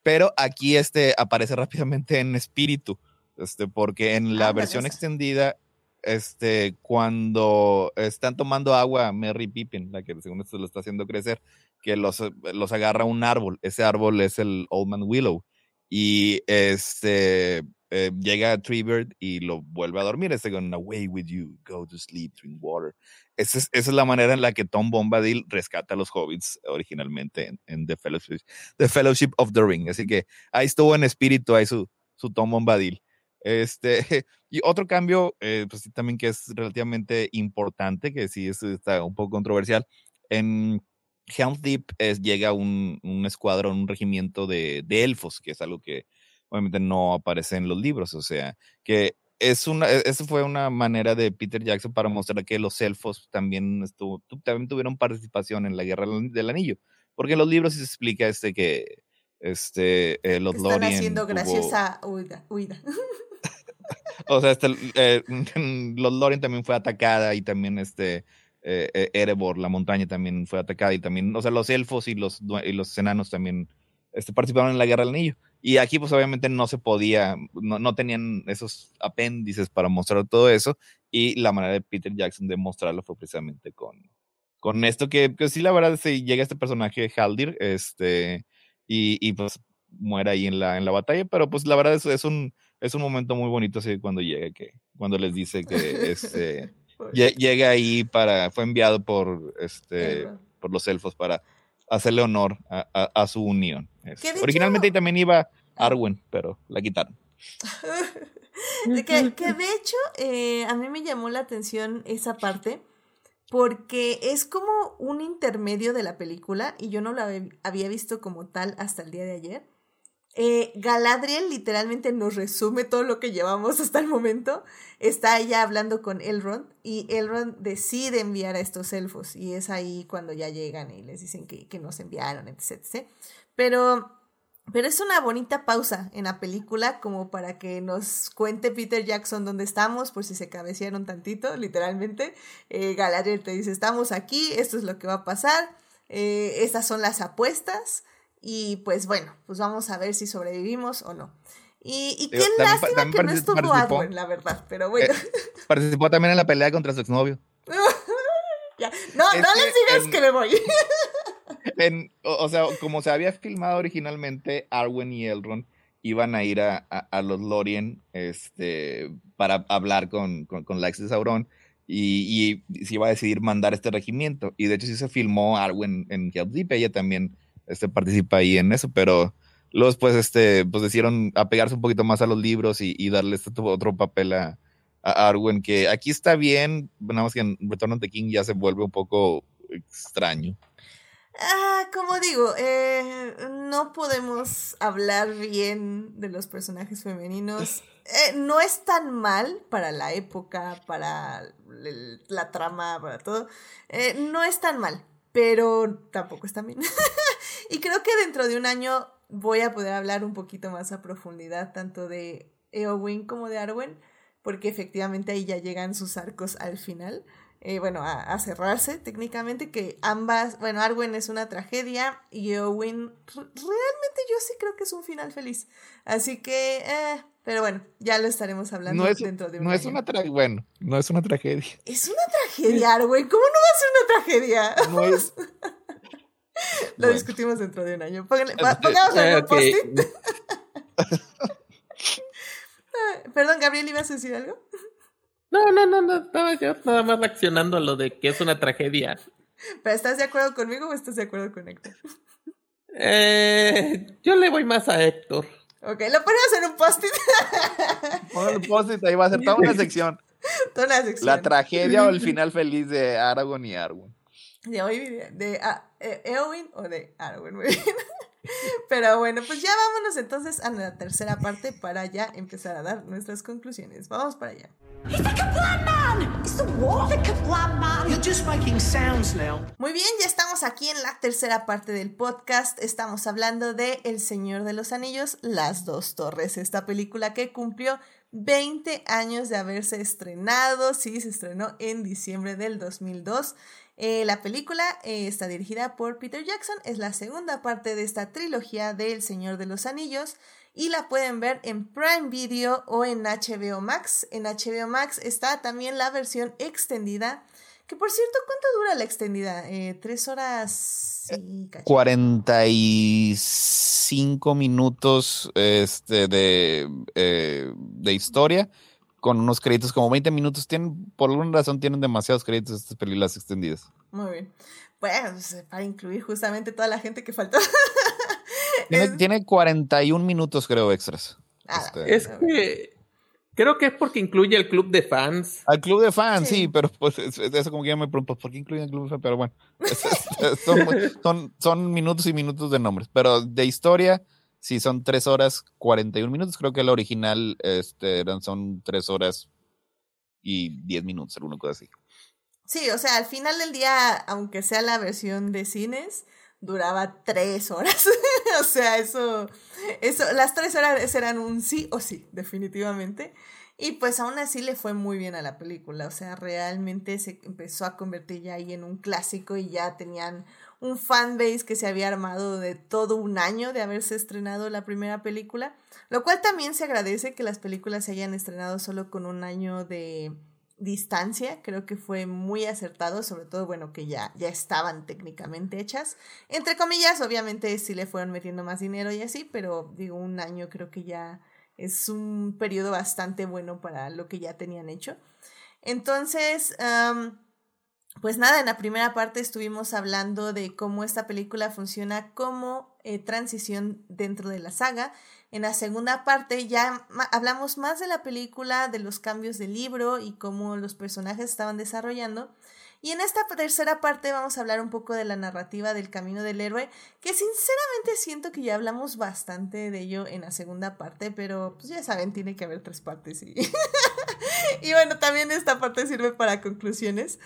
Pero aquí este, aparece rápidamente en espíritu este, porque en la versión extendida, este, cuando están tomando agua Merry Pippin, la que según esto lo está haciendo crecer, que los, eh, los agarra un árbol, ese árbol es el Old Man Willow, y este, eh, llega Treebird y lo vuelve a dormir, este con away with you, go to sleep, drink water. Esa es, esa es, la manera en la que Tom Bombadil rescata a los hobbits originalmente en, the, Fellowship, the, Fellowship, of the Ring. Así que ahí estuvo en espíritu, ahí su, su Tom Bombadil. Este, y otro cambio, eh, pues sí, también que es relativamente importante, que sí es, está un poco controversial. En Helm's Deep es, llega un, un escuadrón, un regimiento de, de, elfos, que es algo que obviamente no aparece en los libros, o sea, que es una, e, eso fue una manera de Peter Jackson para mostrar que los elfos también, estuvo, también tuvieron participación en la Guerra del Anillo, porque en los libros se explica este que este, eh, los Están haciendo graciosa huida. o sea, este, eh, los Lorien también fue atacada y también este, eh, Erebor, la montaña también fue atacada y también, o sea, los elfos y los, y los enanos también este, participaron en la Guerra del Anillo. Y aquí pues obviamente no se podía, no, no, tenían esos apéndices para mostrar todo eso y la manera de Peter Jackson de mostrarlo fue precisamente con, con esto que, que sí la verdad se llega este personaje Haldir este, y, y, pues muere ahí en la, en la batalla, pero pues la verdad es, es, un, es un momento muy bonito así cuando llega, que, cuando les dice que este, llega ahí para, fue enviado por, este, por los elfos para hacerle honor a, a, su unión. Este, originalmente ahí también iba ah. Arwen, pero la quitaron. que, que, de hecho eh, a mí me llamó la atención esa parte porque es como un intermedio de la película y yo no la había visto como tal hasta el día de ayer. Eh, Galadriel literalmente nos resume todo lo que llevamos hasta el momento. Está ella hablando con Elrond y Elrond decide enviar a estos elfos y es ahí cuando ya llegan y les dicen que, que nos enviaron, etc. Pero, pero es una bonita pausa en la película como para que nos cuente Peter Jackson dónde estamos, por si se cabecearon tantito, literalmente. Eh, Galadriel te dice, estamos aquí, esto es lo que va a pasar, eh, estas son las apuestas. Y pues bueno, pues vamos a ver si sobrevivimos o no. Y, y qué lástima que no estuvo Arwen, la verdad, pero bueno. Eh, participó también en la pelea contra su exnovio. ya. No, no les digas que me voy. en, o, sea, como se había filmado originalmente, Arwen y Elrond iban a ir a, a, los Lorien este, para hablar con, con, con de Sauron y, y, se iba a decidir mandar este regimiento. Y de hecho sí se filmó Arwen en Help Deep, ella también este, participa ahí en eso, pero luego después este, pues decidieron apegarse un poquito más a los libros y, darle este otro papel a, a, Arwen, que aquí está bien, nada más que en Return of the King ya se vuelve un poco extraño. Ah, como digo, eh, no podemos hablar bien de los personajes femeninos. Eh, no es tan mal para la época, para la trama, para todo. Eh, no es tan mal, pero tampoco es tan bien. Y creo que dentro de un año voy a poder hablar un poquito más a profundidad tanto de Eowyn como de Arwen, porque efectivamente ahí ya llegan sus arcos al final. Eh, bueno, a, cerrarse técnicamente, que ambas, bueno, Arwen es una tragedia y Eowyn realmente yo sí creo que es un final feliz. Así que, eh, pero bueno, ya lo estaremos hablando dentro de un no Es una bueno, no es una tragedia. Es una tragedia, Arwen, ¿cómo no va a ser una tragedia? No es... Lo discutimos dentro de un año. pongamos algún post-it. Perdón, Gabriel, ¿ibas a decir algo? No, no, no, no, estaba yo nada más reaccionando a lo de que es una tragedia. ¿Pero estás de acuerdo conmigo o estás de acuerdo con Héctor? Eh, yo le voy más a Héctor. Ok, lo ponemos en un post-it. Pon un post-it, ahí va a ser toda una sección. Toda una sección. La tragedia o el final feliz de Aragorn y Arwen de hoy de ah, Eowyn o de Arwen, muy bien. Pero bueno, pues ya vámonos entonces a la tercera parte para ya empezar a dar nuestras conclusiones. Vamos para allá. Muy bien, ya estamos aquí en la tercera parte del podcast. Estamos hablando de El Señor de los Anillos, Las Dos Torres, esta película que cumplió 20 años de haberse estrenado. Sí, se estrenó en diciembre del 2002. Eh, la película eh, está dirigida por Peter Jackson, es la segunda parte de esta trilogía de El Señor de los Anillos y la pueden ver en Prime Video o en HBO Max. En HBO Max está también la versión extendida, que por cierto, ¿cuánto dura la extendida? Eh, ¿Tres horas y 45 minutos este, de, de historia con unos créditos como 20 minutos. Tienen, por alguna razón tienen demasiados créditos estas películas extendidas. Muy bien. Pues, para incluir justamente toda la gente que faltó. tiene, 41 minutos, creo, extras. Ah, este, es que creo que es porque incluye el club de fans. Al club de fans, sí, pero pues eso como que ya me pregunto, ¿por qué incluyen el club de fans? Pero bueno, son, son, son minutos y minutos de nombres. Pero de historia Sí, son 3 horas 41 minutos. Creo que el original este, son 3 horas y 10 minutos, alguna cosa así. Sí, o sea, al final del día, aunque sea la versión de cines, duraba 3 horas. o sea, eso, eso, las 3 horas eran un sí o sí, definitivamente. Y pues aún así le fue muy bien a la película, o sea, realmente se empezó a convertir ya ahí en un clásico y ya tenían un fanbase que se había armado de todo un año de haberse estrenado la primera película, lo cual también se agradece que las películas se hayan estrenado solo con un año de distancia, creo que fue muy acertado, sobre todo, bueno, que ya, ya estaban técnicamente hechas. Entre comillas, obviamente sí le fueron metiendo más dinero y así, pero digo, un año creo que ya es un periodo bastante bueno para lo que ya tenían hecho. Entonces, pues nada, en la primera parte estuvimos hablando de cómo esta película funciona como eh, transición dentro de la saga en la segunda parte ya hablamos más de la película, de los cambios del libro y cómo los personajes estaban desarrollando. Y en esta tercera parte vamos a hablar un poco de la narrativa del camino del héroe, que sinceramente siento que ya hablamos bastante de ello en la segunda parte, pero pues ya saben, tiene que haber tres partes. Y, y bueno, también esta parte sirve para conclusiones.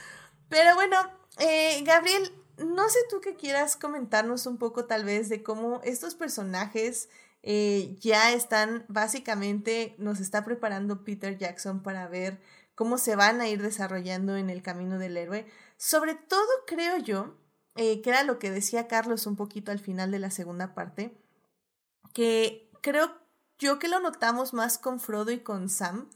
Pero bueno, eh, Gabriel, no sé tú que quieras comentarnos un poco tal vez de cómo estos personajes eh, ya están, básicamente nos está preparando Peter Jackson para ver cómo se van a ir desarrollando en el camino del héroe. Sobre todo creo yo, eh, que era lo que decía Carlos un poquito al final de la segunda parte, que creo yo que lo notamos más con Frodo y con Sam,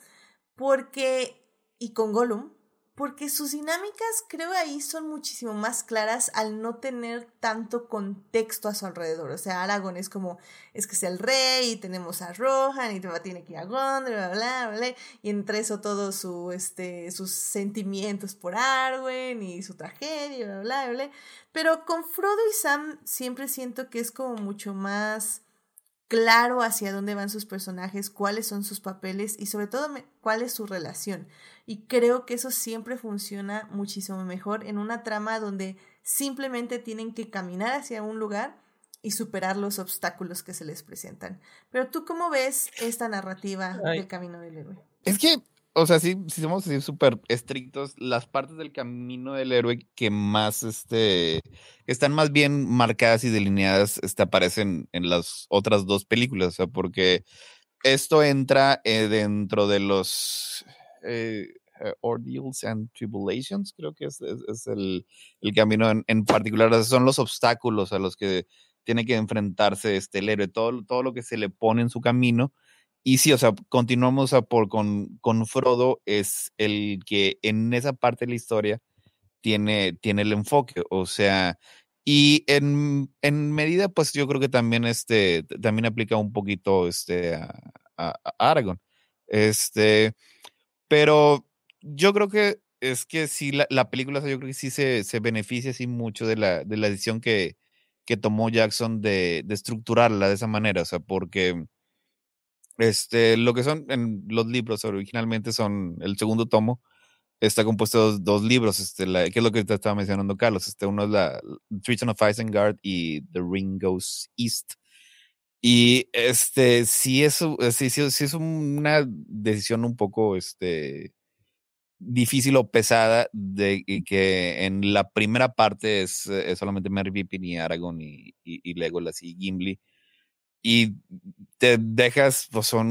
porque, y con Gollum, porque sus dinámicas creo ahí son muchísimo más claras al no tener tanto contexto a su alrededor. O sea, Aragorn es como, es que es el rey y tenemos a Rohan y tiene que ir a Gondor, bla, bla, bla, y entre eso todos su, este, sus sentimientos por Arwen y su tragedia, bla, bla, bla. Pero con Frodo y Sam siempre siento que es como mucho más claro hacia dónde van sus personajes, cuáles son sus papeles y sobre todo cuál es su relación. Y creo que eso siempre funciona muchísimo mejor en una trama donde simplemente tienen que caminar hacia un lugar y superar los obstáculos que se les presentan. Pero tú cómo ves esta narrativa del camino del héroe? Es que o sea, sí, si somos súper estrictos, las partes del camino del héroe que más, este, están más bien marcadas y delineadas, este, aparecen en las otras dos películas, o sea, porque esto entra eh, dentro de los eh, eh, ordeals and tribulations, creo que es, es, el, el, camino en, en, particular, son los obstáculos a los que tiene que enfrentarse este, el héroe, todo, todo lo que se le pone en su camino y sí, o sea, continuamos a por con, con Frodo, es el que en esa parte de la historia tiene, tiene el enfoque, o sea, y en, en medida, pues yo creo que también este, también aplica un poquito este, a, Aragorn. Este, pero yo creo que es que sí, la, la película, yo creo que sí se, se beneficia así mucho de la, de la decisión que, que tomó Jackson de, de estructurarla de esa manera, o sea, porque este, lo que son en los libros originalmente son el segundo tomo, está compuesto de dos, libros, este, la, que es lo que te estaba mencionando Carlos. Este, uno es la Treason of Isengard y The Ring Goes East. Y este, sí es, sí, sí, sí es una decisión un poco este, difícil o pesada de que en la primera parte es, es solamente Merry Pippin y Aragorn y, y, y Legolas y Gimli y te dejas, pues son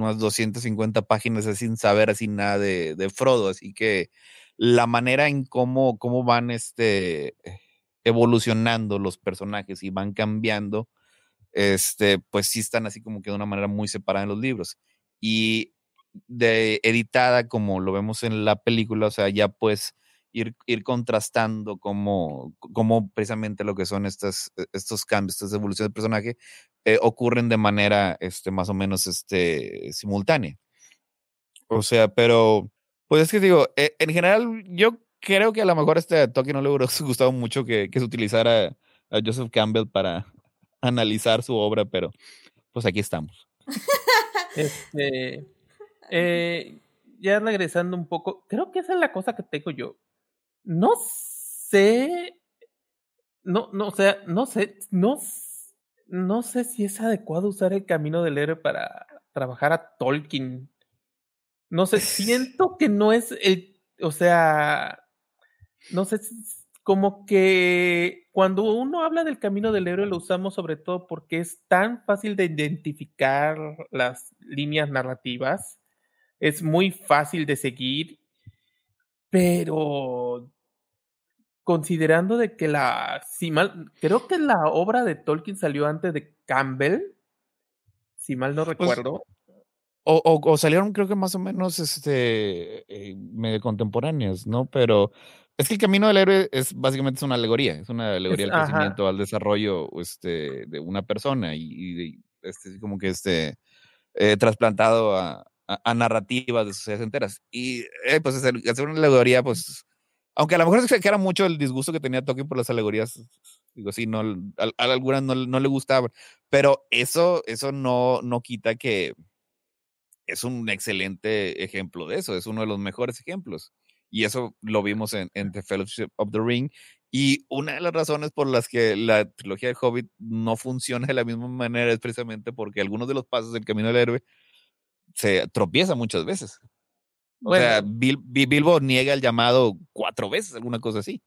unas 250 páginas sin saber así nada de, de, Frodo, así que la manera en cómo, cómo van este, evolucionando los personajes y van cambiando, este, pues sí están así como que de una manera muy separada en los libros. Y de editada como lo vemos en la película, o sea, ya pues ir, ir contrastando cómo, cómo precisamente lo que son estas, estos cambios, estas evoluciones del personaje, eh, ocurren de manera este, más o menos este, simultánea. O sea, pero, pues es que digo, eh, en general, yo creo que a lo mejor este toque no le hubiera gustado mucho que, que se utilizara a Joseph Campbell para analizar su obra, pero pues aquí estamos. Este, eh, ya regresando un poco, creo que esa es la cosa que tengo yo. No sé, no, no, o sea, no sé, no no sé si es adecuado usar el camino del héroe para trabajar a Tolkien. No sé, siento que no es el, o sea, no sé, como que cuando uno habla del camino del héroe lo usamos sobre todo porque es tan fácil de identificar las líneas narrativas es muy fácil de seguir, pero considerando de que la, si mal, creo que la obra de Tolkien salió antes de Campbell, si mal no pues recuerdo. o, o, salieron creo que más o menos este eh, medio contemporáneas, ¿no? Pero es que el camino del héroe es básicamente es una alegoría, es una alegoría al crecimiento, al desarrollo este, de una persona y, y este, como que este eh, trasplantado a, a, narrativas de sociedades enteras. Y eh, pues hacer, hacer, una alegoría, pues, aunque a lo mejor se queda mucho el disgusto que tenía Tolkien por las alegorías, digo, sí, no, a, a algunas no, no, le gustaba, pero eso, eso no, no quita que es un excelente ejemplo de eso, es uno de los mejores ejemplos. Y eso lo vimos en, en The Fellowship of the Ring. Y una de las razones por las que la trilogía de Hobbit no funciona de la misma manera es precisamente porque algunos de los pasos del camino del héroe se tropieza muchas veces. O sea, Bilbo niega el llamado cuatro veces, alguna cosa así.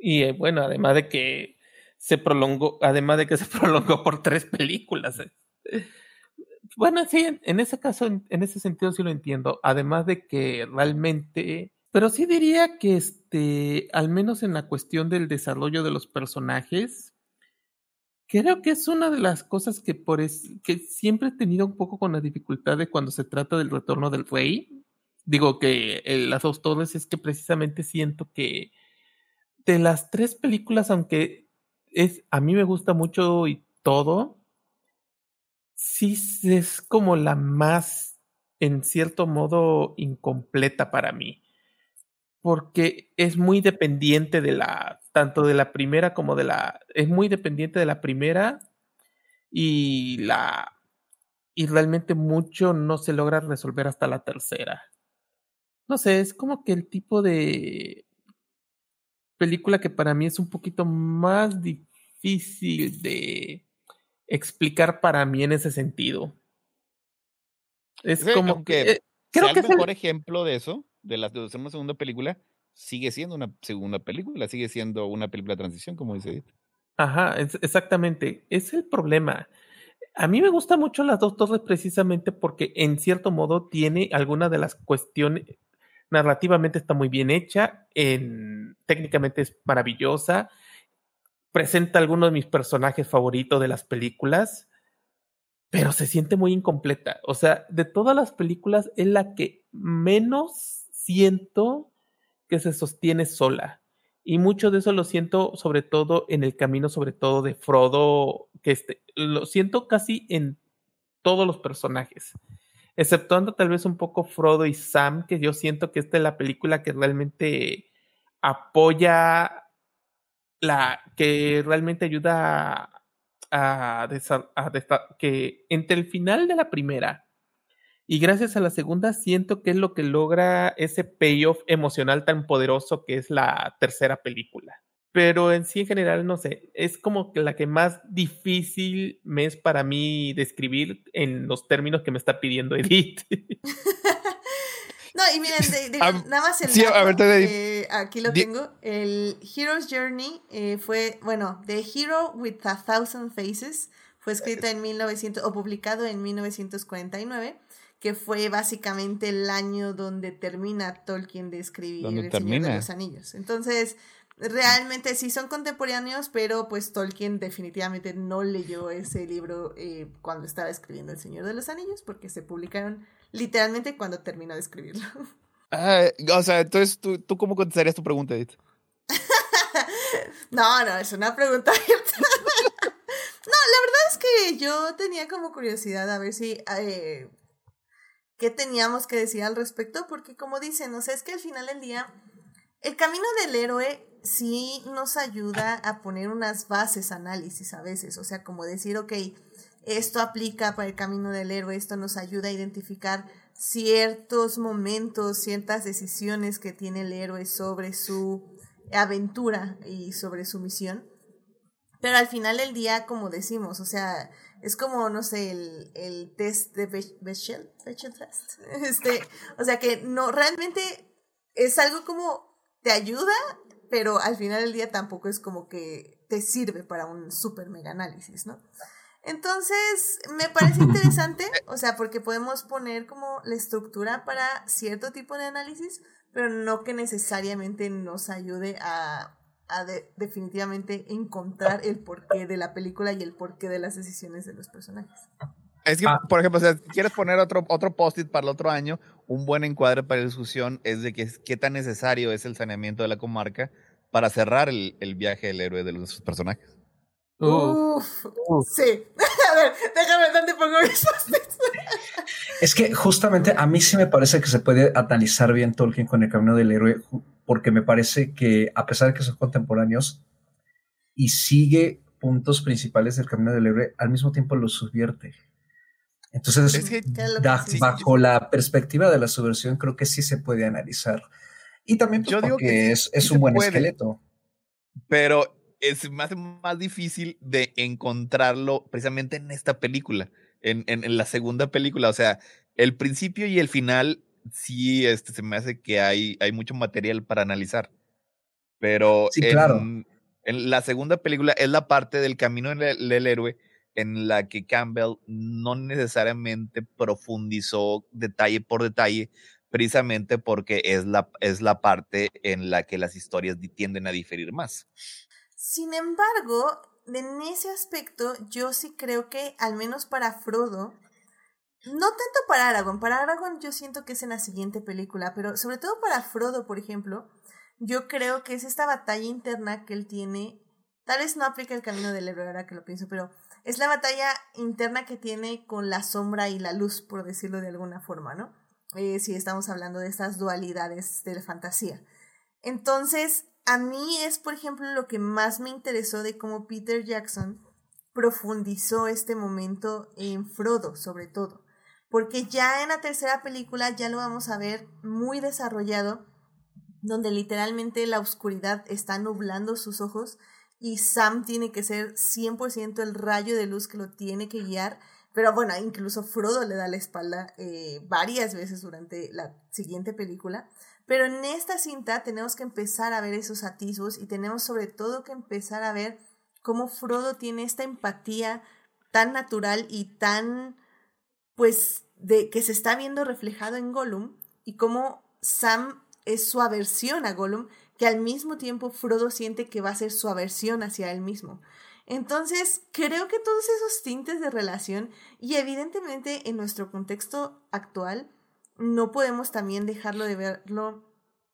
Y eh, bueno, además de que se prolongó, además de que se prolongó por tres películas. Eh. Bueno, sí, en, ese caso, en, ese sentido sí lo entiendo. Además de que realmente, pero sí diría que este, al menos en la cuestión del desarrollo de los personajes, Creo que es una de las cosas que por es, que siempre he tenido un poco con la dificultad de cuando se trata del retorno del rey. Digo que las dos torres es que precisamente siento que de las tres películas, aunque es a mí me gusta mucho y todo, sí es como la más en cierto modo incompleta para mí porque es muy dependiente de la, tanto de la primera como de la, es muy dependiente de la primera y la, y realmente mucho no se logra resolver hasta la tercera. No sé, es como que el tipo de película que para mí es un poquito más difícil de explicar para mí en ese sentido. Es como que... Eh, creo que el mejor ejemplo de eso de la de una segunda película, sigue siendo una segunda película, sigue siendo una película de transición, como dice Edith. Ajá, exactamente. Es el problema. A mí me gustan mucho las dos torres precisamente porque en cierto modo tiene alguna de las cuestiones, narrativamente está muy bien hecha, en, técnicamente es maravillosa, presenta algunos de mis personajes favoritos de las películas, pero se siente muy incompleta. O sea, de todas las películas es la que menos siento que se sostiene sola. Y mucho de eso lo siento sobre todo en el camino, sobre todo de Frodo, que este, lo siento casi en todos los personajes, exceptuando tal vez un poco Frodo y Sam, que yo siento que esta es la película que realmente apoya la, que realmente ayuda a, a que entre el final de la primera y gracias a la segunda siento que es lo que logra ese payoff emocional tan poderoso que es la tercera película. Pero en sí en general, no sé, es como que la que más difícil me es para mí describir en los términos que me está pidiendo Edith. No, y miren, nada más el sí, a ver, eh, aquí lo tengo. El Hero's Journey eh, fue, bueno, The Hero with a Thousand Faces fue escrita en 1900 o publicado en 1949 que fue básicamente el año donde termina Tolkien de escribir El Señor de los Anillos. Entonces, realmente sí son contemporáneos, pero pues Tolkien definitivamente no leyó ese libro eh, cuando estaba escribiendo El Señor de los Anillos, porque se publicaron literalmente cuando terminó de escribirlo. Ah, o sea, entonces, ¿tú, ¿tú cómo contestarías tu pregunta, Edith? no, no, es una pregunta abierta. no, la verdad es que yo tenía como curiosidad a ver si... Eh, qué teníamos que decir al respecto, porque como dicen, o sea, es que al final del día, el camino del héroe sí nos ayuda a poner unas bases análisis a veces, o sea, como decir, ok, esto aplica para el camino del héroe, esto nos ayuda a identificar ciertos momentos, ciertas decisiones que tiene el héroe sobre su aventura y sobre su misión. Pero al final del día, como decimos, o sea, es como, no sé, el, el test de Bechdel, Bechdel test. Este, o sea que no, realmente es algo como te ayuda, pero al final del día tampoco es como que te sirve para un super mega análisis, ¿no? Entonces, me parece interesante, o sea, porque podemos poner como la estructura para cierto tipo de análisis, pero no que necesariamente nos ayude a, a definitivamente encontrar el porqué de la película y el porqué de las decisiones de los personajes. Es que, ah. por ejemplo, si quieres poner otro, otro post-it para el otro año, un buen encuadre para la discusión es de que qué tan necesario es el saneamiento de la comarca para cerrar el, el viaje del héroe de los personajes. Uf, sí. A ver, déjame dónde pongo mis Es que justamente a mí sí me parece que se puede analizar bien Tolkien con el camino del héroe, porque me parece que a pesar de que son contemporáneos y sigue puntos principales del camino del héroe, al mismo tiempo los subvierte. Entonces, bajo la perspectiva de la subversión, creo que sí se puede analizar. Y también pues, Yo digo que es, es un buen esqueleto. Pero es más, más difícil de encontrarlo precisamente en esta película, en, en, la segunda película. O sea, el principio y el final sí este, se me hace que hay, hay mucho material para analizar. Pero sí, claro. en, la segunda película es la parte del camino del, héroe en la que Campbell no necesariamente profundizó detalle por detalle, precisamente porque es la, es la parte en la que las historias tienden a diferir más. Sin embargo, en ese aspecto, yo sí creo que, al menos para Frodo, no tanto para Aragorn, para Aragorn yo siento que es en la siguiente película, pero sobre todo para Frodo, por ejemplo, yo creo que es esta batalla interna que él tiene, tal vez no aplica el camino del héroe ahora que lo pienso, pero es la batalla interna que tiene con la sombra y la luz, por decirlo de alguna forma, ¿no? Eh, si estamos hablando de estas dualidades de la fantasía. Entonces, a mí es, por ejemplo, lo que más me interesó de cómo Peter Jackson profundizó este momento en Frodo, sobre todo. Porque ya en la tercera película ya lo vamos a ver muy desarrollado, donde literalmente la oscuridad está nublando sus ojos y Sam tiene que ser 100% el rayo de luz que lo tiene que guiar. Pero bueno, incluso Frodo le da la espalda eh, varias veces durante la siguiente película. Pero en esta cinta tenemos que empezar a ver esos atisbos y tenemos sobre todo que empezar a ver cómo Frodo tiene esta empatía tan natural y tan, pues, de que se está viendo reflejado en Gollum y cómo Sam es su aversión a Gollum, que al mismo tiempo Frodo siente que va a ser su aversión hacia él mismo. Entonces, creo que todos esos tintes de relación y evidentemente en nuestro contexto actual, no podemos también dejarlo de verlo,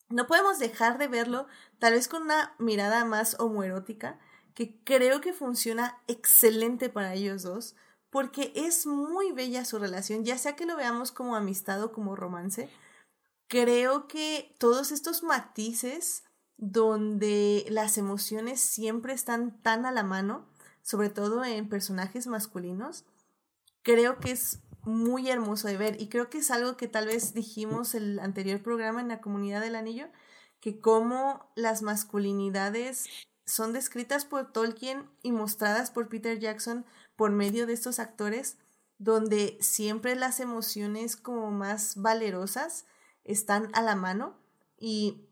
no podemos dejar de verlo tal vez con una mirada más homoerótica, que creo que funciona excelente para ellos dos, porque es muy bella su relación, ya sea que lo veamos como amistad o como romance. Creo que todos estos matices donde las emociones siempre están tan a la mano, sobre todo en personajes masculinos, creo que es muy hermoso de ver y creo que es algo que tal vez dijimos el anterior programa en la comunidad del anillo, que como las masculinidades son descritas por Tolkien y mostradas por Peter Jackson por medio de estos actores, donde siempre las emociones como más valerosas están a la mano y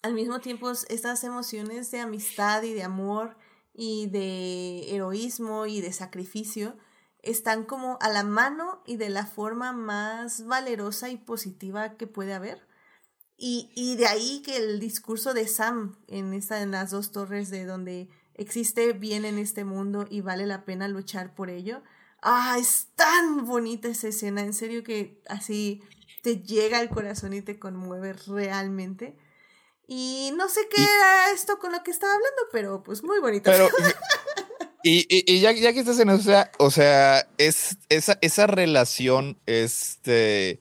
al mismo tiempo estas emociones de amistad y de amor y de heroísmo y de sacrificio están como a la mano y de la forma más valerosa y positiva que puede haber. Y, y de ahí que el discurso de Sam en, esta, en las dos torres de donde existe bien en este mundo y vale la pena luchar por ello. Ah, es tan bonita esa escena, en serio que así te llega al corazón y te conmueve realmente. Y no sé qué era esto con lo que estaba hablando, pero pues muy bonito. Pero Y, y, ya, ya, que estás en eso, o sea, es esa, esa relación, este,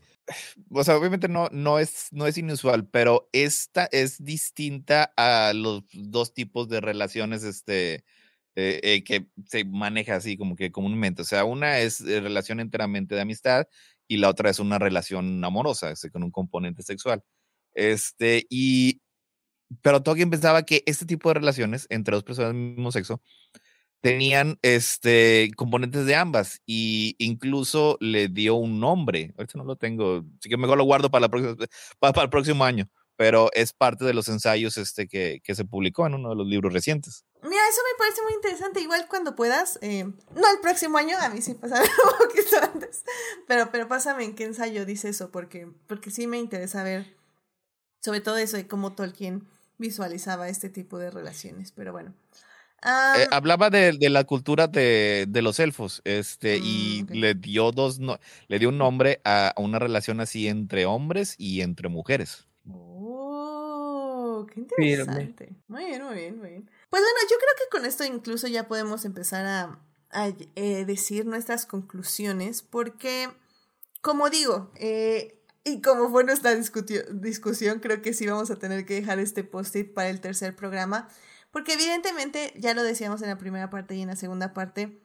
o sea, obviamente no, no, es, no es inusual, pero esta es distinta a los dos tipos de relaciones, este, eh, eh, que se maneja así como que comúnmente. O sea, una es eh, relación enteramente de amistad y la otra es una relación amorosa, este, con un componente sexual. Este, y, pero Tolkien pensaba que este tipo de relaciones entre dos personas del mismo sexo tenían este componentes de ambas y incluso le dio un nombre. Ahorita no lo tengo, así que mejor lo guardo para, la próxima, para, el próximo año. pero es parte de los ensayos este, que, que se publicó en uno de los libros recientes. Mira, eso me parece muy interesante. Igual cuando puedas, eh, no el próximo año, a mí sí pasa un poquito antes, pero, pero pásame en qué ensayo dice eso, porque, porque sí me interesa ver sobre todo eso de cómo Tolkien visualizaba este tipo de relaciones. Pero bueno. Eh, hablaba de, de, la cultura de, de, los elfos, este, y mm, le dio dos, no, le dio un nombre a, una relación así entre hombres y entre mujeres. Oh, qué interesante. Muy bien, muy bien, muy bien. Pues bueno, yo creo que con esto incluso ya podemos empezar a, a eh, decir nuestras conclusiones, porque, como digo, eh, y como fue nuestra discusión, creo que sí vamos a tener que dejar este post-it para el tercer programa. Porque evidentemente, ya lo decíamos en la primera parte y en la segunda parte,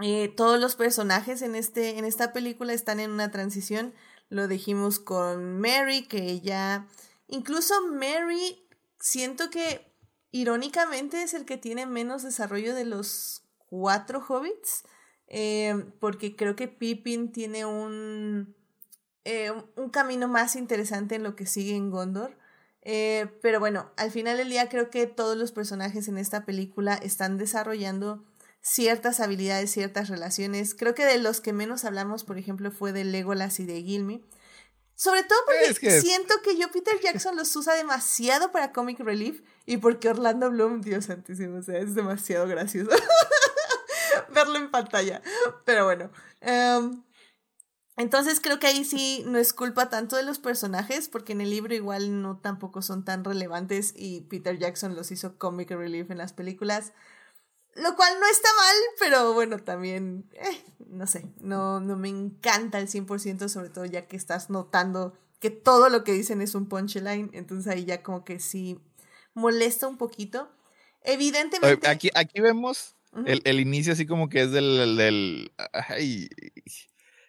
eh, todos los personajes en, este, en esta película están en una transición. Lo dijimos con Mary, que ya... Incluso Mary, siento que irónicamente es el que tiene menos desarrollo de los cuatro hobbits. Eh, porque creo que Pippin tiene un eh, un camino más interesante en lo que sigue en Gondor. Eh, pero bueno, al final del día creo que todos los personajes en esta película están desarrollando ciertas habilidades, ciertas relaciones. Creo que de los que menos hablamos, por ejemplo, fue de Legolas y de Gilmy. Sobre todo porque siento que yo Peter Jackson los usa demasiado para comic relief y porque Orlando Bloom, Dios santísimo, o sea, es demasiado gracioso verlo en pantalla. Pero bueno, em, entonces creo que ahí sí no es culpa tanto de los personajes, porque en el libro igual no tampoco son tan relevantes y Peter Jackson los hizo comic relief en las películas. Lo cual no está mal, pero bueno, también, eh, no sé, no, no me encanta el 100%, sobre todo ya que estás notando que todo lo que dicen es un punchline, entonces ahí ya como que sí molesta un poquito. Evidentemente... Aquí, aquí vemos el, el, inicio así como que es del... del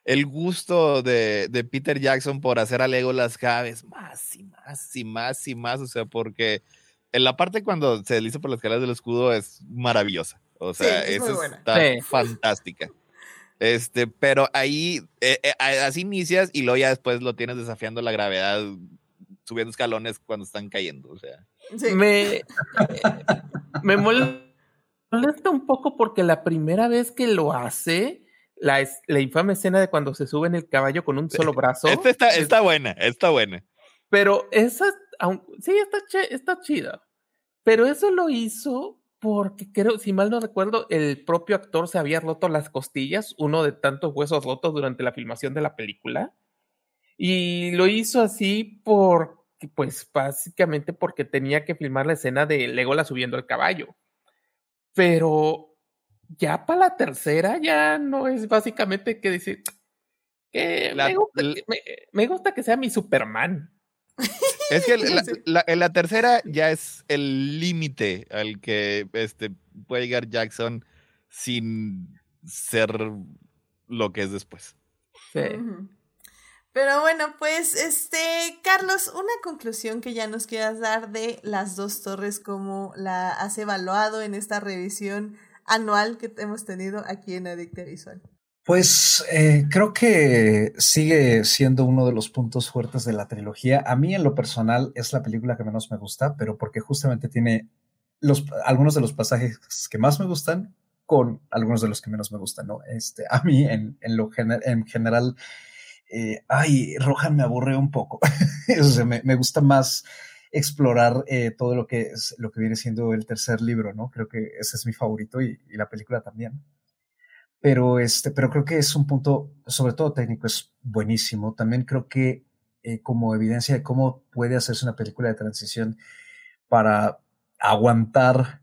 el gusto de, de, Peter Jackson por hacer a Legolas cada vez más y más y más y más, o sea, porque en la parte cuando se desliza por las escaleras del escudo es maravillosa, o sea, es está fantástica. Este, pero ahí, eh, eh, así inicias y luego ya después lo tienes desafiando la gravedad, subiendo escalones cuando están cayendo, o sea. Me, me molesta un poco porque la primera vez que lo hace, la, la infame escena de cuando se sube en el caballo con un solo brazo. Esta está, está buena, está buena. Pero esa, sí, está, está chida. Pero eso lo hizo porque creo, si mal no recuerdo, el propio actor se había roto las costillas, uno de tantos huesos rotos durante la filmación de la película. Y lo hizo así por, pues básicamente porque tenía que filmar la escena de Legola subiendo el caballo. Pero ya para la tercera ya no es básicamente que decir que me, gusta, que sea mi Superman. Es que la, en la tercera ya es el límite al que este, puede llegar Jackson sin ser lo que es después. Sí. Pero bueno, pues este, Carlos, una conclusión que ya nos quieras dar de las dos torres, como la has evaluado en esta revisión anual que hemos tenido aquí en Adicta Visual? Pues eh, creo que sigue siendo uno de los puntos fuertes de la trilogía. A mí en lo personal es la película que menos me gusta, pero porque justamente tiene los, algunos de los pasajes que más me gustan con algunos de los que menos me gustan, ¿no? Este, a mí en, en lo en general, eh, ay, Rohan me aburre un poco. o sea, me, me gusta más explorar eh, todo lo que lo que viene siendo el tercer libro, ¿no? Creo que ese es mi favorito y, la película también. Pero este, pero creo que es un punto, sobre todo técnico, es buenísimo. También creo que eh, como evidencia de cómo puede hacerse una película de transición para aguantar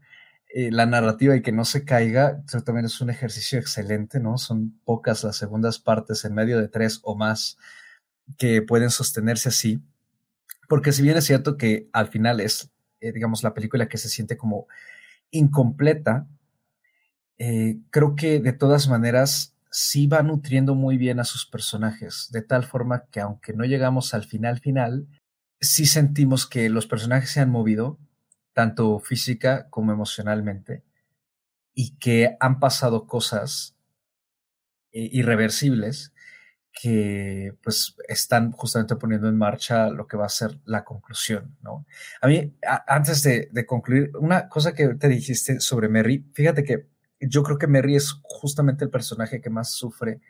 eh, la narrativa y que no se caiga, eso también es un ejercicio excelente, ¿no? Son pocas las segundas partes en medio de tres o más que pueden sostenerse así. Porque si bien es cierto que al final es, eh, digamos, la película que se siente como incompleta, eh, creo que de todas maneras sí va nutriendo muy bien a sus personajes, de tal forma que aunque no llegamos al final final, sí sentimos que los personajes se han movido, tanto física como emocionalmente, y que han pasado cosas eh, irreversibles que pues están justamente poniendo en marcha lo que va a ser la conclusión, ¿no? A mí, antes de, concluir, una cosa que te dijiste sobre Merry, fíjate que yo creo que Merry es justamente el personaje que más sufre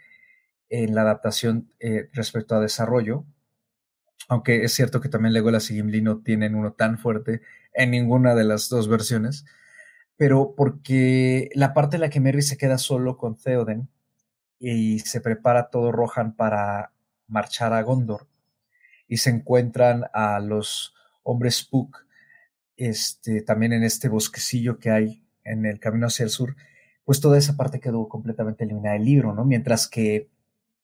en la adaptación eh, respecto a desarrollo, aunque es cierto que también Legolas y Gimli no tienen uno tan fuerte en ninguna de las dos versiones, pero porque la parte en la que Merry se queda solo con Theoden y se prepara todo Rohan para marchar a Gondor y se encuentran a los hombres Spook este, también en este bosquecillo que hay en el camino hacia el sur, pues toda esa parte quedó completamente eliminada del libro, ¿no? Mientras que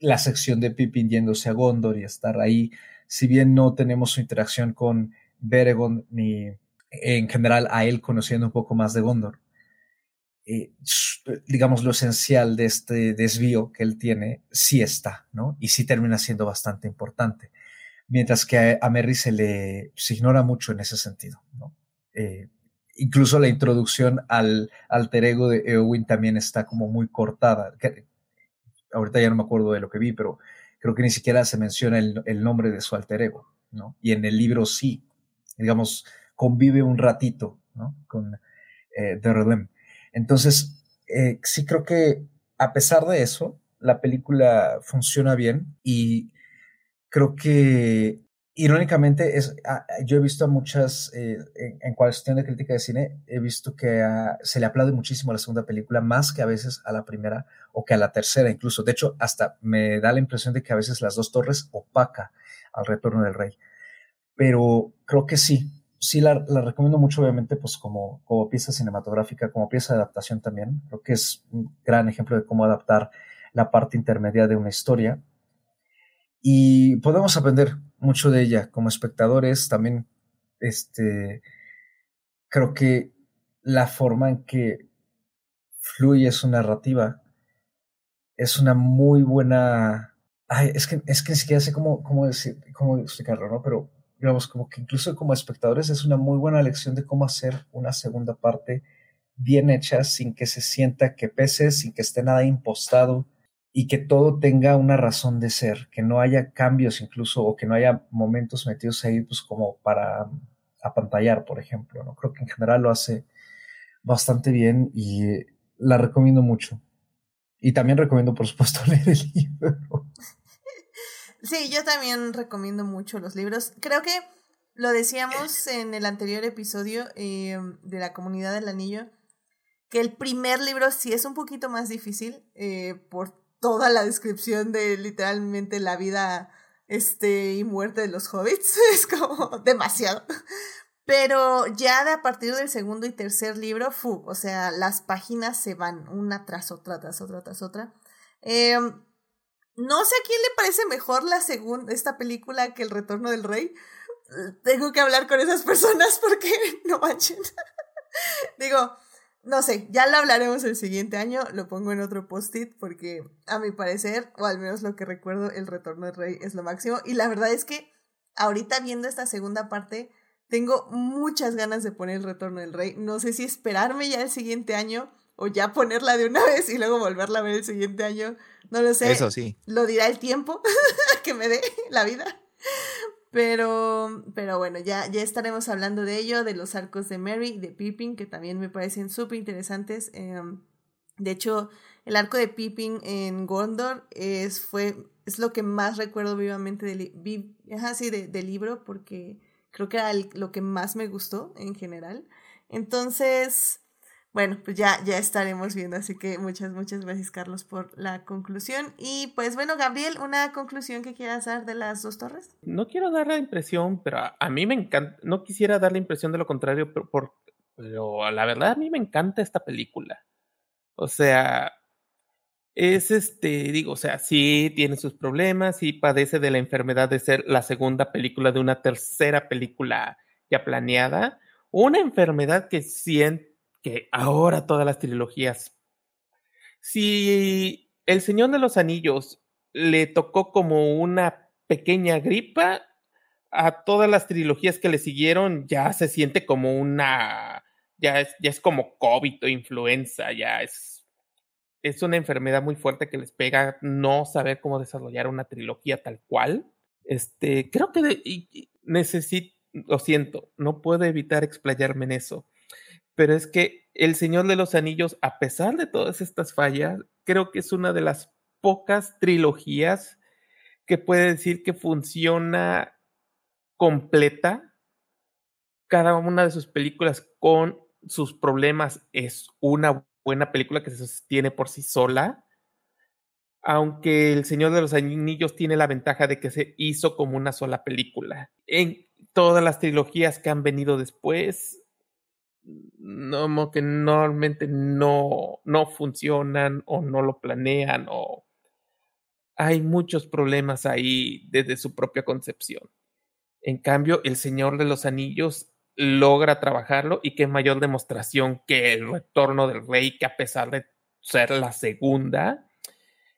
la sección de Pippin yéndose a Gondor y estar ahí, si bien no tenemos su interacción con Beregon ni en general a él conociendo un poco más de Gondor, eh, digamos, lo esencial de este desvío que él tiene sí está, ¿no? Y sí termina siendo bastante importante. Mientras que a, Merry se le se ignora mucho en ese sentido, ¿no? Eh, incluso la introducción al alter ego de Eowyn también está como muy cortada. ahorita ya no me acuerdo de lo que vi, pero creo que ni siquiera se menciona el, el nombre de su alter ego, ¿no? Y en el libro sí, digamos, convive un ratito, ¿no? Con eh, entonces, eh, sí creo que a pesar de eso, la película funciona bien y creo que irónicamente es, ah, yo he visto a muchas, eh, en, cuestión de crítica de cine, he visto que se le aplaude muchísimo a la segunda película, más que a veces a la primera o que a la tercera incluso. De hecho, hasta me da la impresión de que a veces las dos torres opaca al retorno del rey. Pero creo que sí, sí la, recomiendo mucho, obviamente, pues como, como pieza cinematográfica, como pieza de adaptación también. Creo que es un gran ejemplo de cómo adaptar la parte intermedia de una historia. Y podemos aprender mucho de ella como espectadores. También, este, creo que la forma en que fluye su narrativa es una muy buena. Ay, es que, es que ni siquiera sé cómo, cómo, decir, cómo explicarlo, ¿no? Pero digamos, como que incluso como espectadores es una muy buena lección de cómo hacer una segunda parte bien hecha, sin que se sienta que pese, sin que esté nada impostado y que todo tenga una razón de ser, que no haya cambios incluso o que no haya momentos metidos ahí pues como para apantallar, por ejemplo, ¿no? Creo que en general lo hace bastante bien y la recomiendo mucho. Y también recomiendo, por supuesto, leer el libro. Sí, yo también recomiendo mucho los libros. Creo que lo decíamos en el anterior episodio eh, de la comunidad del anillo, que el primer libro sí es un poquito más difícil eh, por toda la descripción de literalmente la vida este, y muerte de los hobbits. Es como demasiado. Pero ya de a partir del segundo y tercer libro, fu, o sea, las páginas se van una tras otra, tras otra, tras otra. Eh, no sé a quién le parece mejor la segunda, esta película que El Retorno del Rey. Tengo que hablar con esas personas porque no manchen. Digo, no sé, ya lo hablaremos el siguiente año, lo pongo en otro post-it porque a mi parecer, o al menos lo que recuerdo, El Retorno del Rey es lo máximo. Y la verdad es que ahorita viendo esta segunda parte, tengo muchas ganas de poner El Retorno del Rey. No sé si esperarme ya el siguiente año o ya ponerla de una vez y luego volverla a ver el siguiente año. No lo sé. Eso sí. Lo dirá el tiempo que me dé la vida. Pero, pero bueno, ya, ya estaremos hablando de ello, de los arcos de Mary y de Pippin, que también me parecen súper interesantes. Em, de hecho, el arco de Pippin en Gondor es, fue, es lo que más recuerdo vivamente del, de, libro, porque creo que era lo que más me gustó en general. Entonces, bueno, pues ya, ya estaremos viendo, así que muchas, muchas gracias Carlos por la conclusión. Y pues bueno, Gabriel, ¿una conclusión que quieras dar de las dos torres? No quiero dar la impresión, pero a, mí me encanta, no quisiera dar la impresión de lo contrario, pero, por, pero la verdad a mí me encanta esta película. O sea, es este, digo, o sea, sí tiene sus problemas, sí padece de la enfermedad de ser la segunda película de una tercera película ya planeada. Una enfermedad que siente que ahora todas las trilogías. Si El Señor de los Anillos le tocó como una pequeña gripa, a todas las trilogías que le siguieron ya se siente como una, ya es, ya es como COVID o influenza, ya es, es una enfermedad muy fuerte que les pega no saber cómo desarrollar una trilogía tal cual. Este, creo que necesito, lo siento, no puedo evitar explayarme en eso, pero es que El Señor de los Anillos, a pesar de todas estas fallas, creo que es una de las pocas trilogías que puede decir que funciona completa. Cada una de sus películas con sus problemas es una buena película que se sostiene por sí sola. Aunque El Señor de los Anillos tiene la ventaja de que se hizo como una sola película. En todas las trilogías que han venido después, no, que normalmente no, no funcionan o no lo planean o hay muchos problemas ahí desde su propia concepción. En cambio, El Señor de los Anillos logra trabajarlo y qué mayor demostración que el retorno del rey, que a pesar de ser la segunda,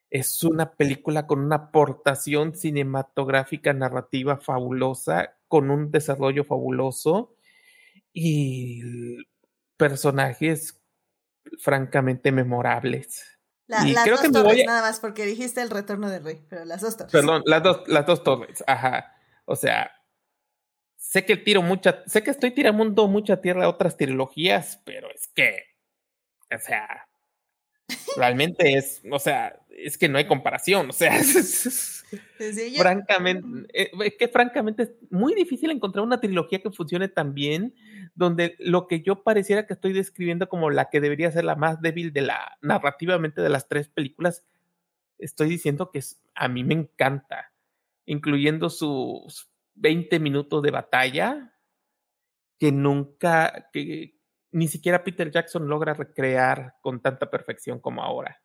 es una película con una aportación cinematográfica narrativa fabulosa, con un desarrollo fabuloso y personajes francamente memorables. las dos torres, nada más, porque dijiste el retorno del rey, pero las dos torres. Perdón, las dos, las dos torres, ajá. O sea, sé que tiro mucha, sé que estoy tirando mucha tierra a otras trilogías, pero es que, o sea, realmente es, o sea, es que no hay comparación, o sea, es, francamente, eh, es que francamente es muy difícil encontrar una trilogía que funcione tan bien, donde lo que yo pareciera que estoy describiendo como la que debería ser la más débil de la narrativamente de las tres películas, estoy diciendo que es, a mí me encanta, incluyendo sus 20 minutos de batalla que nunca, que ni siquiera Peter Jackson logra recrear con tanta perfección como ahora.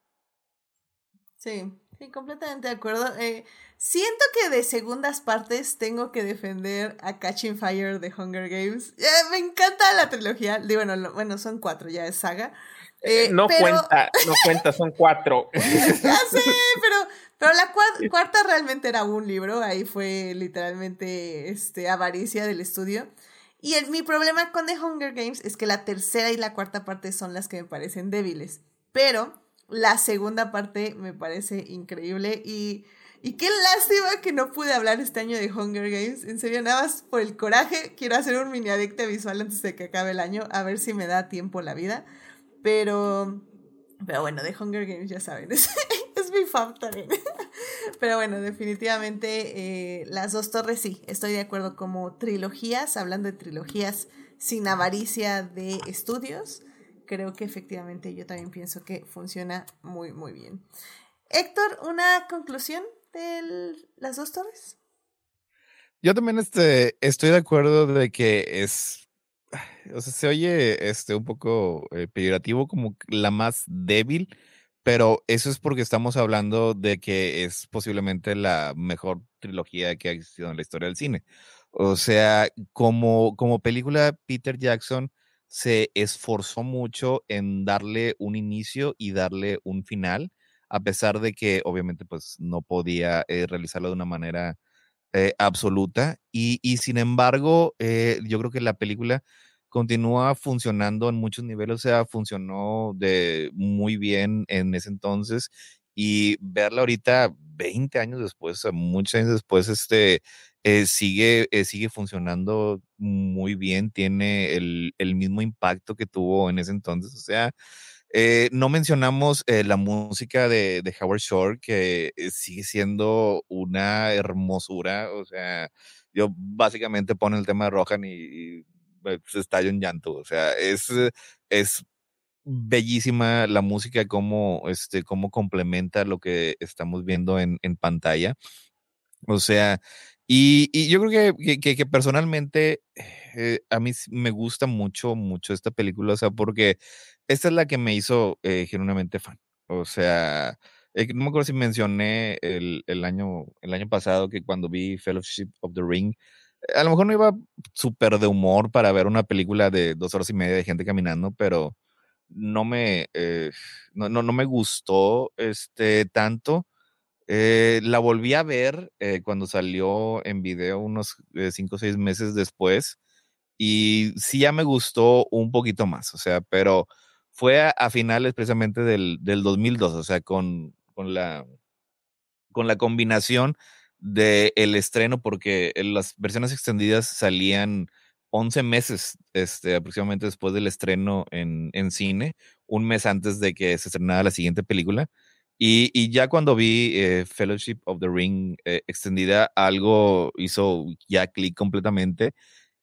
Sí, sí, completamente de acuerdo. Eh, siento que de segundas partes tengo que defender a Catching Fire de Hunger Games. Eh, me encanta la trilogía. Bueno, bueno, son cuatro, ya es saga. Eh, no cuenta, no cuenta, son cuatro. ya sé, pero, pero la cuarta realmente era un libro, ahí fue literalmente este, avaricia del estudio. Y el, mi problema con The Hunger Games es que la tercera y la cuarta parte son las que me parecen débiles, pero la segunda parte me parece increíble y, y qué lástima que no pude hablar este año de Hunger Games. En serio, nada más por el coraje, quiero hacer un mini adicta visual antes de que acabe el año, a ver si me da tiempo la vida. Pero, pero bueno, de Hunger Games ya saben, es, mi fan también. Pero bueno, definitivamente eh, las dos torres sí, estoy de acuerdo como trilogías, hablando de trilogías sin avaricia de estudios, creo que efectivamente yo también pienso que funciona muy, muy bien. Héctor, ¿una conclusión de las dos torres? Yo también este, estoy de acuerdo de que es o sea, se oye este un poco eh, peyorativo como la más débil, pero eso es porque estamos hablando de que es posiblemente la mejor trilogía que ha existido en la historia del cine. O sea, como, como película, Peter Jackson se esforzó mucho en darle un inicio y darle un final, a pesar de que obviamente pues no podía eh, realizarlo de una manera eh, absoluta. Y, y, sin embargo, eh, yo creo que la película continúa funcionando en muchos niveles, o sea, funcionó de muy bien en ese entonces y verla ahorita 20 años después, muchos años después, este, eh, sigue, sigue funcionando muy bien, tiene el, el, mismo impacto que tuvo en ese entonces, o sea, eh, no mencionamos eh, la música de, de, Howard Shore, que eh, sigue siendo una hermosura. O sea, yo básicamente pone el tema de Rohan y, se estalla un llanto. O sea, es, es bellísima la música, cómo, este, cómo complementa lo que estamos viendo en, en pantalla. O sea, y, y yo creo que, que, personalmente a mí me gusta mucho, mucho esta película, o sea, porque esta es la que me hizo eh, genuinamente fan. O sea, eh, no me acuerdo si mencioné el, el, año, el año pasado que cuando vi Fellowship of the Ring, a lo mejor no iba súper de humor para ver una película de dos horas y media de gente caminando, pero no me, eh, no, no, no, me gustó este, tanto. Eh, la volví a ver eh, cuando salió en video unos eh, cinco o seis meses después y sí ya me gustó un poquito más, o sea, pero fue a, finales precisamente del, del 2002, o sea, con, con, la, con la combinación del el estreno, porque las versiones extendidas salían 11 meses este, aproximadamente después del estreno en, en cine, un mes antes de que se estrenara la siguiente película. Y, y, ya cuando vi eh, Fellowship of the Ring eh, extendida, algo hizo ya clic completamente.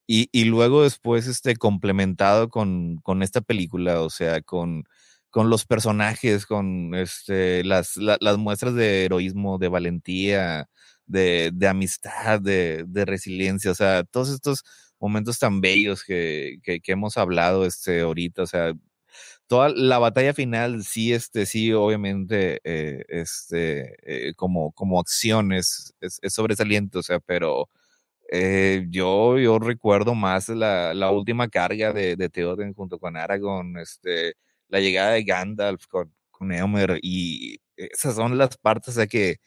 Y, y, luego después, este, complementado con, con esta película, o sea, con, con los personajes, con este, las, las muestras de heroísmo, de valentía, de, de amistad, de, de, resiliencia, o sea, todos estos momentos tan bellos que, que, que hemos hablado este, ahorita, o sea, toda la batalla final sí, este, sí, obviamente, eh, este, eh, como, como acción es, es, sobresaliente, o sea, pero eh, yo, yo recuerdo más la, la última carga de, de Theoden junto con Aragorn, este, la llegada de Gandalf con, con Eomer, y esas son las partes o que,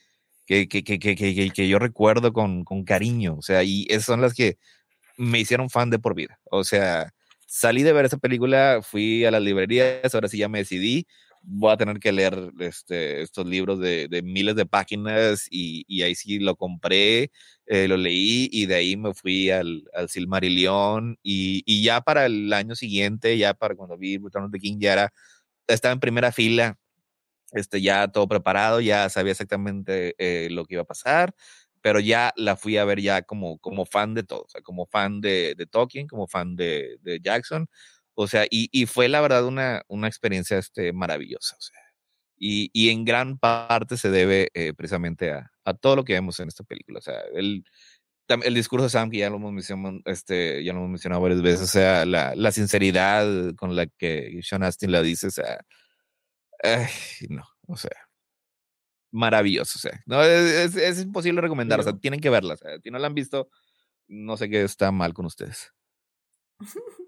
que, que, que, que, que, yo recuerdo con, con cariño, o sea, y esas son las que me hicieron fan de por vida, o sea, salí de ver esa película, fui a las librerías, ahora sí ya me decidí, voy a tener que leer este, estos libros de, miles de páginas y, y, ahí sí lo compré, eh, lo leí y de ahí me fui al, al Silmarillion y, y, ya para el año siguiente, ya para cuando vi Return of the King, ya era, estaba en primera fila, este, ya todo preparado, ya sabía exactamente eh, lo que iba a pasar pero ya la fui a ver ya como, como fan de todo, o sea, como fan de, de Tolkien, como fan de, de Jackson, o sea, y, y, fue la verdad una, una experiencia este, maravillosa, o sea, y, y en gran parte se debe eh, precisamente a, a, todo lo que vemos en esta película, o sea, el, el discurso de Sam, que ya lo hemos mencionado, este, ya lo hemos mencionado varias veces, o sea, la, la sinceridad con la que Sean Astin la dice, o sea, ay, no, o sea, maravilloso. O sea, no, es, es, imposible recomendar. O sea, tienen que verla. O sea, si no la han visto, no sé qué está mal con ustedes.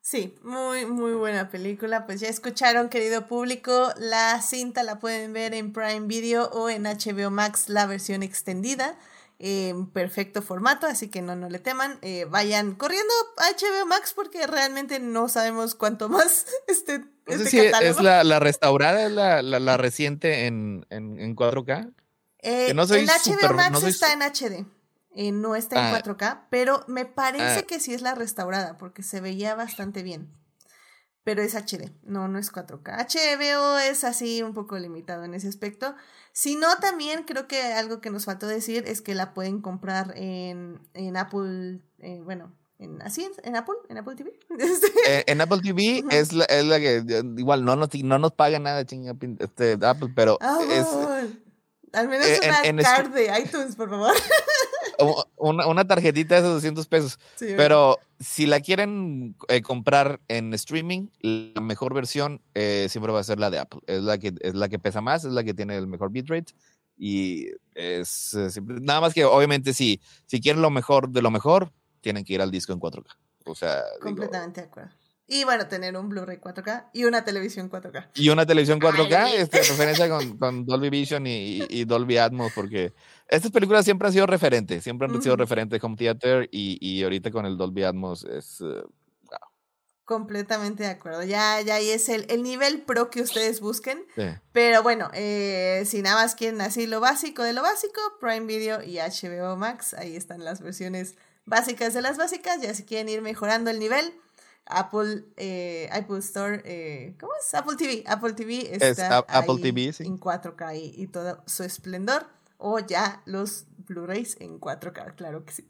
Sí, muy, muy buena película. Pues ya escucharon, querido público. La cinta la pueden ver en Prime Video o en HBO Max, la versión extendida en perfecto formato, así que no, no le teman. Eh, vayan corriendo a HBO Max porque realmente no sabemos cuánto más este, este ¿Es la, la restaurada, es la, la, la, reciente en, en, en 4K? Eh, no el HBO Max está en HD. Eh, no está en 4K, ah. pero me parece ah. que sí es la restaurada porque se veía bastante bien pero es HD, no, no es 4K. HBO es así un poco limitado en ese aspecto. Si no, también creo que algo que nos faltó decir es que la pueden comprar en, en Apple, eh, bueno, en, así, en Apple, en Apple TV. Eh, en Apple TV es, la, es la que igual no nos, no nos paga nada chinga, este, Apple, pero es, al menos eh, una card de iTunes, por favor. una, una, tarjetita de esos 200 pesos. pero si la quieren eh, comprar en streaming, la mejor versión eh, siempre va a ser la de Apple. Es la que, es la que pesa más, es la que tiene el mejor bitrate. Y es nada más que obviamente si, si quieren lo mejor de lo mejor, tienen que ir al disco en 4K. O sea, completamente de acuerdo. Y bueno, tener un Blu-ray 4K y una televisión 4K. Y una televisión 4K, este, referencia con, con, Dolby Vision y, y, Dolby Atmos, porque estas películas siempre han sido referentes, siempre han sido referentes Home Theater y, y ahorita con el Dolby Atmos es... Uh, Completamente de acuerdo. Ya, ya ahí es el, el nivel pro que ustedes busquen. Pero bueno, eh, si nada más quieren así lo básico de lo básico, Prime Video y HBO Max, ahí están las versiones básicas de las básicas. Ya si quieren ir mejorando el nivel, Apple, eh, Apple Store, eh, ¿cómo es? Apple TV. Apple TV está Apple TV, en 4K y, todo su esplendor. O ya los Blu-rays en 4K, claro que sí.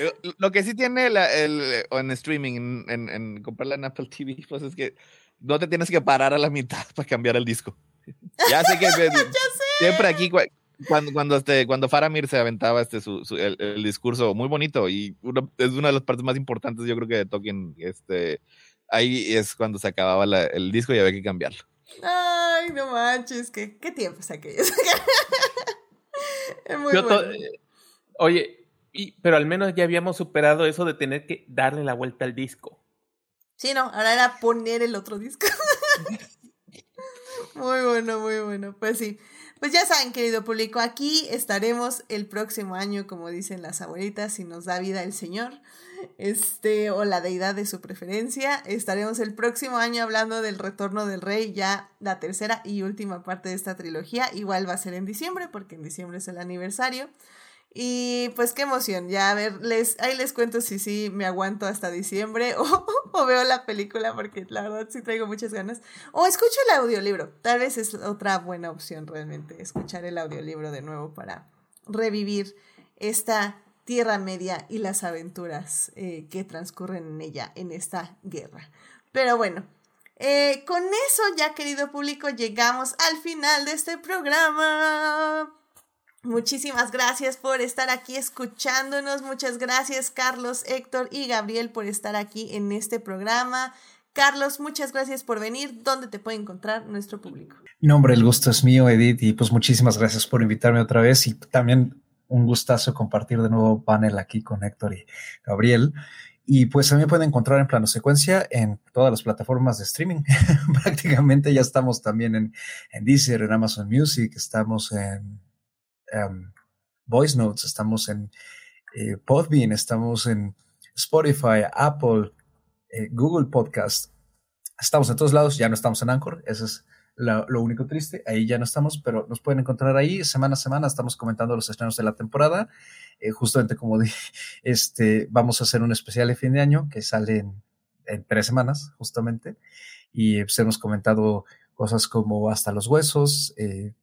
Eh, lo que sí tiene la, el, en streaming, en, en, comprarla en Apple TV, pues es que no te tienes que parar a la mitad para cambiar el disco. Ya sé que ya sé. siempre aquí cuando, cuando, este, cuando Faramir se aventaba este, su, el, discurso muy bonito y es una de las partes más importantes, yo creo que de Tolkien, este, ahí es cuando se acababa el disco y había que cambiarlo. Ay, no manches, qué, qué tiempos aquellos. es muy bueno. Eh, oye, y, pero al menos ya habíamos superado eso de tener que darle la vuelta al disco. Sí, no, ahora era poner el otro disco. muy bueno, muy bueno. Pues sí. Pues ya saben, querido público, aquí estaremos el próximo año, como dicen las abuelitas, si nos da vida el Señor, este, o la deidad de su preferencia. Estaremos el próximo año hablando del retorno del rey, ya la tercera y última parte de esta trilogía. Igual va a ser en diciembre, porque en diciembre es el aniversario. Y pues qué emoción, ya a ver, les, ahí les cuento si sí me aguanto hasta diciembre o, o, veo la película porque la verdad sí traigo muchas ganas. O escucho el audiolibro, tal vez es otra buena opción realmente, escuchar el audiolibro de nuevo para revivir esta Tierra Media y las aventuras eh, que transcurren en ella, en esta guerra. Pero bueno, eh, con eso ya querido público llegamos al final de este programa. Muchísimas gracias por estar aquí escuchándonos. Muchas gracias Carlos, Héctor y Gabriel por estar aquí en este programa. Carlos, muchas gracias por venir. ¿Dónde te puede encontrar nuestro público? No, hombre, el gusto es mío, Edith, y pues muchísimas gracias por invitarme otra vez y también un gustazo compartir de nuevo panel aquí con Héctor y Gabriel. Y pues también pueden encontrar en plano secuencia en todas las plataformas de streaming. Prácticamente ya estamos también en, en Deezer, en Amazon Music, estamos en um, Voice Notes, estamos en eh, Podbean, estamos en Spotify, Apple, eh, Google Podcast. Estamos en todos lados, ya no estamos en Anchor, eso es lo, único triste, ahí ya no estamos, pero nos pueden encontrar ahí semana a semana, estamos comentando los estrenos de la temporada, eh, justamente como dije, este, vamos a hacer un especial de fin de año que sale en, en tres semanas, justamente, y pues, hemos comentado cosas como Hasta los Huesos, eh,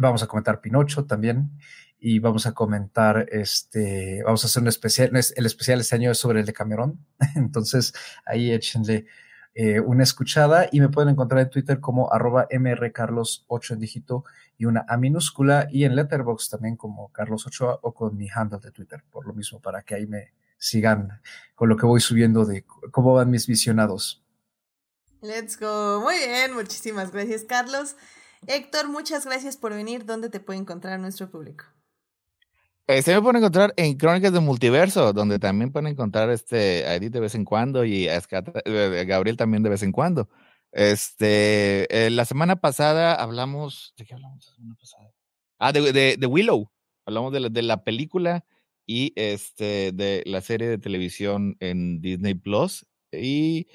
vamos a comentar Pinocho también y vamos a comentar este, vamos a hacer un especial, el especial este año es sobre el de Cameron, entonces ahí échenle eh, una escuchada y me pueden encontrar en Twitter como arroba mrcarlos8 en dígito y una A minúscula y en Letterboxd también como Carlos Ochoa o con mi handle de Twitter, por lo mismo, para que ahí me sigan con lo que voy subiendo de cómo van mis visionados. Let's go. Muy bien, muchísimas gracias, Carlos. Héctor, muchas gracias por venir. ¿Dónde te puede encontrar nuestro público? Se me puede encontrar en Crónicas del Multiverso, donde también pueden encontrar este, a Edith de vez en cuando y a eh, Gabriel también de vez en cuando. Este, eh, la semana pasada hablamos, ¿de qué hablamos la semana pasada? Ah, de, de, de Willow. Hablamos de la, de la, película y este, de la serie de televisión en Disney Plus. Y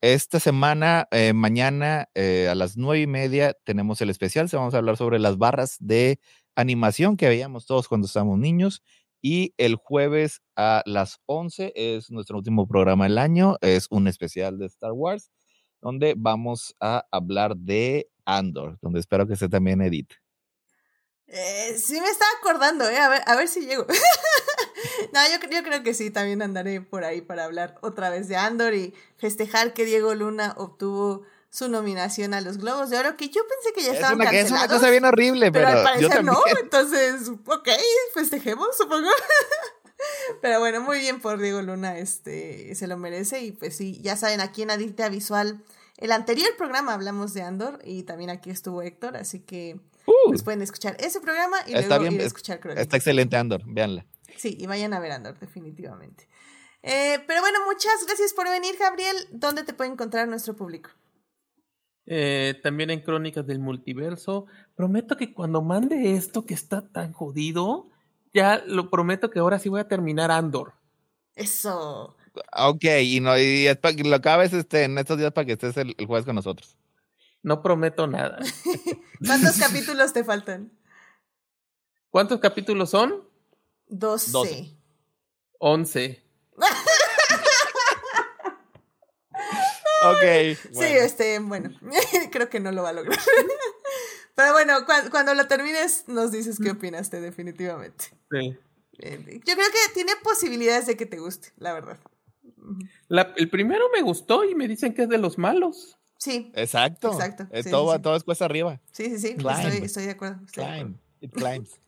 esta semana, eh, mañana eh, a las nueve y media, tenemos el especial. Se vamos a hablar sobre las barras de animación que veíamos todos cuando estábamos niños. Y el jueves a las once es nuestro último programa del año. Es un especial de Star Wars, donde vamos a hablar de Andor, donde espero que esté también Edith. Eh, sí me estaba acordando, ¿eh? A ver, a ver si llego. no, yo, yo, creo que sí, también andaré por ahí para hablar otra vez de Andor y festejar que Diego Luna obtuvo su nominación a los Globos de Oro, que yo pensé que ya es estaban una, cancelados. Es una cosa bien horrible, pero, pero al parecer no, entonces, ok, festejemos, supongo. pero bueno, muy bien por Diego Luna, este, se lo merece y pues sí, ya saben, aquí en Adicta Visual, el anterior programa hablamos de Andor y también aquí estuvo Héctor, así que Uh, pues pueden escuchar ese programa y luego ir a es- escuchar Crónicas. Está excelente Andor, véanla. Sí, y vayan a ver Andor, definitivamente. Eh, pero bueno, muchas gracias por venir, Gabriel. ¿Dónde te puede encontrar nuestro público? Eh, también en Crónicas del Multiverso. Prometo que cuando mande esto que está tan jodido, ya lo prometo que ahora sí voy a terminar Andor. Eso. Ok, y, no, y es pa- lo acabes este, en estos días para que estés el, el jueves con nosotros. No prometo nada. ¿Cuántos capítulos te faltan? ¿Cuántos capítulos son? 12. Doce. Once. Ok. Sí, bueno. este, bueno, creo que no lo va a lograr. Pero bueno, cua- cuando lo termines, nos dices qué opinaste, definitivamente. Sí. Yo creo que tiene posibilidades de que te guste, la verdad. La- el primero me gustó y me dicen que es de los malos. Sí, Exacto. Exacto, Eh, sí, todo, sí, todo es cuesta arriba. sí, sí, sí. Climb. Estoy, estoy de acuerdo. estoy de acuerdo. Climb. It climbs.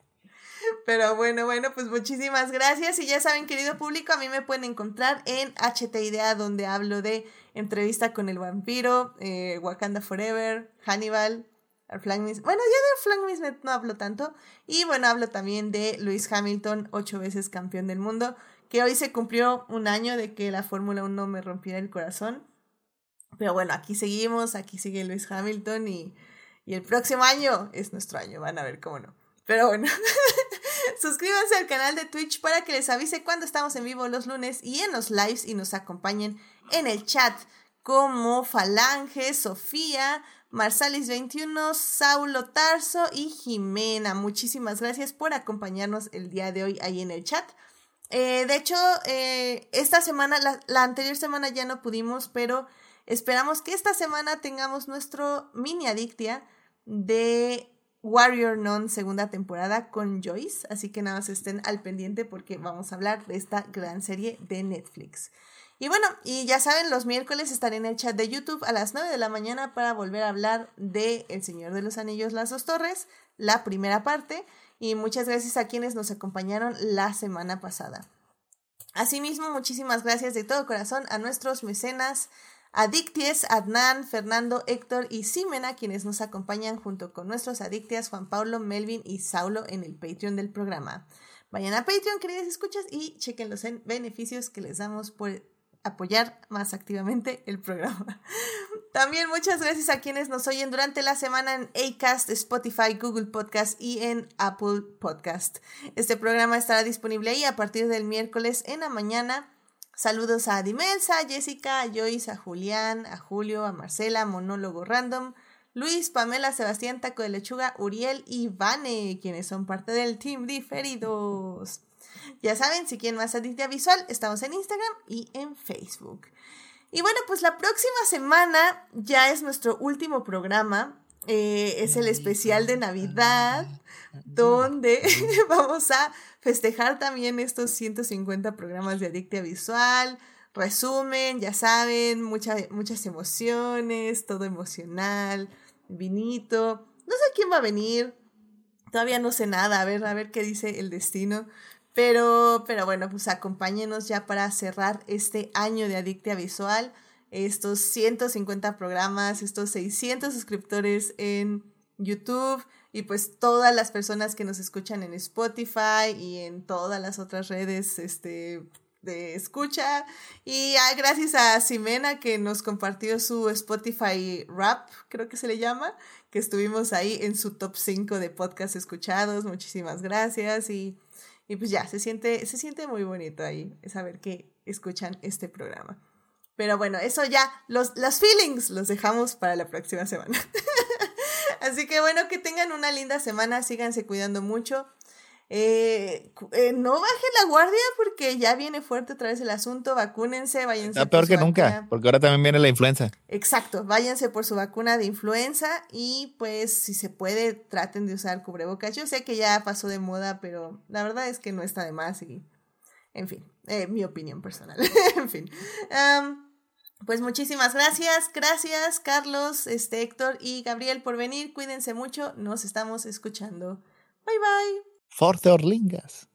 Pero bueno, bueno, pues muchísimas gracias. Y ya saben, querido público, a mí me pueden encontrar en HT Idea, donde hablo de entrevista con el vampiro, eh, Wakanda Forever, Hannibal, Flag Mis- Bueno, ya de Mismet no hablo tanto. Y bueno, hablo también de Lewis Hamilton, ocho veces campeón del mundo, que hoy se cumplió un año de que la Fórmula 1 me rompiera el corazón. Pero bueno, aquí seguimos, aquí sigue Lewis Hamilton y, Y el próximo año es nuestro año, van a ver cómo no. Pero bueno, suscríbanse al canal de Twitch para que les avise cuando estamos en vivo los lunes y en los lives y nos acompañen en el chat como Falange, Sofía, Marsalis21, Saulo Tarso y Jimena. Muchísimas gracias por acompañarnos el día de hoy ahí en el chat. Eh, de hecho, eh, esta semana, la, la, anterior semana ya no pudimos, pero esperamos que esta semana tengamos nuestro mini adictia de Warrior Non segunda temporada con Joyce. Así que nada más estén al pendiente porque vamos a hablar de esta gran serie de Netflix. Y bueno, y ya saben, los miércoles estaré en el chat de YouTube a las 9 de la mañana para volver a hablar de El Señor de los Anillos, las dos torres, la primera parte. Y muchas gracias a quienes nos acompañaron la semana pasada. Asimismo, muchísimas gracias de todo corazón a nuestros mecenas, Adicties, Adnan, Fernando, Héctor y Simena, quienes nos acompañan junto con nuestros adictias Juan Pablo, Melvin y Saulo en el Patreon del programa. Vayan a Patreon, queridas escuchas, y chequen los beneficios que les damos por apoyar más activamente el programa. También muchas gracias a quienes nos oyen durante la semana en Acast, Spotify, Google Podcast y en Apple Podcast. Este programa estará disponible ahí a partir del miércoles en la mañana. Saludos a Dimelsa, Jessica, a Joyce, a Julián, a Julio, a Marcela, Monólogo Random, Luis, Pamela, Sebastián, Taco de Lechuga, Uriel y Vane, quienes son parte del Team Diferidos. Ya saben, si quieren más adictia visual, estamos en Instagram y en Facebook. Y bueno, pues la próxima semana ya es nuestro último programa. Eh, es el especial de Navidad, donde vamos a festejar también estos 150 programas de Adictia Visual. Resumen, ya saben, muchas emociones, todo emocional, vinito. No sé quién va a venir, todavía no sé nada, a ver, a ver qué dice el destino. Pero, pero bueno, pues acompáñenos ya para cerrar este año de Adictia Visual, estos 150 programas, estos 600 suscriptores en YouTube y pues todas las personas que nos escuchan en Spotify y en todas las otras redes este, de escucha. Y ah, gracias a Simena que nos compartió su Spotify Rap, creo que se le llama, que estuvimos ahí en su top 5 de podcasts escuchados. Muchísimas gracias y y pues ya, se siente, se siente muy bonito ahí saber que escuchan este programa. Pero bueno, eso ya, los, las feelings los dejamos para la próxima semana. Así que bueno, que tengan una linda semana, síganse cuidando mucho. Eh, eh, no bajen la guardia porque ya viene fuerte otra vez el asunto. Vacúnense, váyanse. Está peor que nunca, porque ahora también viene la influenza. Exacto, váyanse por su vacuna de influenza y pues si se puede, traten de usar cubrebocas. Yo sé que ya pasó de moda, pero la verdad es que no está de más y, en fin, eh, mi opinión personal. en fin. Pues muchísimas gracias, gracias Carlos, este Héctor y Gabriel por venir. Cuídense mucho, nos estamos escuchando. Bye bye. Force Orlingas.